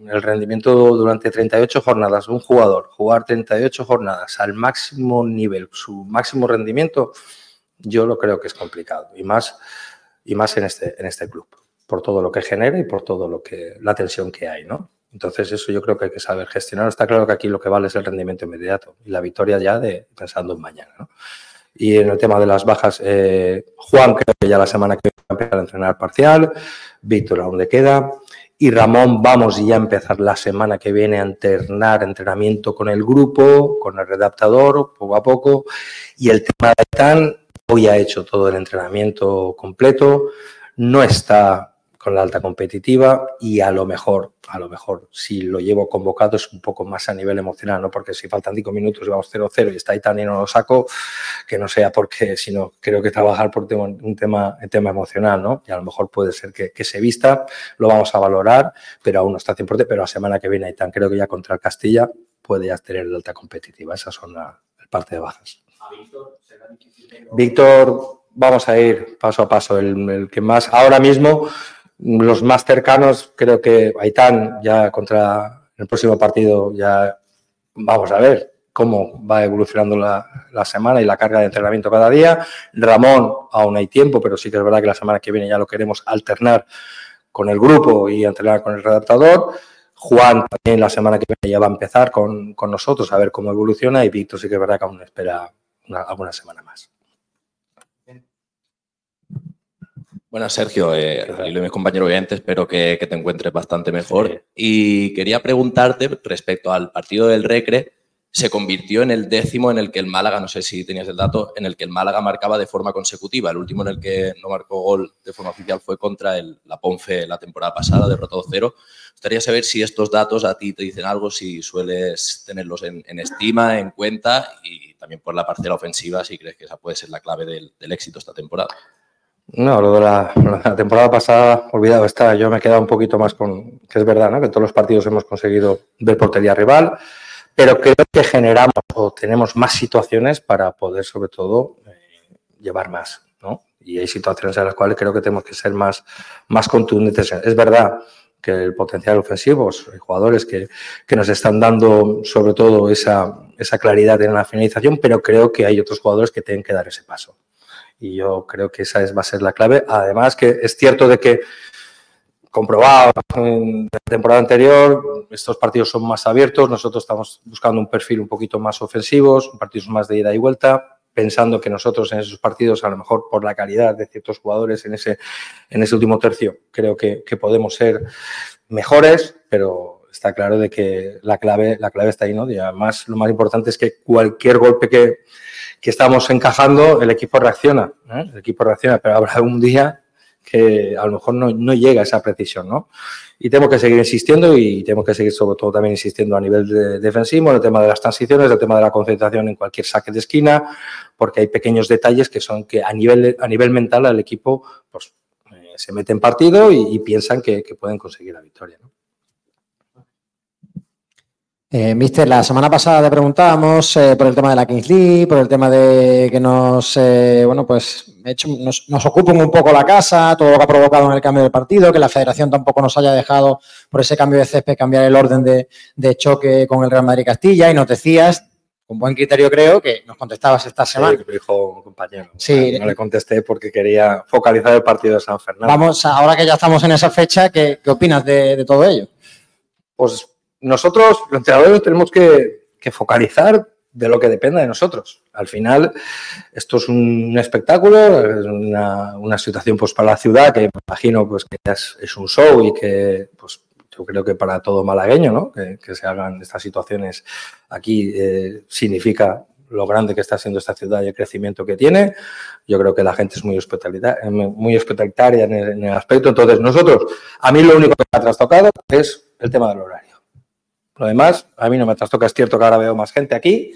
el rendimiento durante 38 jornadas de un jugador, jugar 38 jornadas al máximo nivel, su máximo rendimiento, yo lo creo que es complicado y más, y más en, este, en este club, por todo lo que genera y por todo lo que la tensión que hay, ¿no? Entonces eso yo creo que hay que saber gestionar. Está claro que aquí lo que vale es el rendimiento inmediato y la victoria ya de pensando en mañana, ¿no? Y en el tema de las bajas, eh, Juan creo que ya la semana que viene va a empezar a entrenar parcial, Víctor aún le queda, y Ramón vamos ya a empezar la semana que viene a entrenar entrenamiento con el grupo, con el redactador, poco a poco. Y el tema de TAN, hoy ha hecho todo el entrenamiento completo, no está con la alta competitiva y a lo mejor, a lo mejor, si lo llevo convocado es un poco más a nivel emocional, ¿no? Porque si faltan cinco minutos y vamos 0-0 y está ahí tan y no lo saco, que no sea porque, sino creo que trabajar por un tema, un tema emocional, ¿no? Y a lo mejor puede ser que, que, se vista, lo vamos a valorar, pero aún no está 100%, pero la semana que viene tan creo que ya contra el Castilla puede ya tener la alta competitiva. Esas son la, la parte de bajas. Víctor, vamos a ir paso a paso. El, el que más ahora mismo los más cercanos, creo que Aitán ya contra el próximo partido ya vamos a ver cómo va evolucionando la, la, semana y la carga de entrenamiento cada día. Ramón, aún hay tiempo, pero sí que es verdad que la semana que viene ya lo queremos alternar con el grupo y entrenar con el redactador. Juan también la semana que viene ya va a empezar con, con nosotros a ver cómo evoluciona y Víctor sí que es verdad que aún espera una, alguna semana más. Bueno, Sergio, eh, y mis compañeros oyentes, espero que, que, te encuentres bastante mejor. Sí. Y quería preguntarte respecto al partido del Recre, se convirtió en el décimo en el que el Málaga, no sé si tenías el dato, en el que el Málaga marcaba de forma consecutiva. El último en el que no marcó gol de forma oficial fue contra el, la Ponfe la temporada pasada, derrotado cero. Me gustaría saber si estos datos a ti te dicen algo, si sueles tenerlos en, en estima, en cuenta y también por la parcela ofensiva, si crees que esa puede ser la clave del, del éxito esta temporada. No, lo de, la, temporada pasada, olvidado está. Yo me he quedado un poquito más con que es verdad, ¿no? Que todos los partidos hemos conseguido ver portería rival, pero creo que generamos o tenemos más situaciones para poder, sobre todo, eh, llevar más, ¿no? Y hay situaciones en las cuales creo que tenemos que ser más, más contundentes. Es verdad que el potencial ofensivo, hay jugadores que, que nos están dando, sobre todo, esa, esa claridad en la finalización, pero creo que hay otros jugadores que tienen que dar ese paso y yo creo que esa es, va a ser la clave. Además que es cierto de que comprobado en la temporada anterior, estos partidos son más abiertos, nosotros estamos buscando un perfil un poquito más ofensivos, partidos más de ida y vuelta, pensando que nosotros en esos partidos, a lo mejor por la calidad de ciertos jugadores en ese, en ese último tercio, creo que, que podemos ser mejores, pero está claro de que la clave, la clave está ahí, ¿no? Y además, lo más importante es que cualquier golpe que, que estamos encajando, el equipo reacciona. ¿eh? El equipo reacciona, pero habrá un día que a lo mejor no, no, llega a esa precisión, ¿no? Y tenemos que seguir insistiendo y tenemos que seguir sobre todo también insistiendo a nivel de defensivo, en el tema de las transiciones, el tema de la concentración en cualquier saque de esquina, porque hay pequeños detalles que son que a nivel, a nivel mental al equipo pues, eh, se mete en partido y, piensan que, pueden conseguir la victoria. Eh, Mister, la semana pasada te preguntábamos eh, por el tema de la Kings League, por el tema de que nos, eh, bueno, pues hecho, nos, nos, ocupen un poco la casa, todo lo que ha provocado en el cambio del partido, que la federación tampoco nos haya dejado por ese cambio de césped cambiar el orden de, de choque con el Real Madrid Castilla y nos decías, con buen criterio creo, que nos contestabas esta semana. Sí, me dijo un compañero. Sí. No le contesté porque quería focalizar el partido de San Fernando. Vamos, ahora que ya estamos en esa fecha, ¿qué, qué opinas de, de todo ello? Pues nosotros, los entrenadores, tenemos que, focalizar de lo que dependa de nosotros. Al final, esto es un espectáculo, es una, situación pues para la ciudad que imagino pues que es, es un show y que pues yo creo que para todo malagueño, ¿no? que, se hagan estas situaciones aquí eh, significa lo grande que está siendo esta ciudad y el crecimiento que tiene. Yo creo que la gente es muy hospitalitaria, muy hospitalitaria en el aspecto. Entonces, nosotros, a mí lo único que me ha trastocado es el tema del horario. Lo demás, a mí no me trastoca. Es cierto que ahora veo más gente aquí,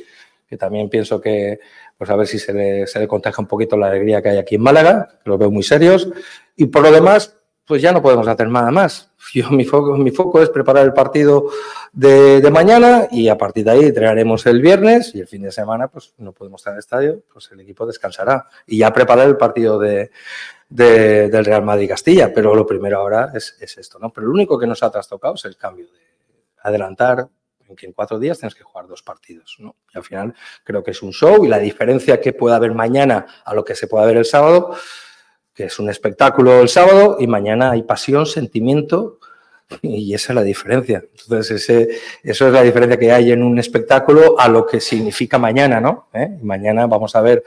que también pienso que, pues a ver si se le, se le contagia un poquito la alegría que hay aquí en Málaga, que los veo muy serios. Y por lo demás, pues ya no podemos hacer nada más. <laughs> Yo, mi, foco, mi foco es preparar el partido de, de, mañana y a partir de ahí entrenaremos el viernes y el fin de semana pues no podemos estar en el estadio, pues el equipo descansará. Y ya preparar el partido de, de, del Real Madrid-Castilla, pero lo primero ahora es, es, esto, ¿no? Pero lo único que nos ha trastocado es el cambio de adelantar en que en cuatro días tienes que jugar dos partidos, ¿no? Y al final creo que es un show y la diferencia que pueda haber mañana a lo que se pueda ver el sábado que es un espectáculo el sábado y mañana hay pasión, sentimiento y esa es la diferencia. Entonces, ese, eso es la diferencia que hay en un espectáculo a lo que significa mañana, ¿no? ¿Eh? Mañana vamos a ver,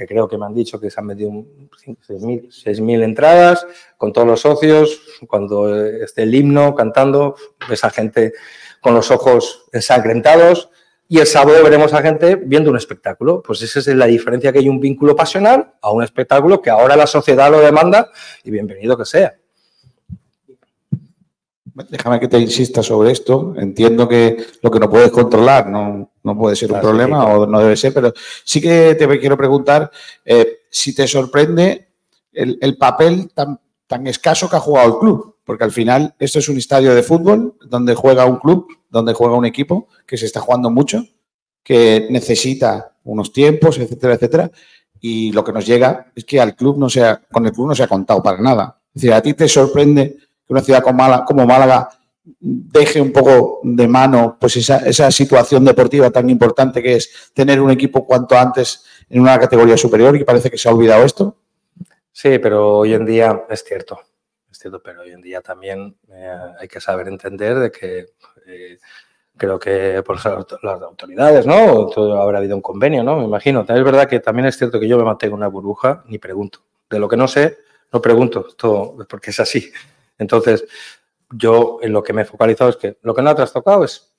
que creo que me han dicho que se han metido 6.000 entradas con todos los socios, cuando esté el himno cantando, esa gente con los ojos ensangrentados, y el sábado veremos a gente viendo un espectáculo. Pues esa es la diferencia que hay un vínculo pasional a un espectáculo que ahora la sociedad lo demanda y bienvenido que sea. Déjame que te insista sobre esto. Entiendo que lo que no puedes controlar no, no puede ser un problema sí, o no debe ser, pero sí que te quiero preguntar eh, si te sorprende el, el papel tan, tan escaso que ha jugado el club. Porque al final esto es un estadio de fútbol donde juega un club, donde juega un equipo que se está jugando mucho, que necesita unos tiempos, etcétera, etcétera. Y lo que nos llega es que al club no se ha- con el club no se ha contado para nada. Es decir, ¿a ti te sorprende una ciudad como Málaga, deje un poco de mano pues esa, esa situación deportiva tan importante que es tener un equipo cuanto antes en una categoría superior y parece que se ha olvidado esto? Sí, pero hoy en día es cierto, es cierto, pero hoy en día también eh, hay que saber entender de que eh, creo que por auto- las autoridades, ¿no? Todo, habrá habido un convenio, ¿no? Me imagino. Es verdad que también es cierto que yo me mantengo en una burbuja ni pregunto. De lo que no sé, no pregunto, esto porque es así. Entonces, yo en lo que me he focalizado es que lo que no ha trastocado es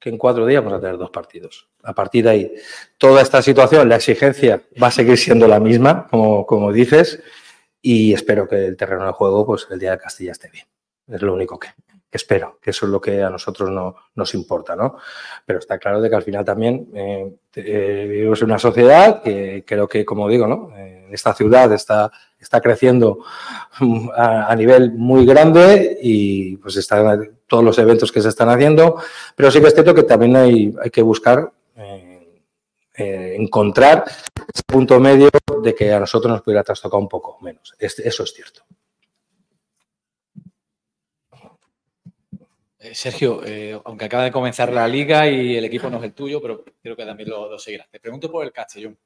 que en cuatro días vamos a tener dos partidos. A partir de ahí, toda esta situación, la exigencia va a seguir siendo la misma, como, como dices, y espero que el terreno de juego, pues el día de Castilla esté bien. Es lo único que, que espero, que eso es lo que a nosotros no nos importa, ¿no? Pero está claro de que al final también eh, eh, vivimos en una sociedad que creo que, como digo, ¿no? Eh, esta ciudad está, está creciendo mm, a, nivel muy grande y pues están todos los eventos que se están haciendo, pero sí que es cierto que también hay, hay que buscar encontrar ese punto medio de que a nosotros nos pudiera trastocar un poco menos. Es- eso es cierto. Sergio, eh, aunque acaba de comenzar la liga y el equipo no es el tuyo, pero creo que también lo, lo seguirás. Te pregunto por el Castellón,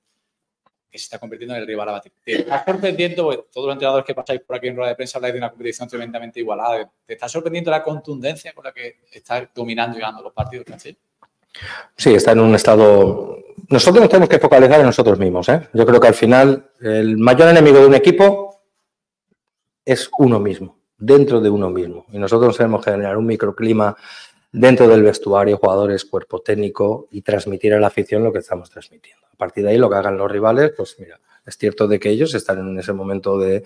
que se está convirtiendo en el rival a batir. ¿Te está sorprendiendo, todos los entrenadores que pasáis por aquí en rueda de prensa habláis de una competición tremendamente igualada, ¿te está sorprendiendo la contundencia con la que está dominando y ganando los partidos el Castellón? Sí, está en un estado. Nosotros nos tenemos que focalizar en nosotros mismos. ¿eh? Yo creo que al final el mayor enemigo de un equipo es uno mismo, dentro de uno mismo. Y nosotros tenemos que generar un microclima dentro del vestuario, jugadores, cuerpo técnico y transmitir a la afición lo que estamos transmitiendo. A partir de ahí, lo que hagan los rivales, pues mira, es cierto de que ellos están en ese momento de,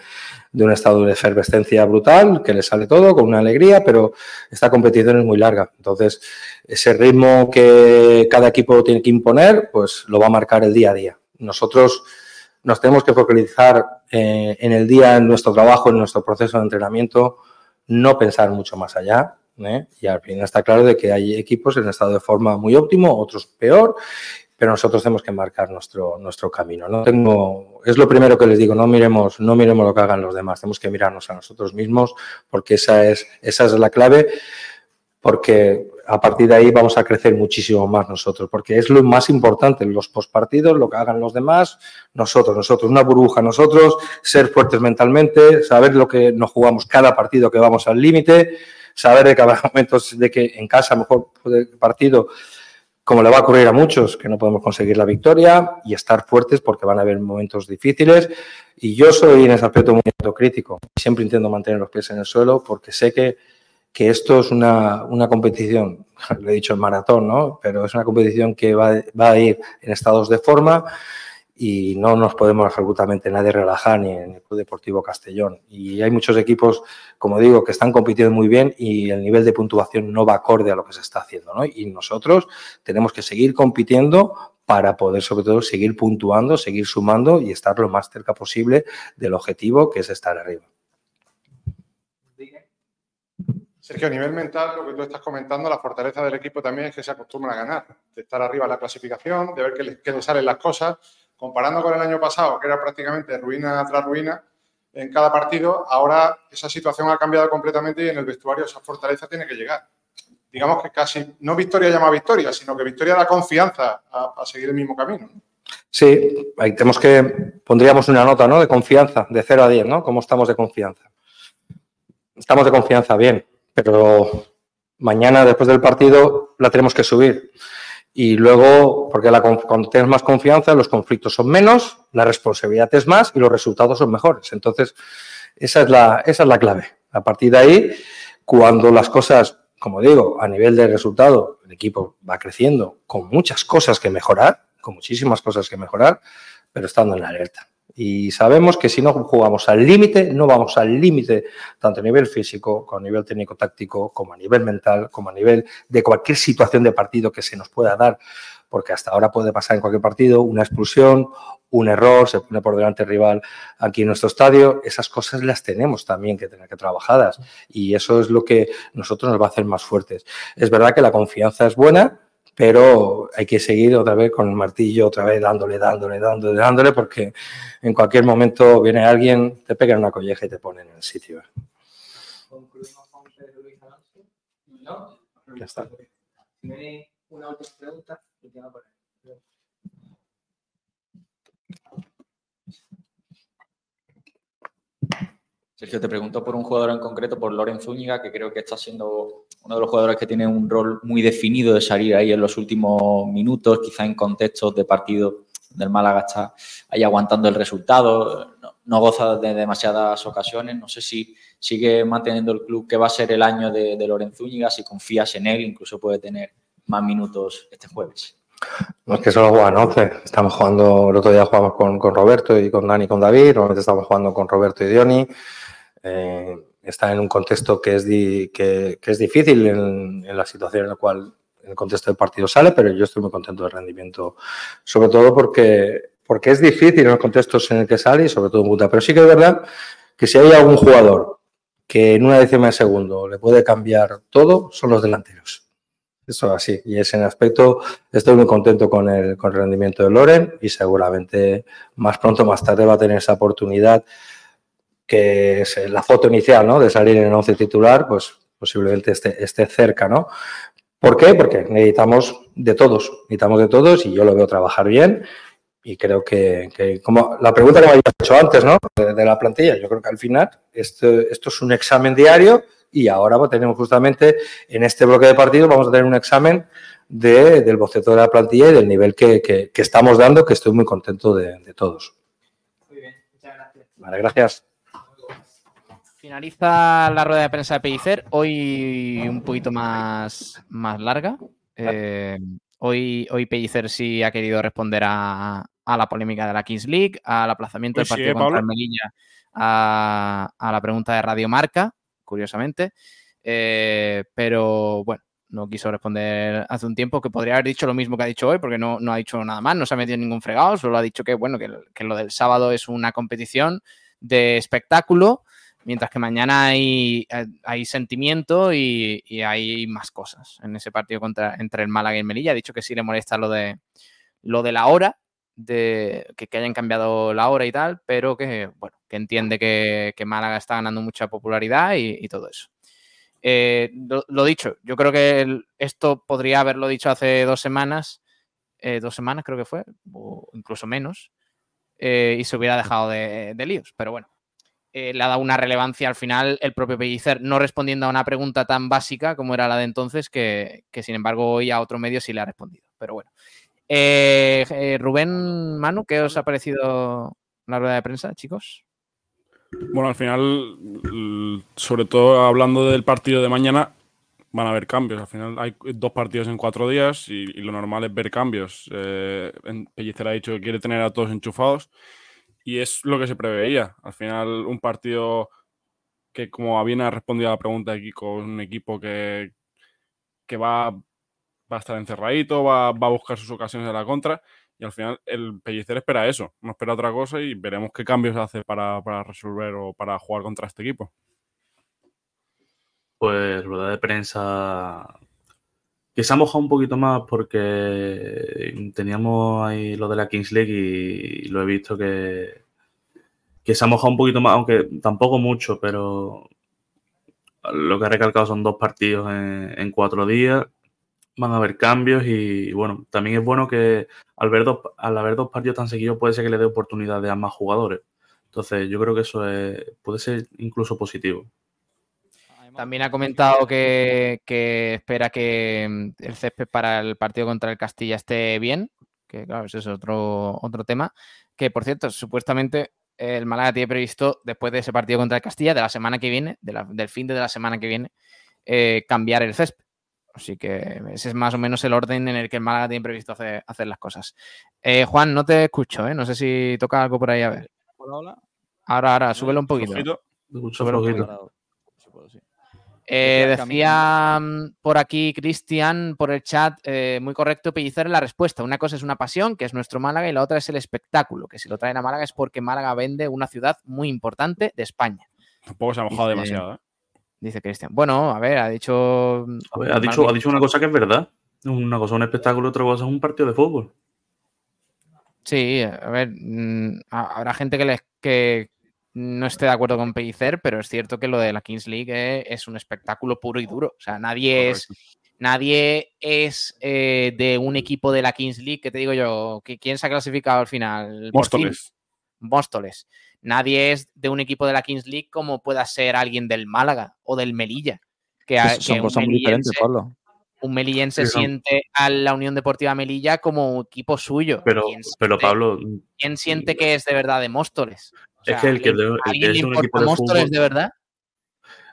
de un estado de efervescencia brutal, que les sale todo con una alegría, pero esta competición es muy larga. Entonces, ese ritmo que cada equipo tiene que imponer, pues lo va a marcar el día a día. Nosotros nos tenemos que focalizar eh, en el día, en nuestro trabajo, en nuestro proceso de entrenamiento, no pensar mucho más allá. ¿eh? Y al final está claro de que hay equipos en estado de forma muy óptimo, otros peor, pero nosotros tenemos que marcar nuestro, nuestro camino. No tengo, es lo primero que les digo, no miremos, no miremos lo que hagan los demás, tenemos que mirarnos a nosotros mismos, porque esa es, esa es la clave, porque a partir de ahí vamos a crecer muchísimo más nosotros, porque es lo más importante, los postpartidos, lo que hagan los demás, nosotros, nosotros, una burbuja, nosotros, ser fuertes mentalmente, saber lo que nos jugamos cada partido que vamos al límite, saber de que habrá <laughs> momentos de que en casa, mejor partido, como le va a ocurrir a muchos, que no podemos conseguir la victoria y estar fuertes porque van a haber momentos difíciles. Y yo soy en ese aspecto muy autocrítico. Siempre intento mantener los pies en el suelo porque sé que, que esto es una, una competición, <laughs> lo he dicho en maratón, ¿no? Pero es una competición que va, va a ir en estados de forma y no nos podemos absolutamente nadie relajar ni en el Club Deportivo Castellón. Y hay muchos equipos, como digo, que están compitiendo muy bien y el nivel de puntuación no va acorde a lo que se está haciendo. ¿no? Y nosotros tenemos que seguir compitiendo para poder, sobre todo, seguir puntuando, seguir sumando y estar lo más cerca posible del objetivo, que es estar arriba. Sergio, a nivel mental, lo que tú estás comentando, la fortaleza del equipo también es que se acostumbran a ganar, de estar arriba en la clasificación, de ver que les salen las cosas comparando con el año pasado, que era prácticamente ruina tras ruina en cada partido, ahora esa situación ha cambiado completamente y en el vestuario esa fortaleza tiene que llegar. Digamos que casi no victoria llama victoria, sino que victoria da confianza a, a seguir el mismo camino. Sí, ahí tenemos que, pondríamos una nota, ¿no? De confianza, de 0 a 10, ¿no? ¿Cómo estamos de confianza? Estamos de confianza, bien, pero mañana, después del partido, la tenemos que subir. Y luego, porque la, cuando tienes más confianza, los conflictos son menos, la responsabilidad es más y los resultados son mejores. Entonces, esa es la, esa es la clave. A partir de ahí, cuando las cosas, como digo, a nivel de resultado, el equipo va creciendo con muchas cosas que mejorar, con muchísimas cosas que mejorar, pero estando en la alerta. Y sabemos que si no jugamos al límite, no vamos al límite, tanto a nivel físico, como a nivel técnico-táctico, como a nivel mental, como a nivel de cualquier situación de partido que se nos pueda dar, porque hasta ahora puede pasar en cualquier partido una expulsión, un error, se pone por delante el rival aquí en nuestro estadio, esas cosas las tenemos también que tener que trabajadas y eso es lo que nosotros nos va a hacer más fuertes. Es verdad que la confianza es buena, pero hay que seguir otra vez con el martillo, otra vez dándole, dándole, dándole, dándole, porque en cualquier momento viene alguien, te pega una colleja y te pone en el sitio. Concluimos con Pedro Luis Alonso. ¿No? Ya está. Si una última pregunta, última por ahí. Sergio, te pregunto por un jugador en concreto, por Loren Zúñiga, que creo que está siendo uno de los jugadores que tiene un rol muy definido de salir ahí en los últimos minutos, quizá en contextos de partido del Málaga está ahí aguantando el resultado, no, goza de demasiadas ocasiones. No sé si sigue manteniendo el club que va a ser el año de, de Loren Zúñiga, si confías en él, incluso puede tener más minutos este jueves. No es que solo juegan 11. Estamos jugando, el otro día jugamos con, con Roberto y con Dani y con David. Normalmente estamos jugando con Roberto y Dioni. Eh, está en un contexto que es, que, es difícil en, la situación en la cual el contexto del partido sale, pero yo estoy muy contento del rendimiento, sobre todo porque, porque es difícil en los contextos en el que sale y sobre todo en punta. Pero sí que es verdad que si hay algún jugador que en una décima de segundo le puede cambiar todo, son los delanteros. Eso así. Y ese aspecto estoy muy contento con el, con el rendimiento de Loren y seguramente más pronto más tarde va a tener esa oportunidad que es la foto inicial, ¿no? De salir en el once titular, pues posiblemente esté, esté cerca, ¿no? ¿Por qué? Porque necesitamos de todos, necesitamos de todos y yo lo veo trabajar bien y creo que, que como la pregunta que me habías hecho antes, ¿no? De, de la plantilla, yo creo que al final esto, esto es un examen diario y ahora pues, tenemos justamente en este bloque de partidos vamos a tener un examen de, del boceto de la plantilla y del nivel que, que, que estamos dando, que estoy muy contento de, de todos. Muy bien, muchas gracias. Vale, gracias. Finaliza la rueda de prensa de Pellicer, hoy un poquito más, más larga. Eh, hoy, hoy Pellicer sí ha querido responder a, a la polémica de la Kings League, al aplazamiento Pues del sí, partido ¿eh, contra el Melilla, a, a la pregunta de Radio Marca, curiosamente. Eh, pero bueno, no quiso responder hace un tiempo, que podría haber dicho lo mismo que ha dicho hoy, porque no, no ha dicho nada más, no se ha metido en ningún fregado, solo ha dicho que, bueno, que, que lo del sábado es una competición de espectáculo, mientras que mañana hay, eh, hay sentimiento y, hay más cosas en ese partido contra, entre el Málaga y el Melilla. Ha dicho que sí le molesta lo de, lo de la hora, de que, hayan cambiado la hora y tal, pero que, bueno, que entiende que, Málaga está ganando mucha popularidad y, todo eso. Eh, lo, dicho, yo creo que esto podría haberlo dicho hace dos semanas, eh, dos semanas creo que fue, o incluso menos, y se hubiera dejado de, de líos. Pero bueno, eh, le ha dado una relevancia al final el propio Pellicer, no respondiendo a una pregunta tan básica como era la de entonces, que, sin embargo hoy a otro medio sí le ha respondido. pero bueno. Eh, eh, Rubén, Manu, ¿qué os ha parecido la rueda de prensa, chicos? Bueno, al final, sobre todo hablando del partido de mañana, van a haber cambios. Al final hay dos partidos en cuatro días y, lo normal es ver cambios. Eh, Pellicer ha dicho que quiere tener a todos enchufados y es lo que se preveía. Al final, un partido que, como bien ha respondido a la pregunta Kiko, es un equipo que, que va, va a estar encerradito, va, va a buscar sus ocasiones de la contra. Y al final el Pellicer espera eso, no espera otra cosa y veremos qué cambios hace para, para resolver o para jugar contra este equipo. Pues rueda de prensa que se ha mojado un poquito más porque teníamos ahí lo de la Kings League y lo he visto que, que se ha mojado un poquito más, aunque tampoco mucho, pero lo que ha recalcado son dos partidos en, cuatro días. Van a haber cambios y bueno, también es bueno que al, ver dos, al haber dos partidos tan seguidos puede ser que le dé oportunidades a más jugadores. Entonces yo creo que eso es- puede ser incluso positivo. También ha comentado que, que espera que mm, el césped para el partido contra el Castilla esté bien, que claro, ese es otro, otro tema. Que por cierto, supuestamente el Málaga tiene previsto, después de ese partido contra el Castilla, de la semana que viene, de la- del fin de la semana que viene, eh, cambiar el césped. Así que ese es más o menos el orden en el que el Málaga tiene previsto hacer, hacer las cosas. Eh, Juan, no te escucho, ¿eh? No sé si toca algo por ahí a ver. Ahora, ahora, súbelo un poquito. Súbelo un poquito. Eh, decía mm, por aquí Cristian, por el chat, eh, muy correcto, Pellicer en la respuesta. Una cosa es una pasión, que es nuestro Málaga, y la otra es el espectáculo, que si lo traen a Málaga es porque Málaga vende una ciudad muy importante de España. Tampoco se ha mojado Dice- demasiado, ¿eh? Dice Cristian. Bueno, a ver, ha dicho. A ver, ha, dicho, ha dicho una cosa que es verdad. Una cosa es un espectáculo, otra cosa es un partido de fútbol. Sí, a ver, mm, ha- habrá gente que, les, que no esté de acuerdo con Pellicer, pero es cierto que lo de la Kings League eh, es un espectáculo puro y duro. O sea, nadie es, nadie es eh, de un equipo de la Kings League, que te digo yo, ¿quién se ha clasificado al final? Móstoles. Móstoles. Nadie es de un equipo de la Kings League como pueda ser alguien del Málaga o del Melilla. Que, Es- son que un cosas muy diferentes, Pablo. Un melillense Sí, son- siente a la Unión Deportiva Melilla como equipo suyo. Pero, ¿Quién pero siente- Pablo, ¿Quién siente que es de verdad de Móstoles? Es que el que ¿alguien- de- el que ¿alguien es un equipo de fútbol- de verdad?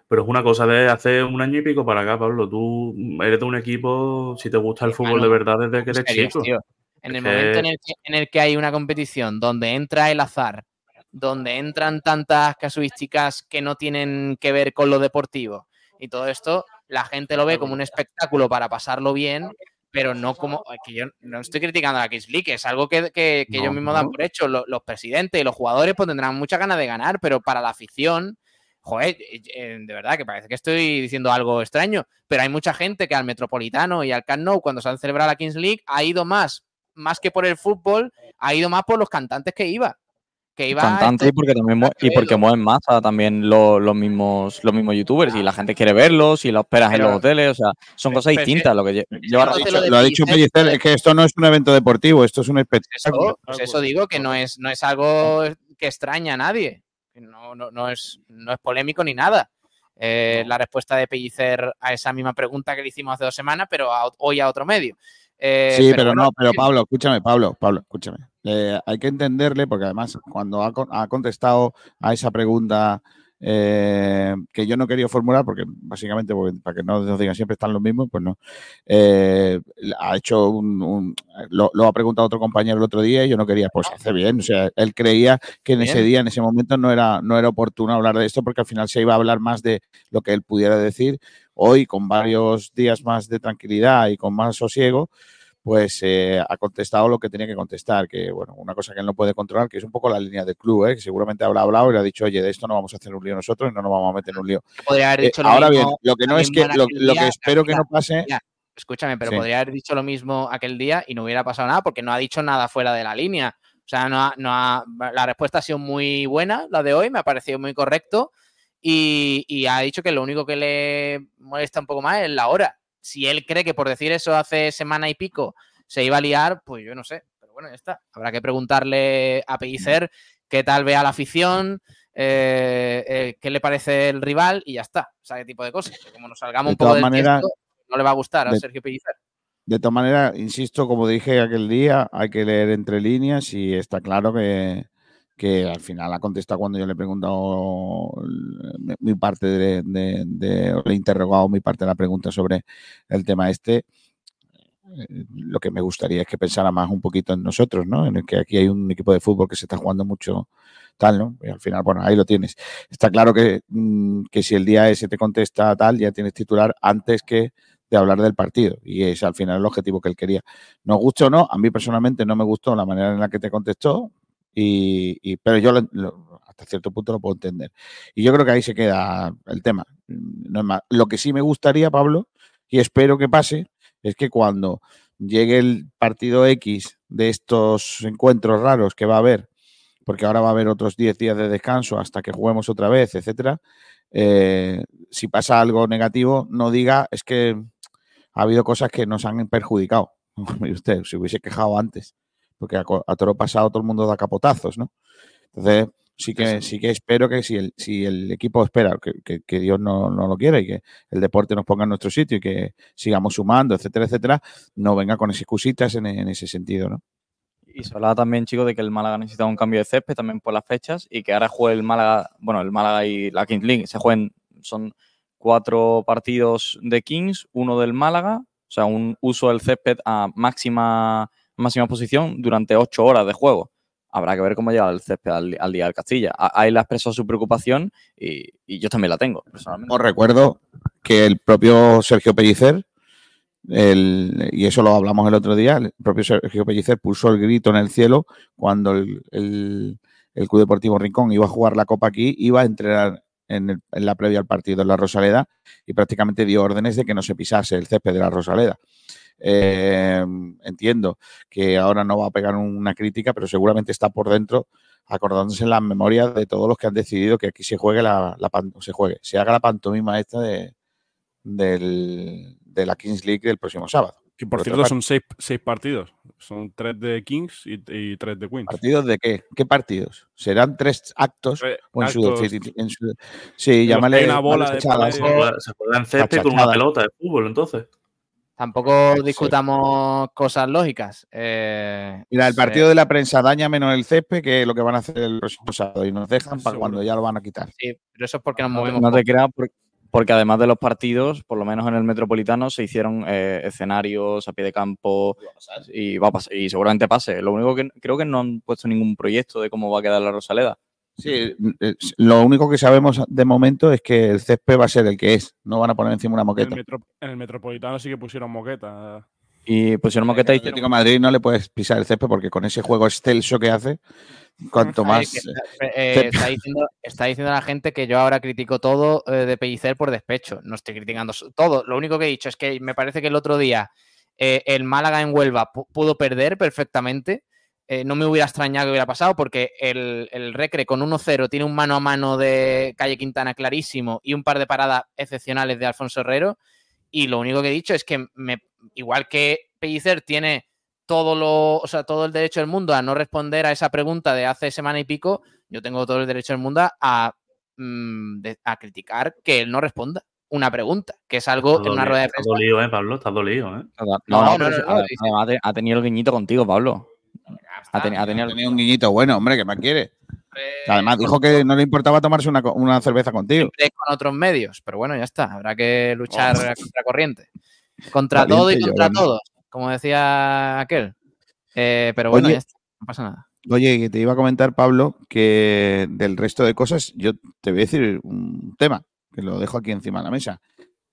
pero es una cosa de hace un año y pico para acá, Pablo. Tú eres de un equipo, si te gusta el fútbol de verdad desde que eres serios, chico. tío. En el que- momento en el, que, en el que hay una competición donde entra el azar, donde entran tantas casuísticas que no tienen que ver con lo deportivo y todo esto, la gente lo ve como un espectáculo para pasarlo bien, pero no como. Que yo no estoy criticando a la Kings League, es algo que, que- que No, ellos mismos dan por hecho. Lo- Los, presidentes y los jugadores pues tendrán muchas ganas de ganar, pero para la afición. Joder, eh, eh, de verdad que parece que estoy diciendo algo extraño, pero hay mucha gente que al Metropolitano y al Camp Nou, cuando se han celebrado la Kings League, ha ido más, más que por el fútbol, ha ido más por los cantantes que iba. Que iba Cantante y porque también y porque mueven masa también lo- los mismos los mismos youtubers y la gente quiere verlos y los esperas en los hoteles, o sea, son cosas pero- distintas lo que Lo ha razón. dicho, lo ha dicho Pellicer, es que esto no es un evento deportivo, esto es un espectáculo. Eso, pues eso digo que no es, no es algo que extraña a nadie. No, no, no, es, no es polémico ni nada. Eh, La respuesta de Pellicer a esa misma pregunta que le hicimos hace dos semanas, pero a- hoy a otro medio. Eh, Sí, pero, no, pero Pablo, escúchame, Pablo, Pablo, escúchame. Eh, hay que entenderle, porque además, cuando ha, ha contestado a esa pregunta eh, que yo no quería formular, porque básicamente, porque- para que no nos digan siempre están los mismos, pues no. Eh, ha hecho un. un- lo, lo ha preguntado otro compañero el otro día y yo no quería, pues hace bien. O sea, él creía que en ese día, en ese momento, no era, no era oportuno hablar de esto, porque al final se iba a hablar más de lo que él pudiera decir. Hoy, con varios días más de tranquilidad y con más sosiego, pues eh, ha contestado lo que tenía que contestar, que bueno, una cosa que él no puede controlar, que es un poco la línea del club, ¿eh? que seguramente habrá hablado y le ha dicho, oye, de esto no vamos a hacer un lío nosotros y no nos vamos a meter en un lío. podría haber Eh, dicho lo ahora mismo bien, lo que no es que, lo, que espero que no pase, mira, escúchame, pero Sí. podría haber dicho lo mismo aquel día y no hubiera pasado nada porque no ha dicho nada fuera de la línea. O sea, no ha- no ha- la respuesta ha sido muy buena, la de hoy, me ha parecido muy correcto y, y ha dicho que lo único que le molesta un poco más es la hora. Si él cree que por decir eso hace semana y pico se iba a liar, pues yo no sé. Pero bueno, ya está. Habrá que preguntarle a Pellicer qué tal ve a la afición, eh, eh, qué le parece el rival y ya está. O sea, qué tipo de cosas. Que Como nos salgamos De un poco todas del maneras, tiesto, no le va a gustar a de- Sergio Pellicer. De todas maneras, insisto, como dije aquel día, hay que leer entre líneas y está claro que, que al final ha contestado cuando yo le he preguntado mi parte de, le he interrogado mi parte de la pregunta sobre el tema este. eh, Lo que me gustaría es que pensara más un poquito en nosotros, ¿no? En el que aquí hay un equipo de fútbol que se está jugando mucho tal, ¿no? Y al final, bueno, ahí lo tienes. Está claro que, mm, que si el día ese te contesta tal, ya tienes titular antes que de hablar del partido. Y es al final el objetivo que él quería. Nos gusta o no, a mí personalmente no me gustó la manera en la que te contestó, y, pero yo lo- hasta cierto punto lo puedo entender. Y yo creo que ahí se queda el tema. No es más. Lo que sí me gustaría, Pablo, y espero que pase, es que cuando llegue el partido X de estos encuentros raros que va a haber, porque ahora va a haber otros 10 días de descanso hasta que juguemos otra vez, etcétera, eh, si pasa algo negativo, no diga es que ha habido cosas que nos han perjudicado. <laughs> Usted, se hubiese quejado antes, porque a, a toro pasado todo el mundo da capotazos, ¿no? Entonces, sí que, sí que espero que si el, si el equipo espera, que, que- que Dios no, no lo quiera y que el deporte nos ponga en nuestro sitio y que sigamos sumando, etcétera, etcétera, no venga con excusitas en, en ese sentido, ¿no? Y se hablaba también, chicos, de que el Málaga necesitaba un cambio de césped también por las fechas y que ahora juegue el Málaga, bueno, el Málaga y la Kings League se jueguen, son cuatro partidos de Kings, uno del Málaga, o sea, un uso del césped a máxima, máxima posición durante ocho horas de juego. Habrá que ver cómo llega el césped al, día del Castilla. A- Ahí le ha expresado su preocupación y, yo también la tengo, personalmente. Recuerdo que el propio Sergio Pellicer, el- y eso lo hablamos el otro día, el propio Sergio Pellicer puso el grito en el cielo cuando el, el- el Club Deportivo Rincón iba a jugar la Copa aquí, iba a entrenar en, el- en la previa al partido en la Rosaleda y prácticamente dio órdenes de que no se pisase el césped de la Rosaleda. Eh, entiendo que ahora no va a pegar una crítica, pero seguramente está por dentro acordándose en las memorias de todos los que han decidido que aquí se juegue la, se juegue, se haga la pantomima esta de, del- de la Kings League del próximo sábado. Que por cierto son seis, seis partidos. Son tres de Kings y, y tres de Queens. ¿Partidos de qué? ¿Qué partidos? ¿Serán tres actos? o en su- actos. en su- sí, llámale. una bola de chachadas. Se juega, se juega en césped con una pelota de fútbol, entonces. Tampoco discutamos cosas lógicas. Eh, Mira, el partido de la prensa daña menos el césped que es lo que van a hacer el próximo sábado y nos dejan para cuando ya lo van a quitar. Sí, pero eso es porque nos movemos. No te creas, por- porque además de los partidos, por lo menos en el Metropolitano, se hicieron eh, escenarios a pie de campo y va a pasar, y seguramente pase. Lo único que creo que no han puesto ningún proyecto de cómo va a quedar la Rosaleda. Sí, lo único que sabemos de momento es que el césped va a ser el que es. No van a poner encima una En el, moqueta. metro- en el Metropolitano sí que pusieron moqueta. Y pusieron moqueta y Atlético de Madrid no le puedes pisar el césped porque con ese juego excelso que hace, cuanto más. eh, eh, está diciendo, está diciendo la gente que yo ahora critico todo eh, de Pellicer por despecho. No estoy criticando todo. Lo único que he dicho es que me parece que el otro día eh, el Málaga en Huelva pu- pudo perder perfectamente. Eh, no me hubiera extrañado que hubiera pasado porque el, el Recre con 1-0 tiene un mano a mano de Calle Quintana clarísimo y un par de paradas excepcionales de Alfonso Herrero. Y lo único que he dicho es que me, igual que Pellicer tiene todo lo, o sea, todo el derecho del mundo a no responder a esa pregunta de hace semana y pico, yo tengo todo el derecho del mundo a, mm, de- a criticar que él no responda una pregunta, que es algo Está en una dolido, rueda de está prensa. dolido, ¿eh, Pablo? Está dolido, ¿eh? No, No, no, no, ha tenido el guiñito contigo, Pablo. Ha, teni- ha tenido un guiñito bueno, hombre, que más quiere? Además, dijo que no le importaba tomarse una, cerveza contigo. Con otros medios, pero bueno, ya está, habrá que luchar a contracorriente. Contra todo y contra Giovanni. todos, como decía aquel. Eh, pero bueno, Oye, ya está, no pasa nada. Oye, que te iba a comentar, Pablo, que del resto de cosas, yo te voy a decir un tema, que lo dejo aquí encima de la mesa.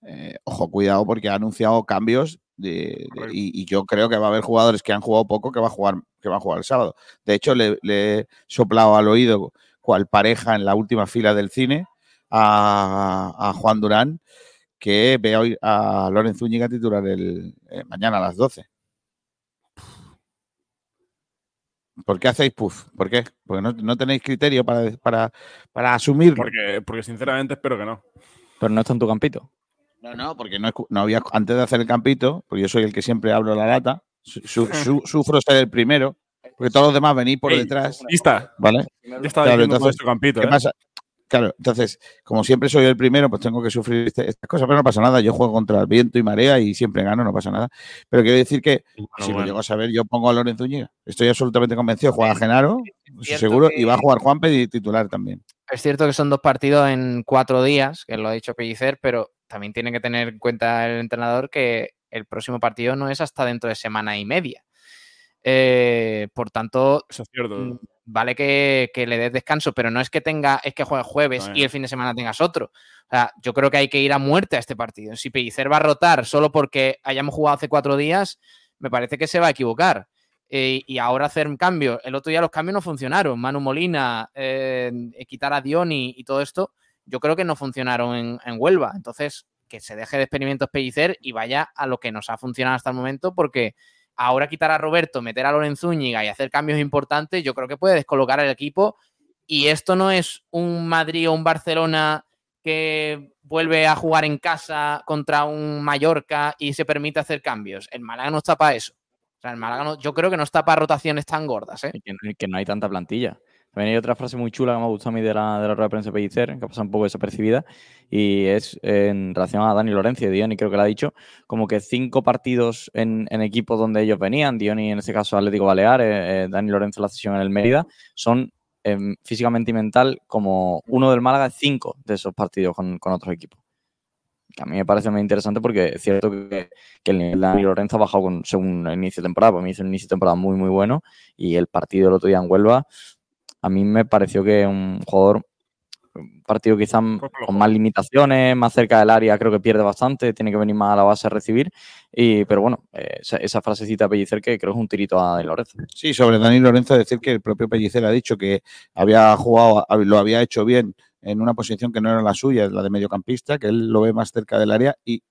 Eh, ojo, cuidado, porque ha anunciado cambios de- de- y, y yo creo que va a haber jugadores que han jugado poco que va a jugar, que va a jugar el sábado. De hecho, le, le he soplado al oído cual pareja en la última fila del cine a, a Juan Durán, que ve hoy a Lorenzo Zúñiga titular el, eh, mañana a las 12. ¿Por qué hacéis puff? ¿Por qué? Porque no, no tenéis criterio para, para, para asumirlo. Porque, porque sinceramente espero que no. Pero no está en tu campito. No, no, porque no, no había, antes de hacer el campito, porque yo soy el que siempre hablo la lata, su- su- su- sufro ser el primero, porque todos los demás venís por Ey, detrás. lista. ¿Vale? Ya estaba todo esto campito, ¿qué ¿eh? pasa? Claro, entonces, como siempre soy el primero, pues tengo que sufrir este- estas cosas, pero no pasa nada. Yo juego contra el viento y marea y siempre gano, no pasa nada. Pero quiero decir que si lo bueno. llego a saber, yo pongo a Lorenzo Zúñiga. Estoy absolutamente convencido. Juega Genaro, estoy cierto seguro, que- y va a jugar Juanpe de titular también. Es cierto que son dos partidos en cuatro días, que lo ha dicho Pellicer, pero también tiene que tener en cuenta el entrenador que el próximo partido no es hasta dentro de semana y media. Eh, por tanto, mm, vale que, que le des descanso, pero no es que tenga, es que juegue jueves y el fin de semana tengas otro. O sea, yo creo que hay que ir a muerte a este partido. Si Pellicer va a rotar solo porque hayamos jugado hace cuatro días, me parece que se va a equivocar. Eh, y ahora hacer cambios. El otro día los cambios no funcionaron. Manu Molina, eh, quitar a Dioni y todo esto, yo creo que no funcionaron en, Huelva. Entonces, que se deje de experimentos Pellicer y vaya a lo que nos ha funcionado hasta el momento, porque ahora quitar a Roberto, meter a Lorenzo Zúñiga y hacer cambios importantes, yo creo que puede descolocar al equipo. Y esto no es un Madrid o un Barcelona que vuelve a jugar en casa contra un Mallorca y se permite hacer cambios. El Málaga no está para eso. O sea, el Málaga no- yo creo que no está para rotaciones tan gordas, ¿eh? Que, no- hay tanta plantilla. También hay otra frase muy chula que me ha gustado a mí de la, de la rueda de prensa de Pellicer, que ha pasado un poco desapercibida, y es en relación a Dani Lorenzo y Dioni, creo que lo ha dicho, como que cinco partidos en, en equipos donde ellos venían, Dioni en este caso Atlético Baleares, eh, Dani Lorenzo la sesión en el Mérida, son em, físicamente y mental como uno del Málaga, cinco de esos partidos con otros equipos. Que a mí me parece muy interesante porque es cierto que, que el nivel de Dani Lorenzo ha bajado con, según el inicio de temporada. Para mí hizo un inicio de temporada muy, muy bueno. Y el partido del otro día en Huelva, a mí me pareció que un jugador, un partido quizás con más limitaciones, más cerca del área, creo que pierde bastante, tiene que venir más a la base a recibir. Y, pero bueno, eh, esa, esa frasecita de Pellicer que creo que es un tirito a Dani Lorenzo. Sí, sobre Dani Lorenzo, decir que el propio Pellicer ha dicho que había jugado, lo había hecho bien en una posición que no era la suya, la de mediocampista, que él lo ve más cerca del área y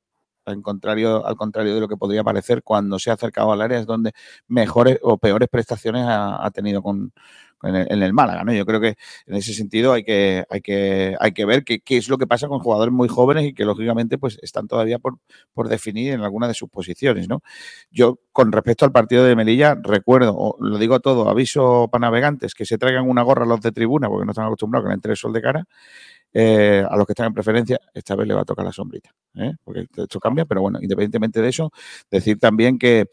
al contrario, al contrario de lo que podría parecer, cuando se ha acercado al área es donde mejores o peores prestaciones ha, tenido con, con el- en el Málaga. ¿no? Yo creo que en ese sentido hay que, hay que, hay que ver qué, es lo que pasa con jugadores muy jóvenes y que lógicamente pues están todavía por, por definir en alguna de sus posiciones. ¿no? Yo, con respecto al partido de Melilla, recuerdo, o lo digo todo, aviso para navegantes, que se traigan una gorra los de tribuna, porque no están acostumbrados a que le entre el sol de cara. Eh, a los que están en preferencia, esta vez le va a tocar la sombrita, ¿eh? porque esto cambia, pero bueno, independientemente de eso, decir también que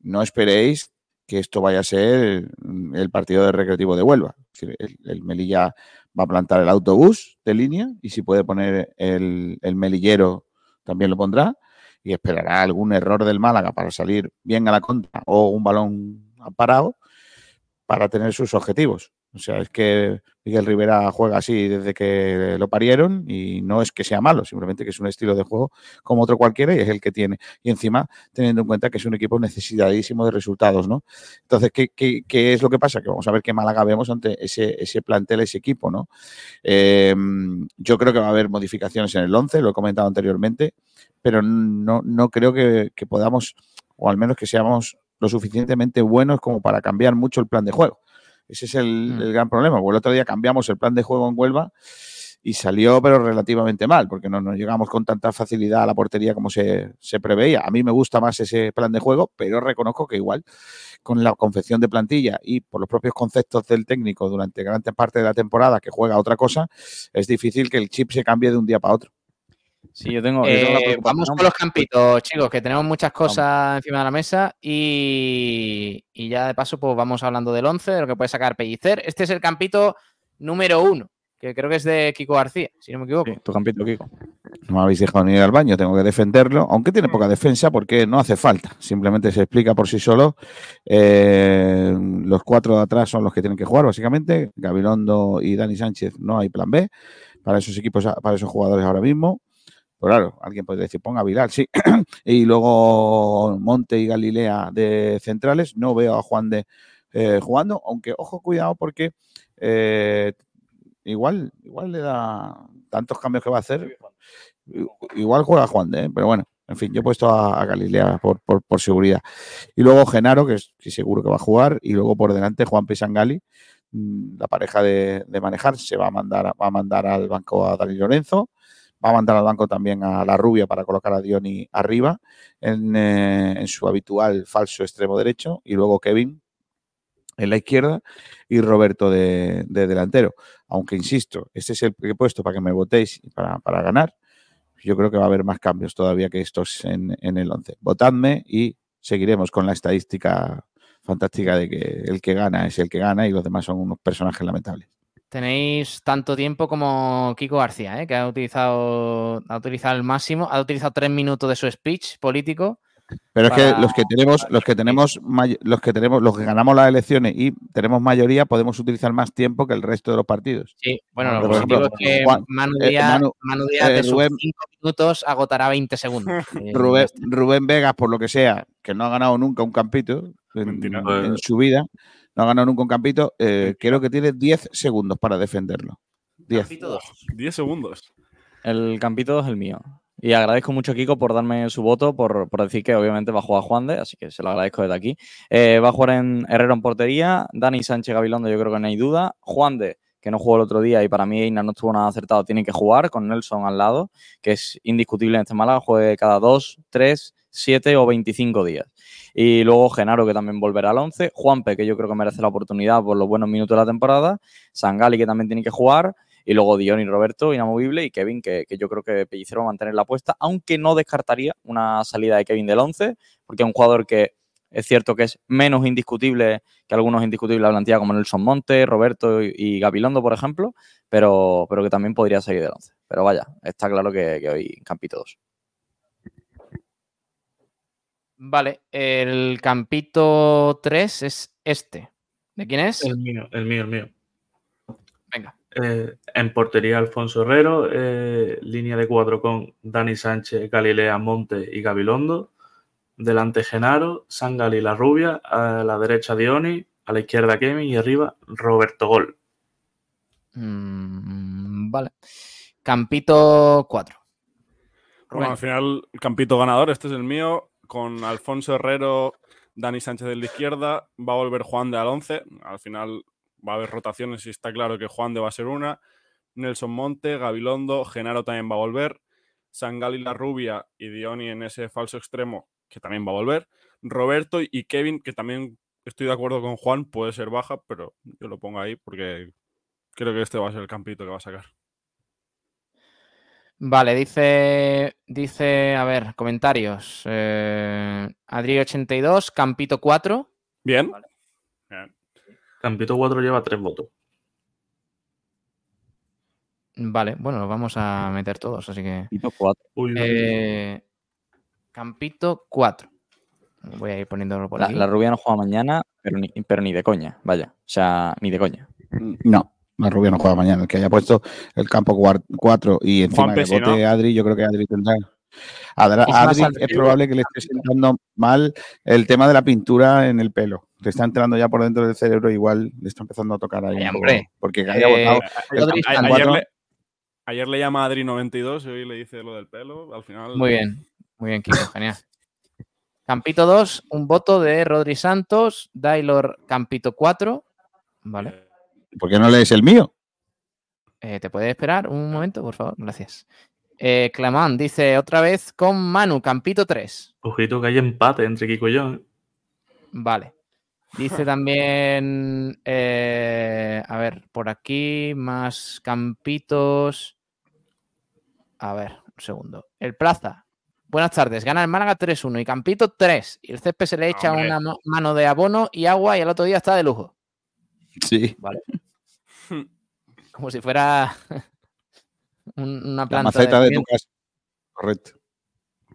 no esperéis que esto vaya a ser mm, el partido de recreativo de Huelva. El Melilla va a plantar el autobús de línea y si puede poner el, el melillero también lo pondrá y esperará algún error del Málaga para salir bien a la contra o un balón parado para tener sus objetivos. O sea, es que Miguel Rivera juega así desde que lo parieron y no es que sea malo, simplemente que es un estilo de juego como otro cualquiera y es el que tiene. Y encima, teniendo en cuenta que es un equipo necesitadísimo de resultados, ¿no? Entonces, ¿qué, qué, qué es lo que pasa? Que vamos a ver qué Málaga vemos ante ese, ese plantel, ese equipo, ¿no? Eh, yo creo que va a haber modificaciones en el 11, lo he comentado anteriormente, pero no, no creo que podamos, o al menos que seamos lo suficientemente buenos como para cambiar mucho el plan de juego. Ese es el, el gran problema. Porque el otro día cambiamos el plan de juego en Huelva y salió, pero relativamente mal, porque no nos llegamos con tanta facilidad a la portería como se, se preveía. A mí me gusta más ese plan de juego, pero reconozco que igual con la confección de plantilla y por los propios conceptos del técnico durante gran parte de la temporada que juega otra cosa, es difícil que el chip se cambie de un día para otro. Sí, yo tengo, Eh, vamos con los campitos, chicos, que tenemos muchas cosas encima de la mesa y, y ya de paso pues vamos hablando del 11, de lo que puede sacar Pellicer. Este es el campito número uno, que creo que es de Kiko García, si no me equivoco. tu campito, Kiko. No me habéis dejado ni ir al baño, tengo que defenderlo, aunque tiene poca defensa porque no hace falta, simplemente se explica por sí solo. Eh, los cuatro de atrás son los que tienen que jugar, básicamente. Gabilondo y Dani Sánchez, no hay plan B para esos equipos, para esos jugadores ahora mismo. Pero claro, alguien puede decir, ponga Vilar, sí. <clears throat> y luego Monte y Galilea de centrales. No veo a Juan de eh, jugando, aunque ojo, cuidado, porque eh, igual, igual le da tantos cambios que va a hacer. Igual juega Juan de, ¿eh? pero bueno, en fin, yo he puesto a, a Galilea por, por, por, seguridad. Y luego Genaro, que, es, que seguro que va a jugar, y luego por delante Juan Pesangali, la pareja de, de, manejar, se va a mandar, va a mandar al banco a Dani Lorenzo, va a mandar al banco también a la rubia para colocar a Dioni arriba en, eh, en su habitual falso extremo derecho, y luego Kevin en la izquierda y Roberto de, de delantero. Aunque insisto, este es el que he puesto para que me votéis para, para ganar. Yo creo que va a haber más cambios todavía que estos en, en el 11. Votadme y seguiremos con la estadística fantástica de que el que gana es el que gana y los demás son unos personajes lamentables. Tenéis tanto tiempo como Kiko García, ¿eh? que ha utilizado, ha utilizado el máximo, ha utilizado tres minutos de su speech político. Pero es que los que tenemos, los que tenemos, los que tenemos, los que ganamos las elecciones y tenemos mayoría, podemos utilizar más tiempo que el resto de los partidos. Sí, bueno, lo Por positivo ejemplo, es que Juan- Manu eh, Díaz, Manu- Manu Díaz eh, de sus Rubén- cinco minutos agotará 20 segundos. <laughs> Eh, Rubén, Rubén Vegas, por lo que sea, que no ha ganado nunca un campito en, en su vida, no ha ganado nunca un campito, eh, creo que tiene 10 segundos para defenderlo. 10. 10 segundos. El campito es el mío. Y agradezco mucho a Kiko por darme su voto, por, por decir que obviamente va a jugar Juan de, así que se lo agradezco desde aquí. Eh, va a jugar en Herrero en portería, Dani Sánchez Gabilondo, yo creo que no hay duda. Juan de, que no jugó el otro día y para mí Eina no estuvo nada acertado, tiene que jugar con Nelson al lado, que es indiscutible en este Málaga, juegue cada 2, 3, 7 o 25 días. Y luego Genaro, que también volverá al 11. Juanpe, que yo creo que merece la oportunidad por los buenos minutos de la temporada. Sangali, que también tiene que jugar. Y luego Dion y Roberto, inamovible. Y Kevin, que, que yo creo que Pellicero va a mantener la apuesta, aunque no descartaría una salida de Kevin del 11, porque es un jugador que es cierto que es menos indiscutible que algunos indiscutibles de como Nelson Monte, Roberto y, Gabilondo, por ejemplo, pero, pero que también podría seguir del 11. Pero vaya, está claro que, hoy Campito 2. Vale, el campito 3 es este. ¿De quién es? El mío, el mío, el mío. Venga. Eh, en portería Alfonso Herrero, eh, línea de cuatro con Dani Sánchez, Galilea, Monte y Gabilondo. Delante Genaro, Sangal y La Rubia, a la derecha Dioni, a la izquierda Kevin y arriba Roberto Gol. Mm, vale. Campito 4. Bueno, al final, el campito ganador, este es el mío, con Alfonso Herrero, Dani Sánchez de la izquierda, va a volver Juan de al 11, al final va a haber rotaciones y está claro que Juan de va a ser una, Nelson Monte, Gabilondo, Genaro también va a volver, Sangal y La Rubia y Dioni en ese falso extremo, que también va a volver, Roberto y Kevin, que también estoy de acuerdo con Juan, puede ser baja, pero yo lo pongo ahí porque creo que este va a ser el campito que va a sacar. Vale, dice, dice, a ver, comentarios. Eh, Adri82, Campito 4. Bien. Campito 4 lleva tres votos. Vale, bueno, los vamos a meter todos, así que. Campito 4. Eh, Campito 4. Voy a ir poniéndolo por La, aquí. la rubia no juega mañana, pero ni, pero ni de coña, vaya. O sea, ni de coña. No, la rubia no juega mañana. El que haya puesto el campo 4 y encima sí, bote ¿no? Adri, yo creo que Adri tendrá. Adra- Es más Adri es probable que le esté sentando mal el tema de la pintura en el pelo. Le está entrando ya por dentro del cerebro, igual le está empezando a tocar ahí. Ay, hombre. porque haya Eh, votado cuatro. ayer, le, ayer le llama a Adri92 y hoy le dice lo del pelo. Al final. Muy bien, muy bien, Kiko, genial. Campito 2, un voto de Rodri Santos, Dailor Campito 4. Vale. ¿Por qué no lees el mío? Eh, ¿Te puedes esperar un momento, por favor? Gracias. Eh, Clamán dice otra vez con Manu, Campito 3. Ojito que hay empate entre Kiko y yo. ¿eh? Vale. Dice también, eh, a ver, por aquí más campitos. A ver, un segundo. El Plaza. Buenas tardes. Gana el Málaga 3-1 y Campito 3. Y el césped se le echa Hombre. una ma- mano de abono y agua y el otro día está de lujo. Sí. Vale. Como si fuera <laughs> un- una La planta maceta de tu casa. Correcto.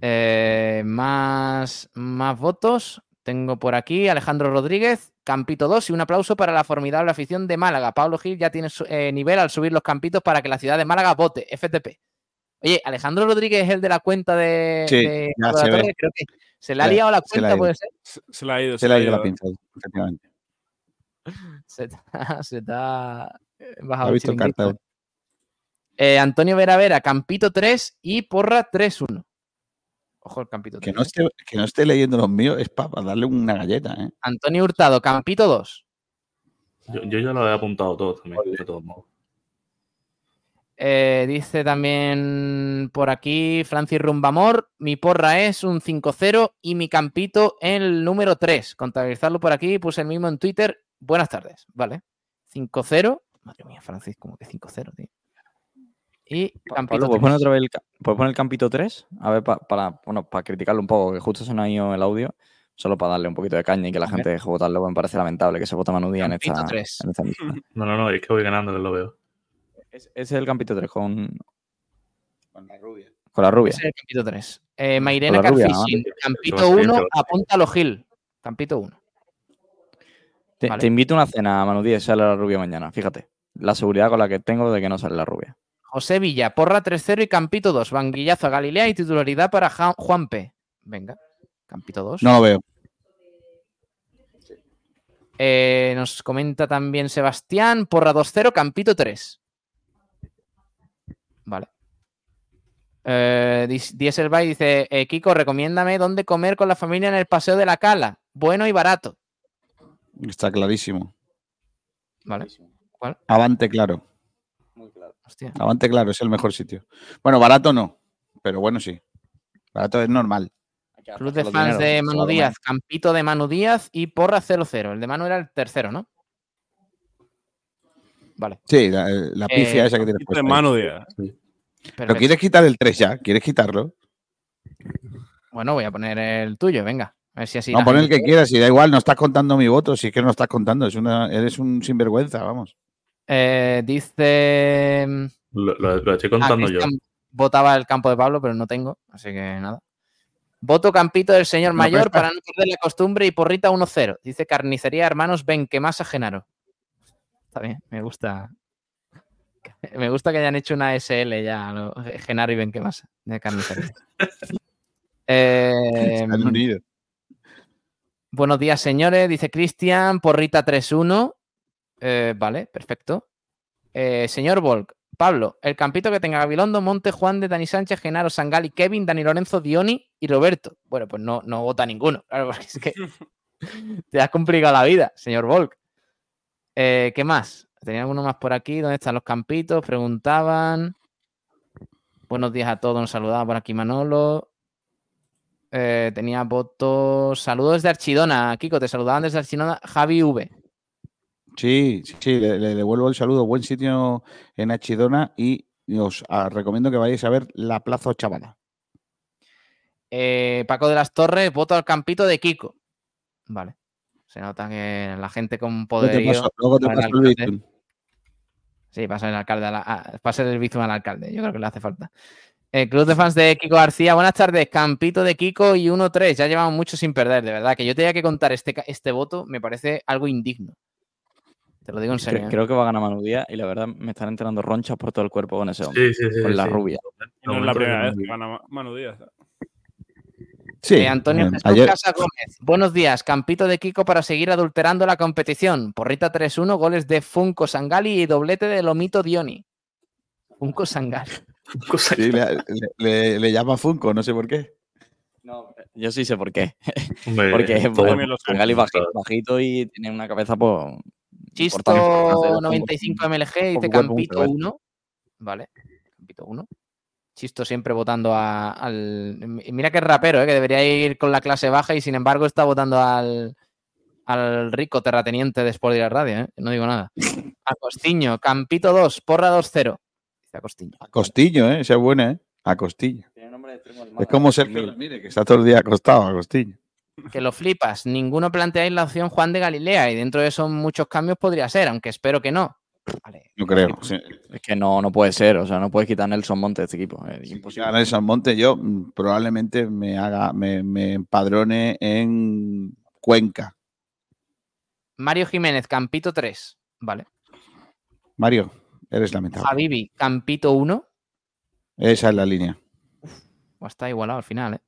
Eh, más, más votos. Tengo por aquí Alejandro Rodríguez, Campito 2 y un aplauso para la formidable afición de Málaga. Pablo Gil ya tiene su- eh, nivel al subir los campitos para que la ciudad de Málaga vote. FTP. Oye, Alejandro Rodríguez es el de la cuenta de. Sí, de ya Juego de se la ve. Creo que se le ha Se- liado la se cuenta, puede ser. Se, se le ha ido. Se le ha ido la ido. pinza, efectivamente. Se te ha- <laughs> se ha eh, bajado visto el. Eh, Antonio Vera Vera, Campito 3 y Porra 3-1. Ojo el Campito 3. Que no, esté, que no esté leyendo los míos es para darle una galleta. ¿eh? Antonio Hurtado, Campito 2. Yo, yo ya lo he apuntado todo también, de todos modos. Eh, dice también por aquí Francis Rumbamor, mi porra es un 5-0 y mi campito el número 3. Contabilizarlo por aquí, puse el mismo en Twitter Buenas tardes, vale. 5-0. Madre mía, Francis, como que 5-0, tío. Y Campito Pablo, ¿puedes poner 3. otra vez el, ¿puedes poner el Campito 3? A ver, pa- para, bueno, para criticarlo un poco, que justo se nos ha ido el audio, solo para darle un poquito de caña y que la A gente deje votarlo, me parece lamentable que se vote Manudía en Campito esta, 3. en esta. <laughs> No, no, no, es que voy ganando, lo veo. Ese es el Campito 3 con, Con la rubia. con la rubia. Ese es el Campito 3. Eh, Mairena Carfishing, ¿no? Campito Son 1, siguiente, apúntalo Gil. Campito 1. Te, Vale. te invito a una cena, Manudía, y sale la rubia mañana. Fíjate, la seguridad con la que tengo de que no sale la rubia. José Villa, Porra 3-0 y Campito 2. Vanguillazo a Galilea y titularidad para Ja- Juan P. Venga, Campito 2. No lo veo. Eh, nos comenta también Sebastián, Porra 2-0, Campito 3. Vale. Eh, Dieselby dice, eh, Kiko, recomiéndame dónde comer con la familia en el Paseo de la Cala. Bueno y barato. Está clarísimo. Vale. ¿Cuál? Avante claro. Hostia. Avante claro, es el mejor sitio. Bueno, barato no, pero bueno, sí. Barato es normal. Club de fans de Manu. Díaz, Campito de Manu Díaz y Porra 0-0. El de Manu era el tercero, ¿no? Vale. Sí, la, la pifia Eh, esa que tienes De puesta ahí. mano Díaz. Pero Perfecto. quieres quitar el 3 ya, ¿quieres quitarlo? Bueno, voy a poner el tuyo, venga. A ver si así. no, pon el que quieras, y da igual, no estás contando mi voto, si es que no estás contando, es una, eres un sinvergüenza, vamos. Eh, dice. mm, Lo, lo- lo estoy ah, contando yo. Votaba el campo de Pablo, pero no tengo, así que nada. Voto Campito del señor No, mayor para no perder la costumbre y porrita 1-0. Dice Carnicería Hermanos Benquemasa Genaro. Está bien, me gusta. <laughs> Me gusta que hayan hecho una SL ya, lo- Genaro y Benquemasa, de carnicería. <laughs> Eh, Están unidos. Buenos días, señores. Dice Cristian, porrita 3-1. Eh, vale, perfecto. Eh, señor Volk, Pablo, el campito que tenga Gabilondo, Monte, Juan de Dani Sánchez, Genaro, Sangali, Kevin, Dani Lorenzo, Dioni y Roberto. Bueno, pues no, no vota ninguno. Claro, porque es que <laughs> te has complicado la vida, señor Volk. Eh, ¿Qué más? Tenía alguno más por aquí. ¿Dónde están los campitos? Preguntaban. Buenos días a todos. Nos saludaba por aquí Manolo. Eh, tenía votos. Saludos desde Archidona. Kiko, te saludaban desde Archidona. Javi V. Sí, sí, sí, le, le devuelvo el saludo. Buen sitio en Achidona y os ah, recomiendo que vayáis a ver la Plaza Chavala. Eh, Paco de las Torres, voto al campito de Kiko. Vale. Se nota que la gente con Luego poder. te paso, luego te paso. Sí, pasa el alcalde a la- a- pasa el bizum al alcalde. Yo creo que le hace falta. El club de fans de Kiko García. Buenas tardes. Campito de Kiko y 1-3. Ya llevamos mucho sin perder, de verdad. Que yo tenía que contar este, este voto me parece algo indigno. Te lo digo en serio. ¿eh? Creo que va a ganar Manudía y la verdad me están enterando ronchas por todo el cuerpo con ese hombre. Sí, sí, sí, con la sí. rubia. No es la primera vez que gana Ma- Manu Díaz. Sí, Eh, Antonio eh, Jesús ayer- Casa Gómez. Buenos días. Campito de Kiko para seguir adulterando la competición. Porrita 3-1, goles de Funko Sangali y doblete de Lomito Dioni. Funko Sangali. <laughs> sí, le, le- le- le llama Funko, no sé por qué. Yo sí sé por qué. Hombre, <laughs> Porque es bajito y tiene una cabeza pues, Chisto importante. 95 MLG mucho Campito ver. 1. Vale. Campito 1. Chisto siempre votando a- al. Mira que es rapero, ¿eh? que debería ir con la clase baja y sin embargo está votando al, al rico terrateniente de Sport y la Radio. ¿eh? No digo nada. <laughs> Acostiño, Campito 2, Porra 2-0. Dice Acostiño. Costillo, ¿eh? Esa es buena, ¿eh? A Costillo. Es como Sergio Ramírez, que está todo el día acostado a Costillo. Que lo flipas. Ninguno planteáis la opción Juan de Galilea y dentro de esos muchos cambios podría ser, aunque espero que no. No creo. sí. Es que no, no puede ser, o sea, no puedes quitar a Nelson Monte de este equipo. Es imposible. Gana el San Monte, yo mm, probablemente me haga, me, me empadrone en Cuenca. Mario Jiménez, Campito 3. Vale. Mario, eres lamentable. Javibi, Campito 1. Esa es la línea. O está igualado al final, ¿eh?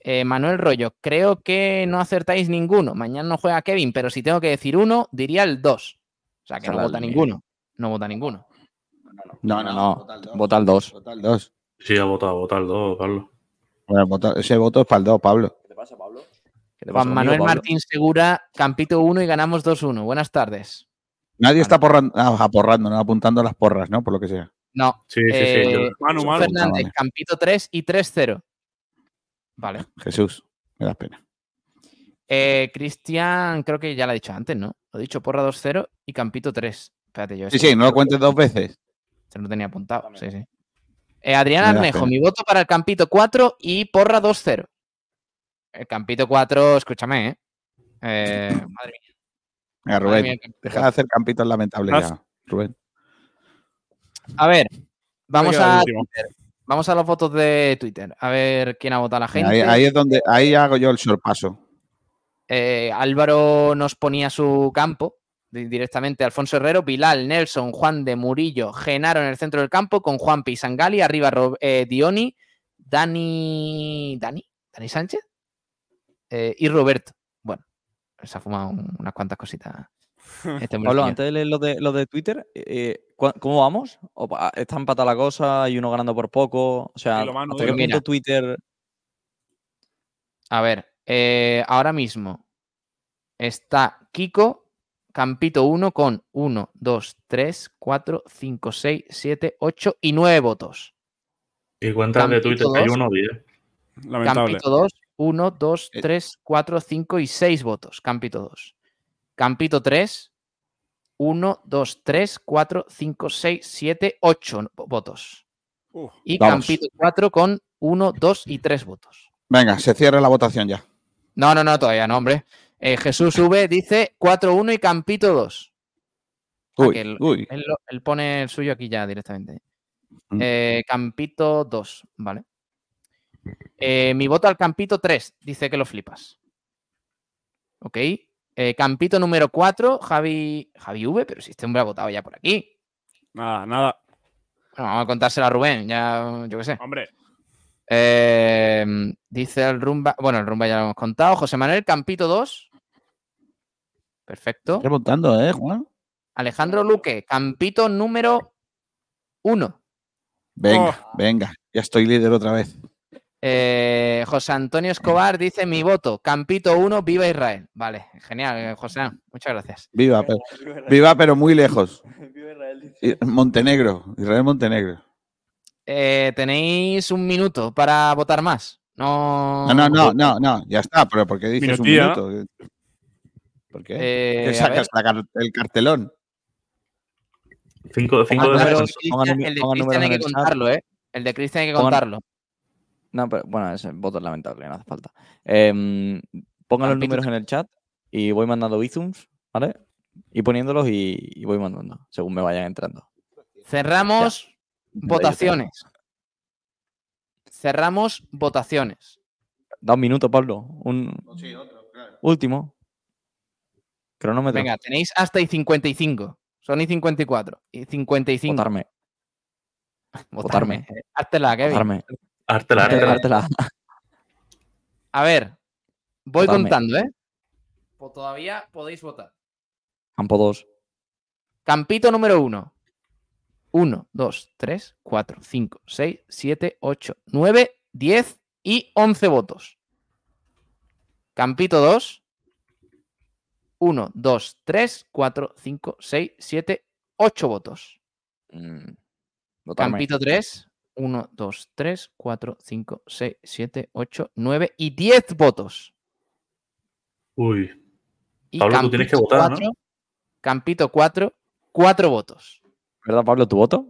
Eh, Manuel Rollo, creo que no acertáis ninguno. Mañana no juega Kevin, pero si tengo que decir uno, diría el 2. O sea, que Esa no vota línea. ninguno. No vota ninguno. No, No, no, vota al 2. Vota el 2. Sí, ha votado, ha votado el 2, Pablo. Bueno, vota- ese voto es para el 2, Pablo. Juan Manuel Martín Segura, Campito 1 y ganamos 2-1. Buenas tardes. Nadie está porrando, ah, aporrando, no apuntando las porras, ¿no? Por lo que sea. No. Sí, sí, sí, eh, Manu, Manu. Fernández, vale. Campito 3 y 3-0. Vale. Jesús, me das pena. Eh, Cristian, creo que ya lo he dicho antes, ¿no? Lo he dicho Porra 2-0 y Campito 3. Espérate, yo. Sí, sí, no lo cuentes dos veces. Se lo tenía apuntado. Sí, sí. Eh, Adrián Arnejo, pena. mi voto para el Campito 4 y Porra 2-0. El Campito 4, escúchame, ¿eh? Eh, <clears throat> madre mía. Mía, Rubén, deja de hacer campitos lamentables ya, Rubén. A ver, vamos a. Vamos a los votos de Twitter. A ver quién ha votado la gente. Ahí, ahí es donde, ahí hago yo el sorpaso. Eh, Álvaro nos ponía su campo di- directamente. Alfonso Herrero, Bilal, Nelson, Juan de Murillo, Genaro en el centro del campo con Juan Pisangali, arriba eh, Dioni, Dani. ¿Dani? ¿Dani Sánchez? Eh, y Roberto. Se ha fumado un- unas cuantas cositas. Este <laughs> Pablo, antes de leer los de, los de Twitter, eh, ¿cu- ¿cómo vamos? ¿O pa- ¿Está empatada la cosa y uno ganando por poco? O sea, lo más ¿hasta qué punto Twitter A ver, eh, ahora mismo está Kiko, Campito 1 con 1, 2, 3, 4, 5, 6, 7, 8 y 9 votos. Y cuentas de Campito Twitter que hay uno, bien. Lamentable. Campito 2, 1, 2, 3, 4, 5 y 6 votos. Campito 2. Campito 3, 1, 2, 3, 4, 5, 6, 7, 8 votos. Uf. Y Vamos. Campito 4 con 1, 2 y 3 votos. Venga, se cierra la votación ya. No, no, no, todavía no, hombre. Eh, Jesús V dice 4-1 y Campito 2. Ah, Uy, él, uy. él él pone el suyo aquí ya directamente. Mm. Eh, Campito 2, vale. Eh, mi voto al Campito 3, dice que lo flipas. Ok. Eh, Campito número 4, Javi, Javi V, pero si este hombre ha votado ya por aquí. Nada, nada. Bueno, vamos a contárselo a Rubén, ya yo qué sé. Hombre, Eh, dice el Rumba, bueno, el Rumba ya lo hemos contado. José Manuel Campito 2. Perfecto. Remontando, ¿eh, Juan? Alejandro Luque, Campito número 1. Venga, Oh. venga, ya estoy líder otra vez. Eh, José Antonio Escobar dice mi voto, Campito 1, viva Israel. Vale, genial, eh, José, muchas gracias. Viva, pero, viva, pero muy lejos. <laughs> Montenegro, Israel Montenegro. Eh, Tenéis un minuto para votar más. No, No, no, no, no, no, ya está, pero ¿por qué dices un minuto? ¿Por qué? Eh, ¿Qué sacas la el cartelón? Cinco, cinco Ah, de números- el de Cristian- el de hay que contarlo, ¿eh? El de Cristian hay que Pongan- contarlo. No, pero bueno, ese voto es lamentable, no hace falta. Em, pongan los números en el chat y voy mandando bizums, ¿vale? Y poniéndolos y, y voy mandando, según me vayan entrando. Cerramos Ya. votaciones. Cerramos votaciones. Da un minuto, Pablo. Un último. Cronómetro. Venga, tenéis hasta y 55. Son y 54. Y 55. <laughs> Votarme. Votarme. votarme. Eh, Hártela, Kevin. Votarme. Ártela, Ártela, ártela. A ver. Voy Votarme. contando, ¿eh? Pues todavía podéis votar. Campo 2. Campito número 1. 1, 2, 3, 4, 5, 6, 7, 8, 9, 10 y 11 votos. Campito 2. 1, 2, 3, 4, 5, 6, 7, 8 votos. Mm. Campito 3. 1, 2, 3, 4, 5, 6, 7, 8, 9 y 10 votos. Uy. Y Pablo, tú tienes que Campito votar, 4, ¿no? Campito 4, 4 votos. ¿Verdad, Pablo, tu voto?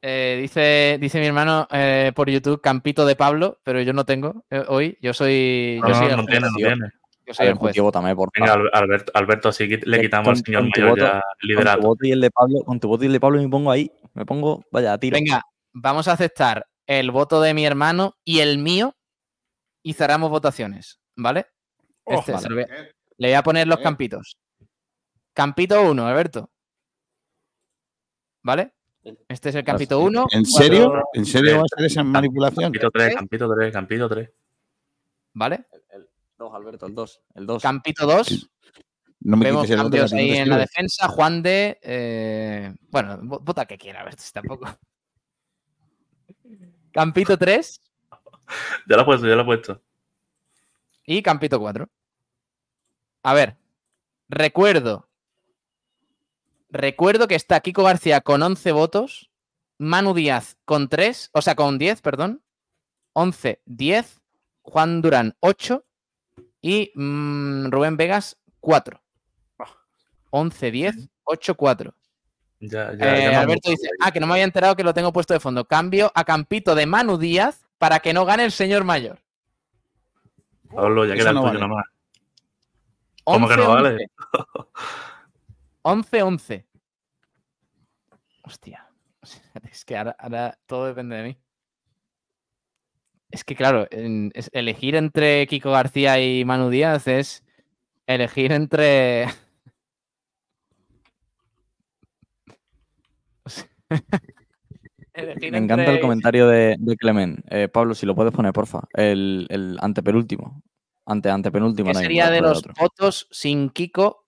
Eh, dice, dice mi hermano eh, por YouTube Campito de Pablo, pero yo no tengo eh, hoy. Yo soy, No, yo no, soy no juez. tiene, no tiene. Yo soy el juez. vótame, por Venga, favor. Al- Alberto, Alberto, que le Con- quitamos con- al señor mayor voto- ya el Con tu liderato. voto y el de Pablo, con tu voto y el de Pablo me pongo ahí. Me pongo, vaya, a tiro. Venga, vamos a aceptar el voto de mi hermano y el mío y cerramos votaciones, ¿vale? Oh, Este, vale. voy a- le voy a poner los campitos. Campito 1, Alberto. ¿Vale? Este es el campito 1. ¿En serio? ¿En serio va a ser esa manipulación? Campito 3, Campito 3, Campito 3. ¿Vale? El 2, Alberto, el 2. El 2. Campito 2. No me Vemos cambios ahí en la defensa. Juan de. eh, bueno, vo- vota que quiera, a ver si tampoco. Campito 3 Ya lo he puesto, ya lo he puesto. y Campito 4. A ver, recuerdo. Recuerdo que está Kiko García con 11 votos, Manu Díaz con 3, o sea, con 10, perdón. 11, 10 Juan Durán 8 y mm, Rubén Vegas 4. 11, 10, 8, 4. Ya, ya, Eh, ya Alberto dice, ah, que no me había enterado que lo tengo puesto de fondo. Cambio a Campito de Manu Díaz para que no gane el señor mayor. Pablo, ya Eso queda el no tuyo vale. nomás. ¿Cómo que 11, no vale? 11, 11. Hostia. <laughs> Es que ahora, ahora todo depende de mí. Es que, claro, en- es- elegir entre Kiko García y Manu Díaz es elegir entre. <laughs> <laughs> Elegir Me encanta el comentario de, de Clement. Eh, Pablo, si lo puedes poner, porfa. El, el antepenúltimo. Ante, antepenúltimo. ¿Qué sería de los otro. votos sin Kiko?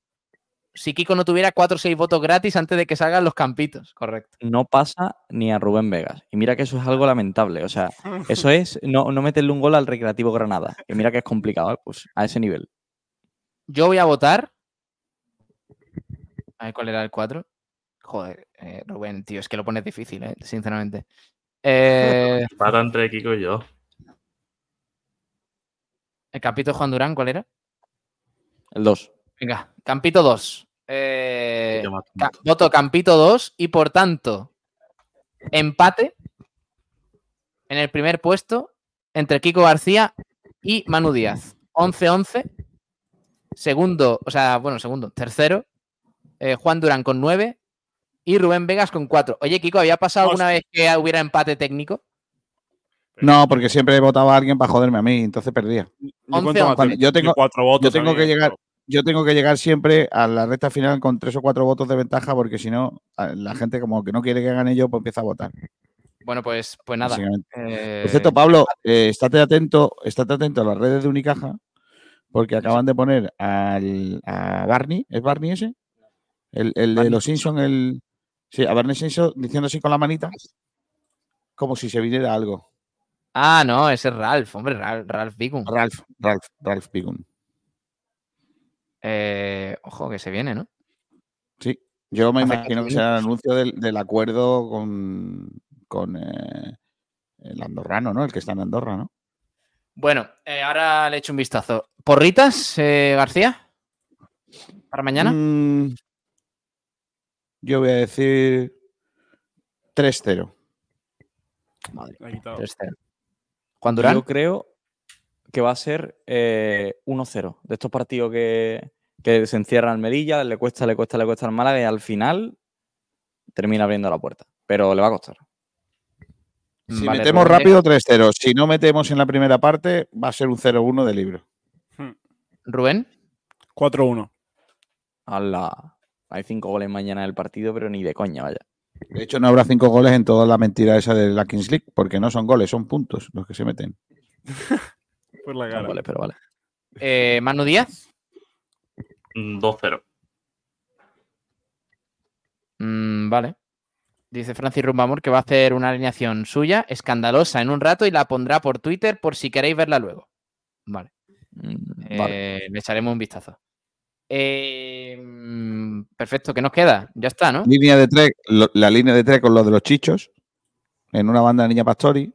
Si Kiko no tuviera 4 o 6 votos gratis antes de que salgan los campitos, correcto. No pasa ni a Rubén Vegas. Y mira que eso es algo lamentable. O sea, <laughs> eso es no, no meterle un gol al Recreativo Granada. Y mira que es complicado, ¿eh? pues a ese nivel. Yo voy a votar. A ver cuál era el 4. Joder, eh, Rubén, tío, es que lo pones difícil, eh, sinceramente. Eh, <laughs> Empata entre Kiko y yo. el de Juan Durán, ¿cuál era? El 2. Venga, Campito 2. Eh, ca- voto Campito 2 y por tanto, empate en el primer puesto entre Kiko García y Manu Díaz. 11-11. Segundo, o sea, bueno, segundo, tercero, eh, Juan Durán con 9 y Rubén Vegas con 4. Oye, Kiko, ¿había pasado alguna vez que hubiera empate técnico? No, porque siempre votaba a alguien para joderme a mí, entonces perdía. Once, once. Cuando- yo tengo, cuatro yo tengo que llegar, yo tengo que llegar siempre a la recta final con tres o cuatro votos de ventaja, porque si no, la gente como que no quiere que gane yo, pues empieza a votar. Bueno, pues, pues nada. Eh, Por cierto, Pablo, eh, estate atento, estate atento a las redes de Unicaja, porque acaban de poner al, a Barney, ¿es Barney ese? El, el de los Simpsons, el. Sí, a Barney Simpson diciendo así con la manita, como si se viniera algo. Ah, no, ese es Ralph, hombre, Ralph, Ralph Bigum. Ralph, Ralph, Ralph Bigun. Eh, ojo, que se viene, ¿no? Sí, yo me imagino 15 que será el anuncio del, del acuerdo con, con eh, el andorrano, ¿no? El que está en Andorra, ¿no? Bueno, eh, ahora le echo un vistazo. ¿Porritas, eh, García? ¿Para mañana? Mm, yo voy a decir 3-0. Madre La he quitado. 3-0. Juan Durán. Yo creo que va a ser eh, 1-0. De estos partidos que, que se encierra Almerilla, le cuesta, le cuesta, le cuesta al Málaga y al final termina abriendo la puerta. Pero le va a costar. Si Vale, metemos Rubén. rápido, 3-0. Si no metemos en la primera parte, va a ser un 0-1 de libro. Rubén. 4-1. Ala. Hay cinco goles mañana del partido, pero ni de coña, vaya. De hecho, no habrá cinco goles en toda la mentira esa de la Kings League, porque no son goles, son puntos los que se meten. <laughs> Por la cara. goles, pero vale. Eh, Manu Díaz. Mm, 2-0. Mm, vale. Dice Francis Rumbamor que va a hacer una alineación suya, escandalosa, en un rato y la pondrá por Twitter por si queréis verla luego. Vale. Mm, vale. Eh, le echaremos un vistazo. Eh, mm, perfecto, ¿qué nos queda? Ya está, ¿no? Línea de tres, lo- la línea de tres con los de los chichos, en una banda de Niña Pastori.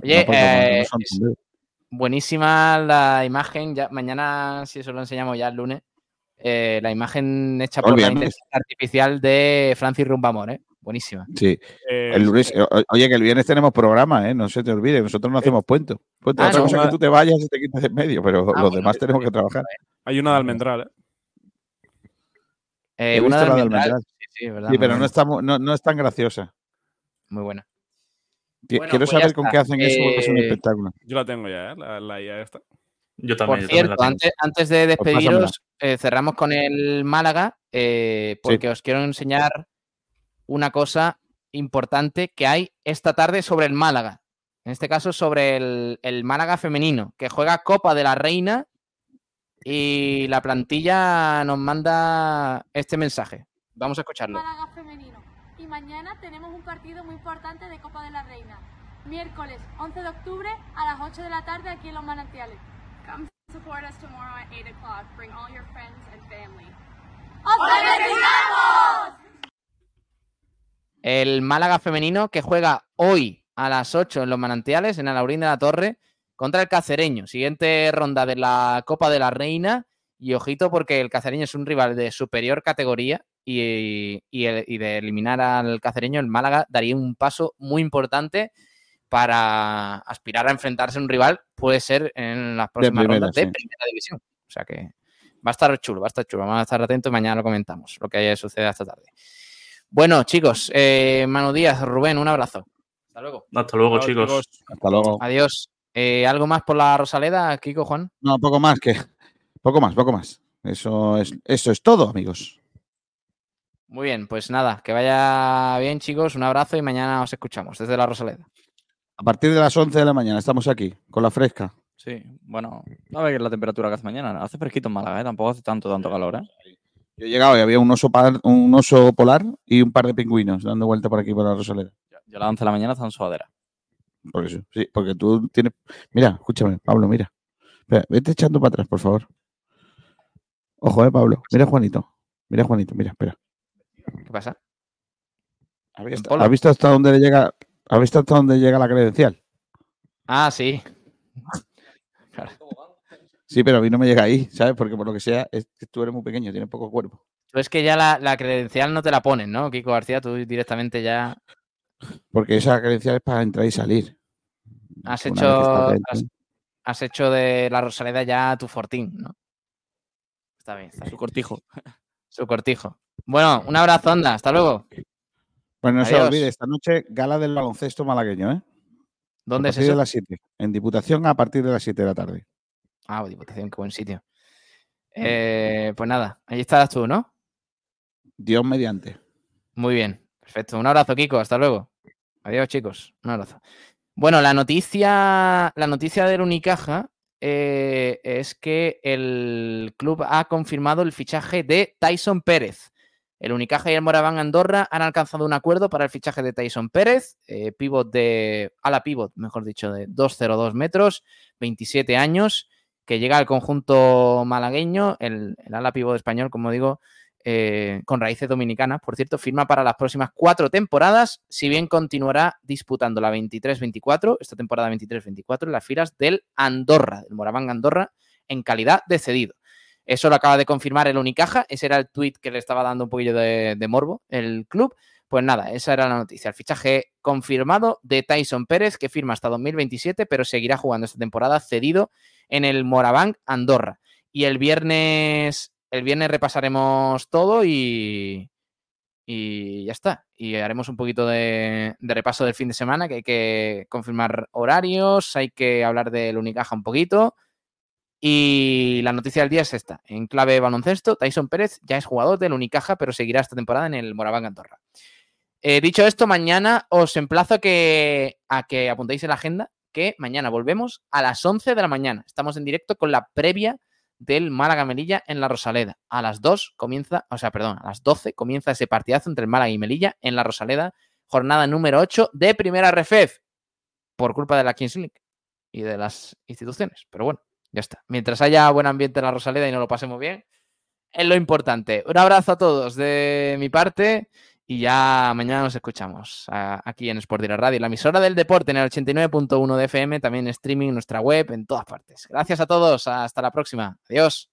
Oye, No, eh, no buenísima la imagen. Ya, mañana, si eso lo enseñamos ya el lunes, eh, la imagen hecha por la inteligencia artificial de Francis Rumbamor, ¿eh? Buenísima. Sí. Eh, El lunes- o- oye, que el viernes tenemos programa, ¿eh? No se te olvide, nosotros no hacemos puente. Puente, Ah, otra no. cosa es que tú te vayas y te quites de en medio, pero Ah, los bueno, demás tenemos que trabajar. Hay una de Almendral, ¿eh? Eh, He una visto de la de Almendral. Almendral. Sí, sí, verdad. Sí, pero no, está, no, no es tan graciosa. muy buena. Bueno, Quiero pues saber con qué hacen eso porque es un Eh, espectáculo. Yo la tengo ya, ¿eh? La, la IA esta. Yo Por también. yo también la cierto, antes, antes de Pues despediros, eh, cerramos con el Málaga, eh, porque os quiero enseñar una cosa importante que hay esta tarde sobre el Málaga. En este caso, sobre el, el Málaga femenino, que juega Copa de la Reina y la plantilla nos manda este mensaje. Vamos a escucharlo. Málaga mañana tenemos un partido muy importante de Copa de la Reina. Miércoles 11 de octubre a las 8 de la tarde aquí en Los Manantiales. Come support us tomorrow at 8 o'clock. Bring all your friends and family. El Málaga femenino que juega hoy a las 8 en los manantiales, en Alaurín de la Torre, contra el Cacereño. Siguiente ronda de la Copa de la Reina. Y ojito porque el Cacereño es un rival de superior categoría y, y el- y de eliminar al Cacereño, el Málaga daría un paso muy importante para aspirar a enfrentarse a un rival, puede ser en las próximas primera, rondas de sí. primera división. O sea que va a estar chulo, va a estar chulo. Vamos a estar atentos y mañana lo comentamos, lo que haya sucedido esta tarde. Bueno, chicos, eh, Manu Díaz, Rubén, un abrazo. Hasta luego. Hasta luego, chicos. Hasta luego. Adiós. Eh, ¿Algo más por la Rosaleda, Kiko, Juan? No, poco más que. Poco más, poco más. Eso es, eso es todo, amigos. Muy bien, pues nada, que vaya bien, chicos. Un abrazo y mañana os escuchamos desde la Rosaleda. A partir de las 11 de la mañana estamos aquí, con la fresca. Sí, bueno, a ver qué es la temperatura que hace mañana. Hace fresquito en Málaga, ¿eh? Tampoco hace tanto, tanto calor, ¿eh? Yo he llegado y había un oso, par- un oso polar y un par de pingüinos dando vuelta por aquí por la Rosaleda. Yo a las 11 de la mañana está en sudadera. Por eso, sí, porque tú tienes. Mira, escúchame, Pablo, mira. Espera, vete echando para atrás, por favor. Ojo, eh, Pablo. Mira, Juanito. Mira, Juanito, mira, espera. ¿Qué pasa? ¿Has visto, ¿has visto hasta dónde le llega? ¿Has visto hasta dónde llega la credencial? Ah, sí. <laughs> Sí, pero a mí no me llega ahí, ¿sabes? Porque por lo que sea, es que tú eres muy pequeño, tienes poco cuerpo. Tú es que ya la, la credencial no te la ponen, ¿no, Kiko García? Tú directamente ya Porque esa credencial es para entrar y salir. has Una hecho, dentro. has hecho de la Rosaleda ya tu fortín, ¿no? Está bien, está bien. Su cortijo. Su cortijo. Bueno, un abrazo, anda. Hasta luego. Pues no se olvide, esta noche gala del baloncesto malagueño, ¿eh? ¿Dónde a es partir eso? de las 7. En Diputación a partir de las 7 de la tarde. Ah, Diputación, qué buen sitio. Eh, pues nada, ahí estarás tú, ¿no? Dios mediante. Muy bien, perfecto. Un abrazo, Kiko. Hasta luego. Adiós, chicos. Un abrazo. Bueno, la noticia, la noticia del Unicaja eh, es que el club ha confirmado el fichaje de Tyson Pérez. El Unicaja y el Moraván Andorra han alcanzado un acuerdo para el fichaje de Tyson Pérez, eh, pivot de ala pivot, mejor dicho, de 2,02 metros, 27 años, que llega al conjunto malagueño, el, el ala pivot español, como digo, eh, con raíces dominicanas, por cierto, firma para las próximas cuatro temporadas, si bien continuará disputando la 23-24, esta temporada 23-24, en las filas del Andorra, del Moraván Andorra, en calidad de cedido. Eso lo acaba de confirmar el Unicaja, ese era el tuit que le estaba dando un poquillo de, morbo el club. Pues nada, esa era la noticia. El fichaje confirmado de Tyson Pérez, que firma hasta 2027, pero seguirá jugando esta temporada cedido en el Moraván Andorra. Y el viernes, el viernes repasaremos todo y, y ya está. Y haremos un poquito de, de repaso del fin de semana, que hay que confirmar horarios, hay que hablar del Unicaja un poquito. Y la noticia del día es esta. En clave baloncesto, Tyson Pérez ya es jugador del Unicaja, pero seguirá esta temporada en el Moraván Andorra. Eh, dicho esto, mañana os emplazo a que, a que apuntéis en la agenda que mañana volvemos a las 11 de la mañana. Estamos en directo con la previa del Málaga Melilla en la Rosaleda. A las 2 comienza, o sea, perdón, a las 12 comienza ese partidazo entre el Málaga y Melilla en la Rosaleda, jornada número 8 de primera RFEF, por culpa de la Kings League y de las instituciones. Pero bueno, ya está. Mientras haya buen ambiente en la Rosaleda y no lo pasemos bien, es lo importante. Un abrazo a todos de mi parte y ya mañana nos escuchamos aquí en Sport Direct Radio, la emisora del deporte en el 89.1 de FM, también en streaming, nuestra web, en todas partes. Gracias a todos, hasta la próxima. Adiós.